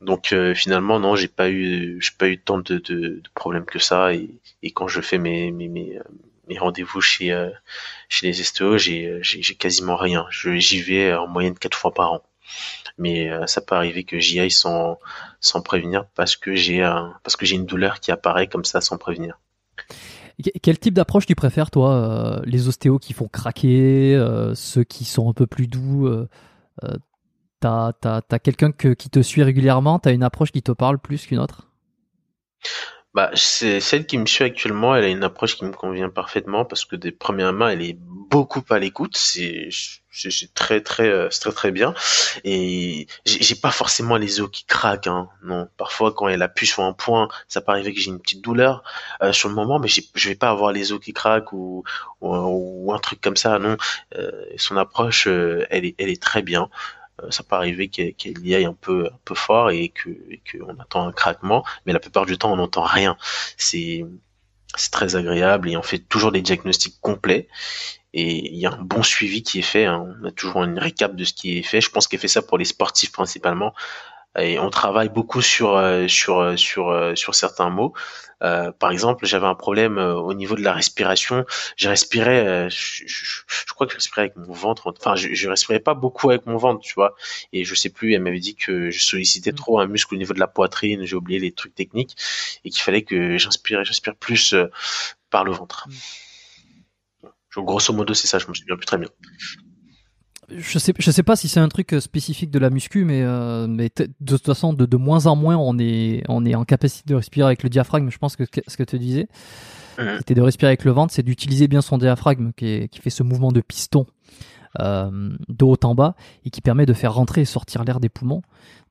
[SPEAKER 2] Donc euh, finalement non, j'ai pas eu j'ai pas eu tant de, de, problèmes que ça et, et quand je fais mes mes, mes, mes rendez-vous chez chez les STO, j'ai j'ai quasiment rien. j'y vais en moyenne quatre fois par an mais euh, ça peut arriver que j'y aille sans, prévenir parce que j'ai parce que j'ai une douleur qui apparaît comme ça sans prévenir.
[SPEAKER 1] Quel type d'approche tu préfères, toi euh, Les ostéos qui font craquer, euh, ceux qui sont un peu plus doux T'as as, quelqu'un qui te suit régulièrement T'as une approche qui te parle plus qu'une autre?
[SPEAKER 2] Bah, c'est celle qui me suit actuellement. Elle a une approche qui me convient parfaitement parce que des premières mains, elle est beaucoup à l'écoute. C'est très très euh, très très bien. Et j'ai pas forcément les os qui craquent. Hein. Non, parfois quand elle appuie sur un point, ça peut arriver que j'ai une petite douleur euh, sur le moment, mais je vais pas avoir les os qui craquent ou ou, un truc comme ça. Non, euh, son approche, elle est elle est très bien. Euh, ça peut arriver qu'elle y aille un peu, fort et qu'on attend un craquement, mais la plupart du temps on n'entend rien. C'est, c'est très agréable et on fait toujours des diagnostics complets et il y a un bon suivi qui est fait. Hein. On a toujours une récap de ce qui est fait. Je pense qu'elle fait ça pour les sportifs principalement et on travaille beaucoup sur euh, sur euh, sur euh, sur certains mots. par exemple, j'avais un problème au niveau de la respiration. Je respirais, je, crois que je respirais avec mon ventre. Enfin, je, je respirais pas beaucoup avec mon ventre, tu vois. Et je sais plus. Elle m'avait dit que je sollicitais trop un muscle au niveau de la poitrine. J'ai oublié les trucs techniques et qu'il fallait que j'inspire, j'inspire plus par le ventre. Mm. Grosso modo, c'est ça. Je me souviens plus très bien
[SPEAKER 1] je sais, je sais pas si c'est un truc euh, spécifique de la muscu, mais, euh, mais de toute façon, de, de, moins en moins, on est, on est en capacité de respirer avec le diaphragme. Je pense que ce que tu disais, c'était de respirer avec le ventre, c'est d'utiliser bien son diaphragme qui, qui, fait ce mouvement de piston de haut en bas et qui permet de faire rentrer et sortir l'air des poumons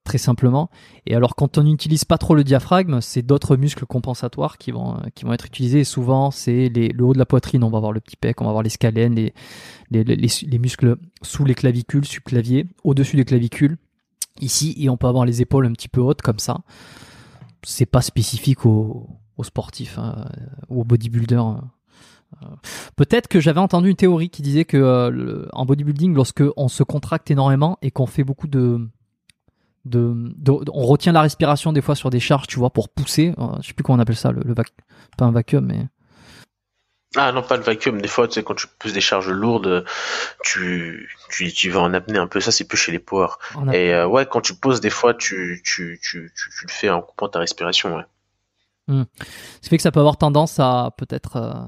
[SPEAKER 1] très simplement. Et alors quand on n'utilise pas trop le diaphragme, c'est d'autres muscles compensatoires qui vont, qui vont être utilisés. Souvent, c'est le haut de la poitrine, on va avoir le petit pec, on va avoir les scalènes, les, les, les, muscles sous les clavicules, subclavier, au-dessus des clavicules, ici, et on peut avoir les épaules un petit peu hautes comme ça. C'est pas spécifique aux, sportifs hein, ou aux bodybuilders. Euh, peut-être que j'avais entendu une théorie qui disait que euh, en bodybuilding, lorsque on se contracte énormément et qu'on fait beaucoup de, de, on retient la respiration des fois sur des charges, tu vois, pour pousser. Euh, je sais plus comment on appelle ça, le, pas un vacuum, mais.
[SPEAKER 2] Ah non, pas le vacuum. Des fois, tu sais, quand tu pousses des charges lourdes, tu, tu, tu vas en apnée un peu. Ça, c'est plus chez les power. Et euh, ouais, quand tu poses, des fois, tu, tu, tu, tu, le fais en coupant ta respiration. Ouais.
[SPEAKER 1] Hmm. Ce fait que ça peut avoir tendance à peut-être euh, euh,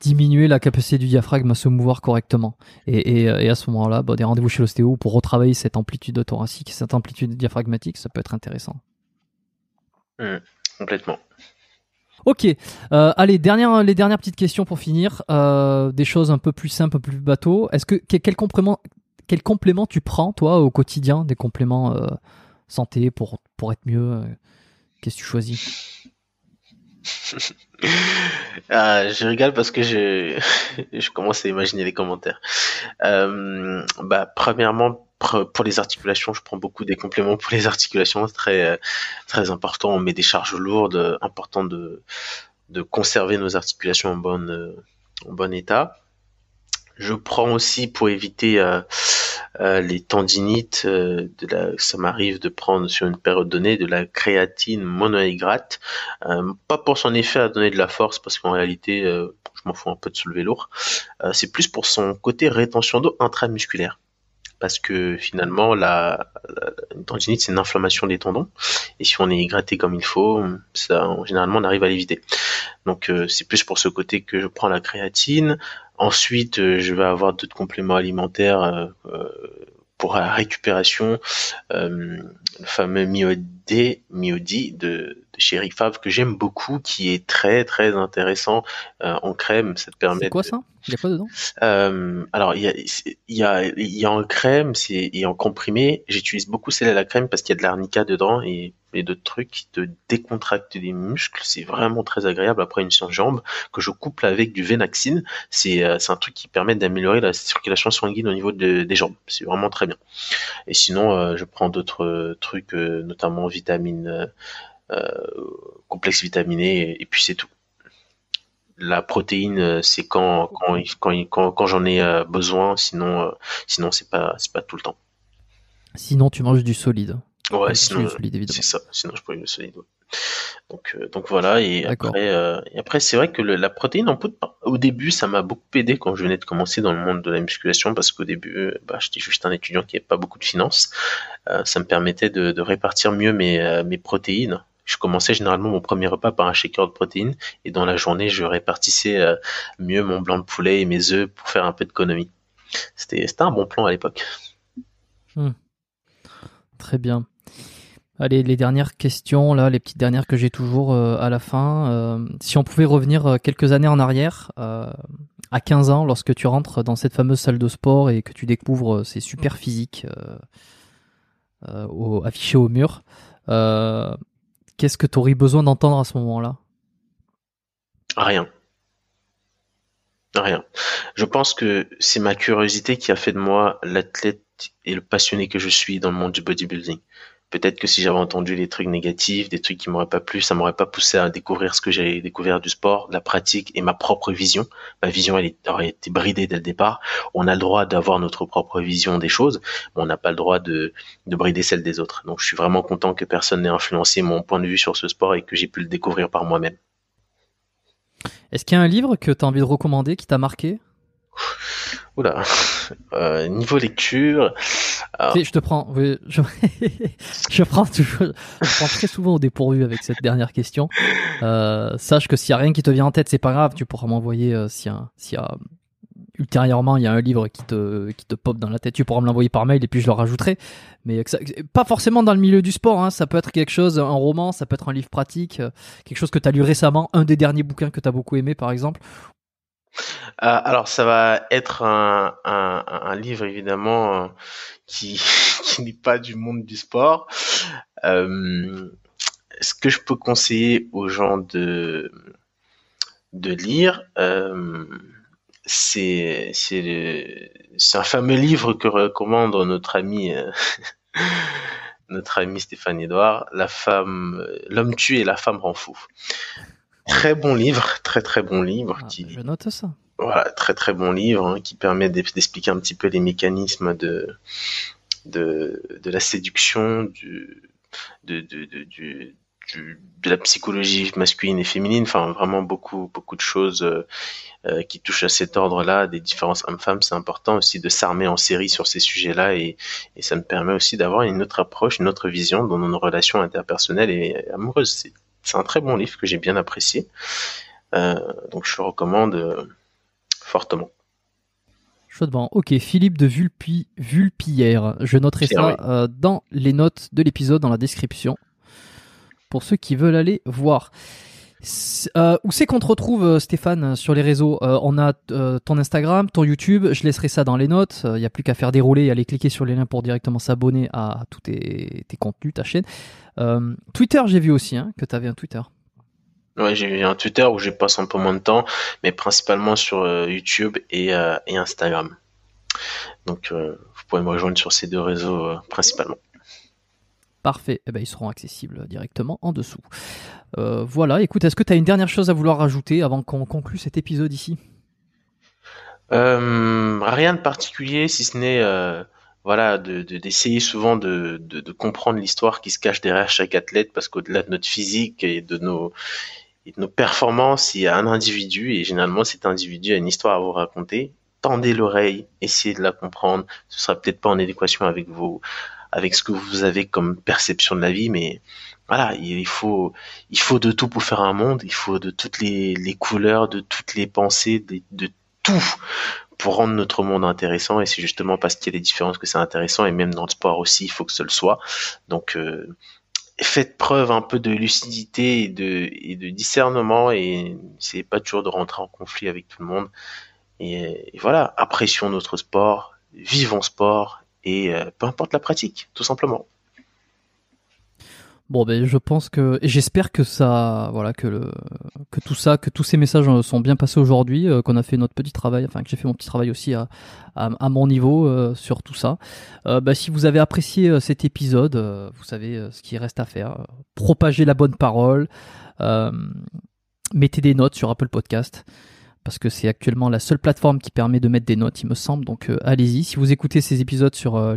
[SPEAKER 1] diminuer la capacité du diaphragme à se mouvoir correctement. Et, euh, à ce moment-là, bah, des rendez-vous chez l'ostéo pour retravailler cette amplitude thoracique, cette amplitude diaphragmatique, ça peut être intéressant.
[SPEAKER 2] Mmh, complètement.
[SPEAKER 1] Ok, euh, allez, dernière, les dernières petites questions pour finir. des choses un peu plus simples, un peu plus bateau. Est-ce que quel complément, quel complément tu prends toi au quotidien, des compléments santé pour pour être mieux Qu'est-ce que tu choisis?
[SPEAKER 2] ah, je rigole parce que je, commence à imaginer les commentaires. Euh, bah, premièrement, pour les articulations, je prends beaucoup des compléments pour les articulations, c'est très, très important. On met des charges lourdes, important de, de conserver nos articulations en bon, en bon état. Je prends aussi pour éviter euh, euh, les tendinites, euh, de la, ça m'arrive de prendre sur une période donnée de la créatine monohydrate, euh, pas pour son effet à donner de la force, parce qu'en réalité, je m'en fous un peu de soulever lourd, c'est plus pour son côté rétention d'eau intramusculaire parce que finalement la, tendinite c'est une inflammation des tendons et si on est hydraté comme il faut ça généralement on arrive à l'éviter donc c'est plus pour ce côté que je prends la créatine Ensuite, euh, je vais avoir d'autres compléments alimentaires euh, euh, pour la récupération, le fameux Miodi, Miodi de, de chez que j'aime beaucoup, qui est très très intéressant en crème. Ça te permet.
[SPEAKER 1] C'est quoi ça? Il y a quoi dedans?
[SPEAKER 2] Alors il y a y a en crème, c'est et en comprimé. J'utilise beaucoup celle à la crème parce qu'il y a de l'arnica dedans et d'autres trucs qui te décontractent les muscles. C'est vraiment très agréable après une séance jambe que je couple avec du Venaxine. C'est euh, un truc qui permet d'améliorer la circulation sanguine au niveau des jambes. C'est vraiment très bien. Et sinon, euh, je prends d'autres euh, trucs, notamment vitamines, complexes vitaminés, et, puis c'est tout. La protéine, c'est quand quand quand, quand, j'en ai besoin. Sinon, sinon c'est pas c'est pas tout le temps.
[SPEAKER 1] Sinon, tu manges du solide.
[SPEAKER 2] Ouais, sinon, c'est ça. Sinon, je pourrais le solide. Donc, euh, donc voilà. Et après, euh, et après, c'est vrai que la protéine en poudre, au début, ça m'a beaucoup aidé quand je venais de commencer dans le monde de la musculation, parce qu'au début, euh, bah, j'étais juste un étudiant qui n'avait pas beaucoup de finances. ça me permettait de, de répartir mieux mes, mes protéines. Je commençais généralement mon premier repas par un shaker de protéines, et dans la journée, je répartissais mieux mon blanc de poulet et mes œufs pour faire un peu d'économie. C'était, un bon plan à l'époque.
[SPEAKER 1] Hmm. Très bien. Allez, les dernières questions, là, les petites dernières que j'ai toujours euh, à la fin. Euh, si on pouvait revenir euh, quelques années en arrière, à 15 ans, lorsque tu rentres dans cette fameuse salle de sport et que tu découvres ces super physiques au, affichés au mur, qu'est-ce que tu aurais besoin d'entendre à ce moment-là?
[SPEAKER 2] Rien. Rien. Je pense que c'est ma curiosité qui a fait de moi l'athlète et le passionné que je suis dans le monde du bodybuilding. Peut-être que si j'avais entendu les trucs négatifs, des trucs qui m'auraient pas plu, ça m'aurait pas poussé à découvrir ce que j'ai découvert du sport, de la pratique et ma propre vision. Ma vision, elle aurait été bridée dès le départ. On a le droit d'avoir notre propre vision des choses, mais on n'a pas le droit de, de brider celle des autres. Donc, je suis vraiment content que personne n'ait influencé mon point de vue sur ce sport et que j'ai pu le découvrir par moi-même.
[SPEAKER 1] Est-ce qu'il y a un livre que tu as envie de recommander qui t'a marqué?
[SPEAKER 2] Oula, euh, niveau lecture.
[SPEAKER 1] je te prends, je, prends très souvent au dépourvu avec cette dernière question. Euh, sache que s'il y a rien qui te vient en tête, c'est pas grave, tu pourras m'envoyer euh, a, ultérieurement il y a un livre qui te qui pop dans la tête, tu pourras me l'envoyer par mail et puis je le rajouterai. Mais pas forcément dans le milieu du sport, hein, ça peut être quelque chose, un roman, ça peut être un livre pratique, quelque chose que tu as lu récemment, un des derniers bouquins que tu as beaucoup aimé par exemple,
[SPEAKER 2] alors, ça va être un, livre évidemment qui, qui n'est pas du monde du sport. Euh, ce que je peux conseiller aux gens de, lire, euh, c'est un fameux livre que recommande notre ami euh, notre ami Stéphane Edouard, la femme, l'homme tué et la femme rend fou. Très bon livre, très très bon livre.
[SPEAKER 1] Ah,
[SPEAKER 2] qui,
[SPEAKER 1] je note ça.
[SPEAKER 2] Voilà, très très bon livre hein, qui permet d'expliquer un petit peu les mécanismes de de, de la séduction, du, de, de, de, du, de la psychologie masculine et féminine, enfin vraiment beaucoup beaucoup de choses euh, euh, qui touchent à cet ordre-là, des différences hommes-femmes. C'est important aussi de s'armer en série sur ces sujets-là et, et ça me permet aussi d'avoir une autre approche, une autre vision dans nos relations interpersonnelles et amoureuses. C'est un très bon livre que j'ai bien apprécié, euh, donc je le recommande euh, fortement.
[SPEAKER 1] Chaudement. Ok, Philippe de Vulpi, Vulpillère. Je noterai ça euh, dans les notes de l'épisode, dans la description, pour ceux qui veulent aller voir. Euh, où c'est qu'on te retrouve, Stéphane, sur les réseaux? On a ton Instagram, ton YouTube. Je laisserai ça dans les notes. Il n'y a plus qu'à faire dérouler et aller cliquer sur les liens pour directement s'abonner à tous tes, contenus, ta chaîne. Twitter, j'ai vu aussi hein, que tu avais un Twitter.
[SPEAKER 2] Ouais, j'ai un Twitter où je passe un peu moins de temps, mais principalement sur YouTube et, et, Instagram. Donc, vous pouvez me rejoindre sur ces deux réseaux principalement.
[SPEAKER 1] Parfait, eh ben, ils seront accessibles directement en dessous. Euh, voilà, écoute, est-ce que tu as une dernière chose à vouloir rajouter avant qu'on conclue cet épisode ici?
[SPEAKER 2] Euh, Rien de particulier, si ce n'est euh, voilà, d'essayer de, souvent de, de, comprendre l'histoire qui se cache derrière chaque athlète, parce qu'au-delà de notre physique et de nos, de nos performances, il y a un individu, et généralement cet individu a une histoire à vous raconter. Tendez l'oreille, essayez de la comprendre. Ce sera peut-être pas en adéquation avec vos avec ce que vous avez comme perception de la vie, mais voilà, il faut, il faut de tout pour faire un monde, il faut de toutes les, les couleurs, de toutes les pensées, de, de, tout pour rendre notre monde intéressant. Et c'est justement parce qu'il y a des différences que c'est intéressant, et même dans le sport aussi, il faut que ce le soit. Donc, euh, faites preuve un peu de lucidité et de, discernement, et c'est pas toujours de rentrer en conflit avec tout le monde. Et, et voilà, apprécions notre sport, vivons sport, et euh, peu importe la pratique, tout simplement.
[SPEAKER 1] Bon, ben, je pense que, j'espère que ça, voilà, que le, que tout ça, que tous ces messages sont bien passés aujourd'hui, euh, qu'on a fait notre petit travail, enfin que j'ai fait mon petit travail aussi à, à, mon niveau euh, sur tout ça. Ben, si vous avez apprécié cet épisode, vous savez ce qu'il reste à faire. Propager la bonne parole, mettez des notes sur Apple Podcast parce que c'est actuellement la seule plateforme qui permet de mettre des notes, il me semble. Donc euh, allez-y. Si vous écoutez ces épisodes sur euh,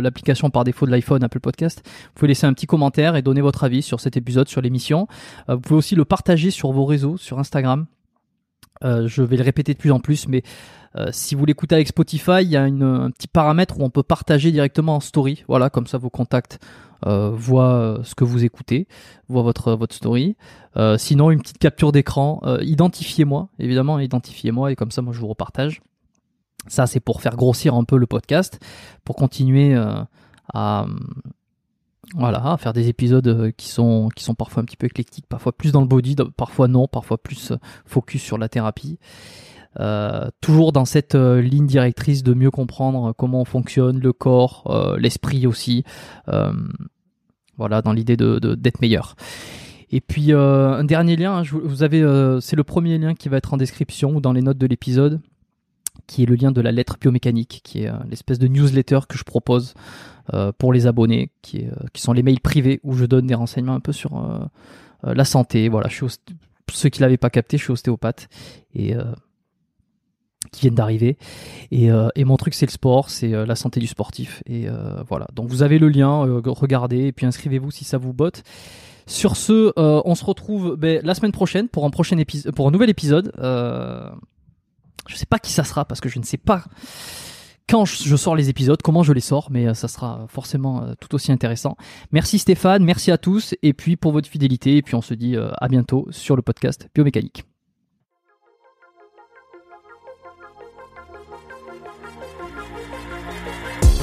[SPEAKER 1] l'application par défaut de l'iPhone Apple Podcast, vous pouvez laisser un petit commentaire et donner votre avis sur cet épisode, sur l'émission. Euh, vous pouvez aussi le partager sur vos réseaux, sur Instagram. Je vais le répéter de plus en plus, mais si vous l'écoutez avec Spotify, il y a un petit paramètre où on peut partager directement en story. Voilà, comme ça vos contacts euh, voit euh, ce que vous écoutez, voit votre votre story. Euh, sinon, une petite capture d'écran. identifiez-moi, évidemment, identifiez-moi et comme ça, moi, je vous repartage. Ça, c'est pour faire grossir un peu le podcast, pour continuer à voilà, faire des épisodes qui sont qui sont parfois un petit peu éclectiques, parfois plus dans le body, parfois non, parfois plus focus sur la thérapie. Euh, toujours dans cette euh, ligne directrice de mieux comprendre comment fonctionne le corps, euh, l'esprit aussi. voilà, dans l'idée de d'être meilleur. Et puis un dernier lien, vous avez, c'est le premier lien qui va être en description ou dans les notes de l'épisode, qui est le lien de la lettre biomécanique, qui est l'espèce de newsletter que je propose pour les abonnés, qui, est, qui sont les mails privés où je donne des renseignements un peu sur la santé. Voilà, je suis pour ceux qui l'avaient pas capté, je suis ostéopathe et qui viennent d'arriver. Et, euh, et, mon truc, c'est le sport, c'est euh, la santé du sportif. Et euh, voilà. Donc vous avez le lien, regardez, et puis inscrivez-vous si ça vous botte. Sur ce, on se retrouve ben, la semaine prochaine pour un prochain pour un nouvel épisode. je sais pas qui ça sera parce que je ne sais pas quand je sors les épisodes, comment je les sors, mais ça sera forcément tout aussi intéressant. Merci Stéphane, merci à tous, et puis pour votre fidélité, et puis on se dit à bientôt sur le podcast Biomécanique.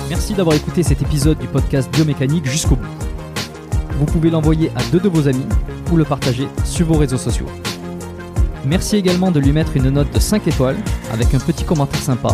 [SPEAKER 1] Merci d'avoir écouté cet épisode du podcast Biomécanique jusqu'au bout. Vous pouvez l'envoyer à deux de vos amis ou le partager sur vos réseaux sociaux. Merci également de lui mettre une note de 5 étoiles avec un petit commentaire sympa.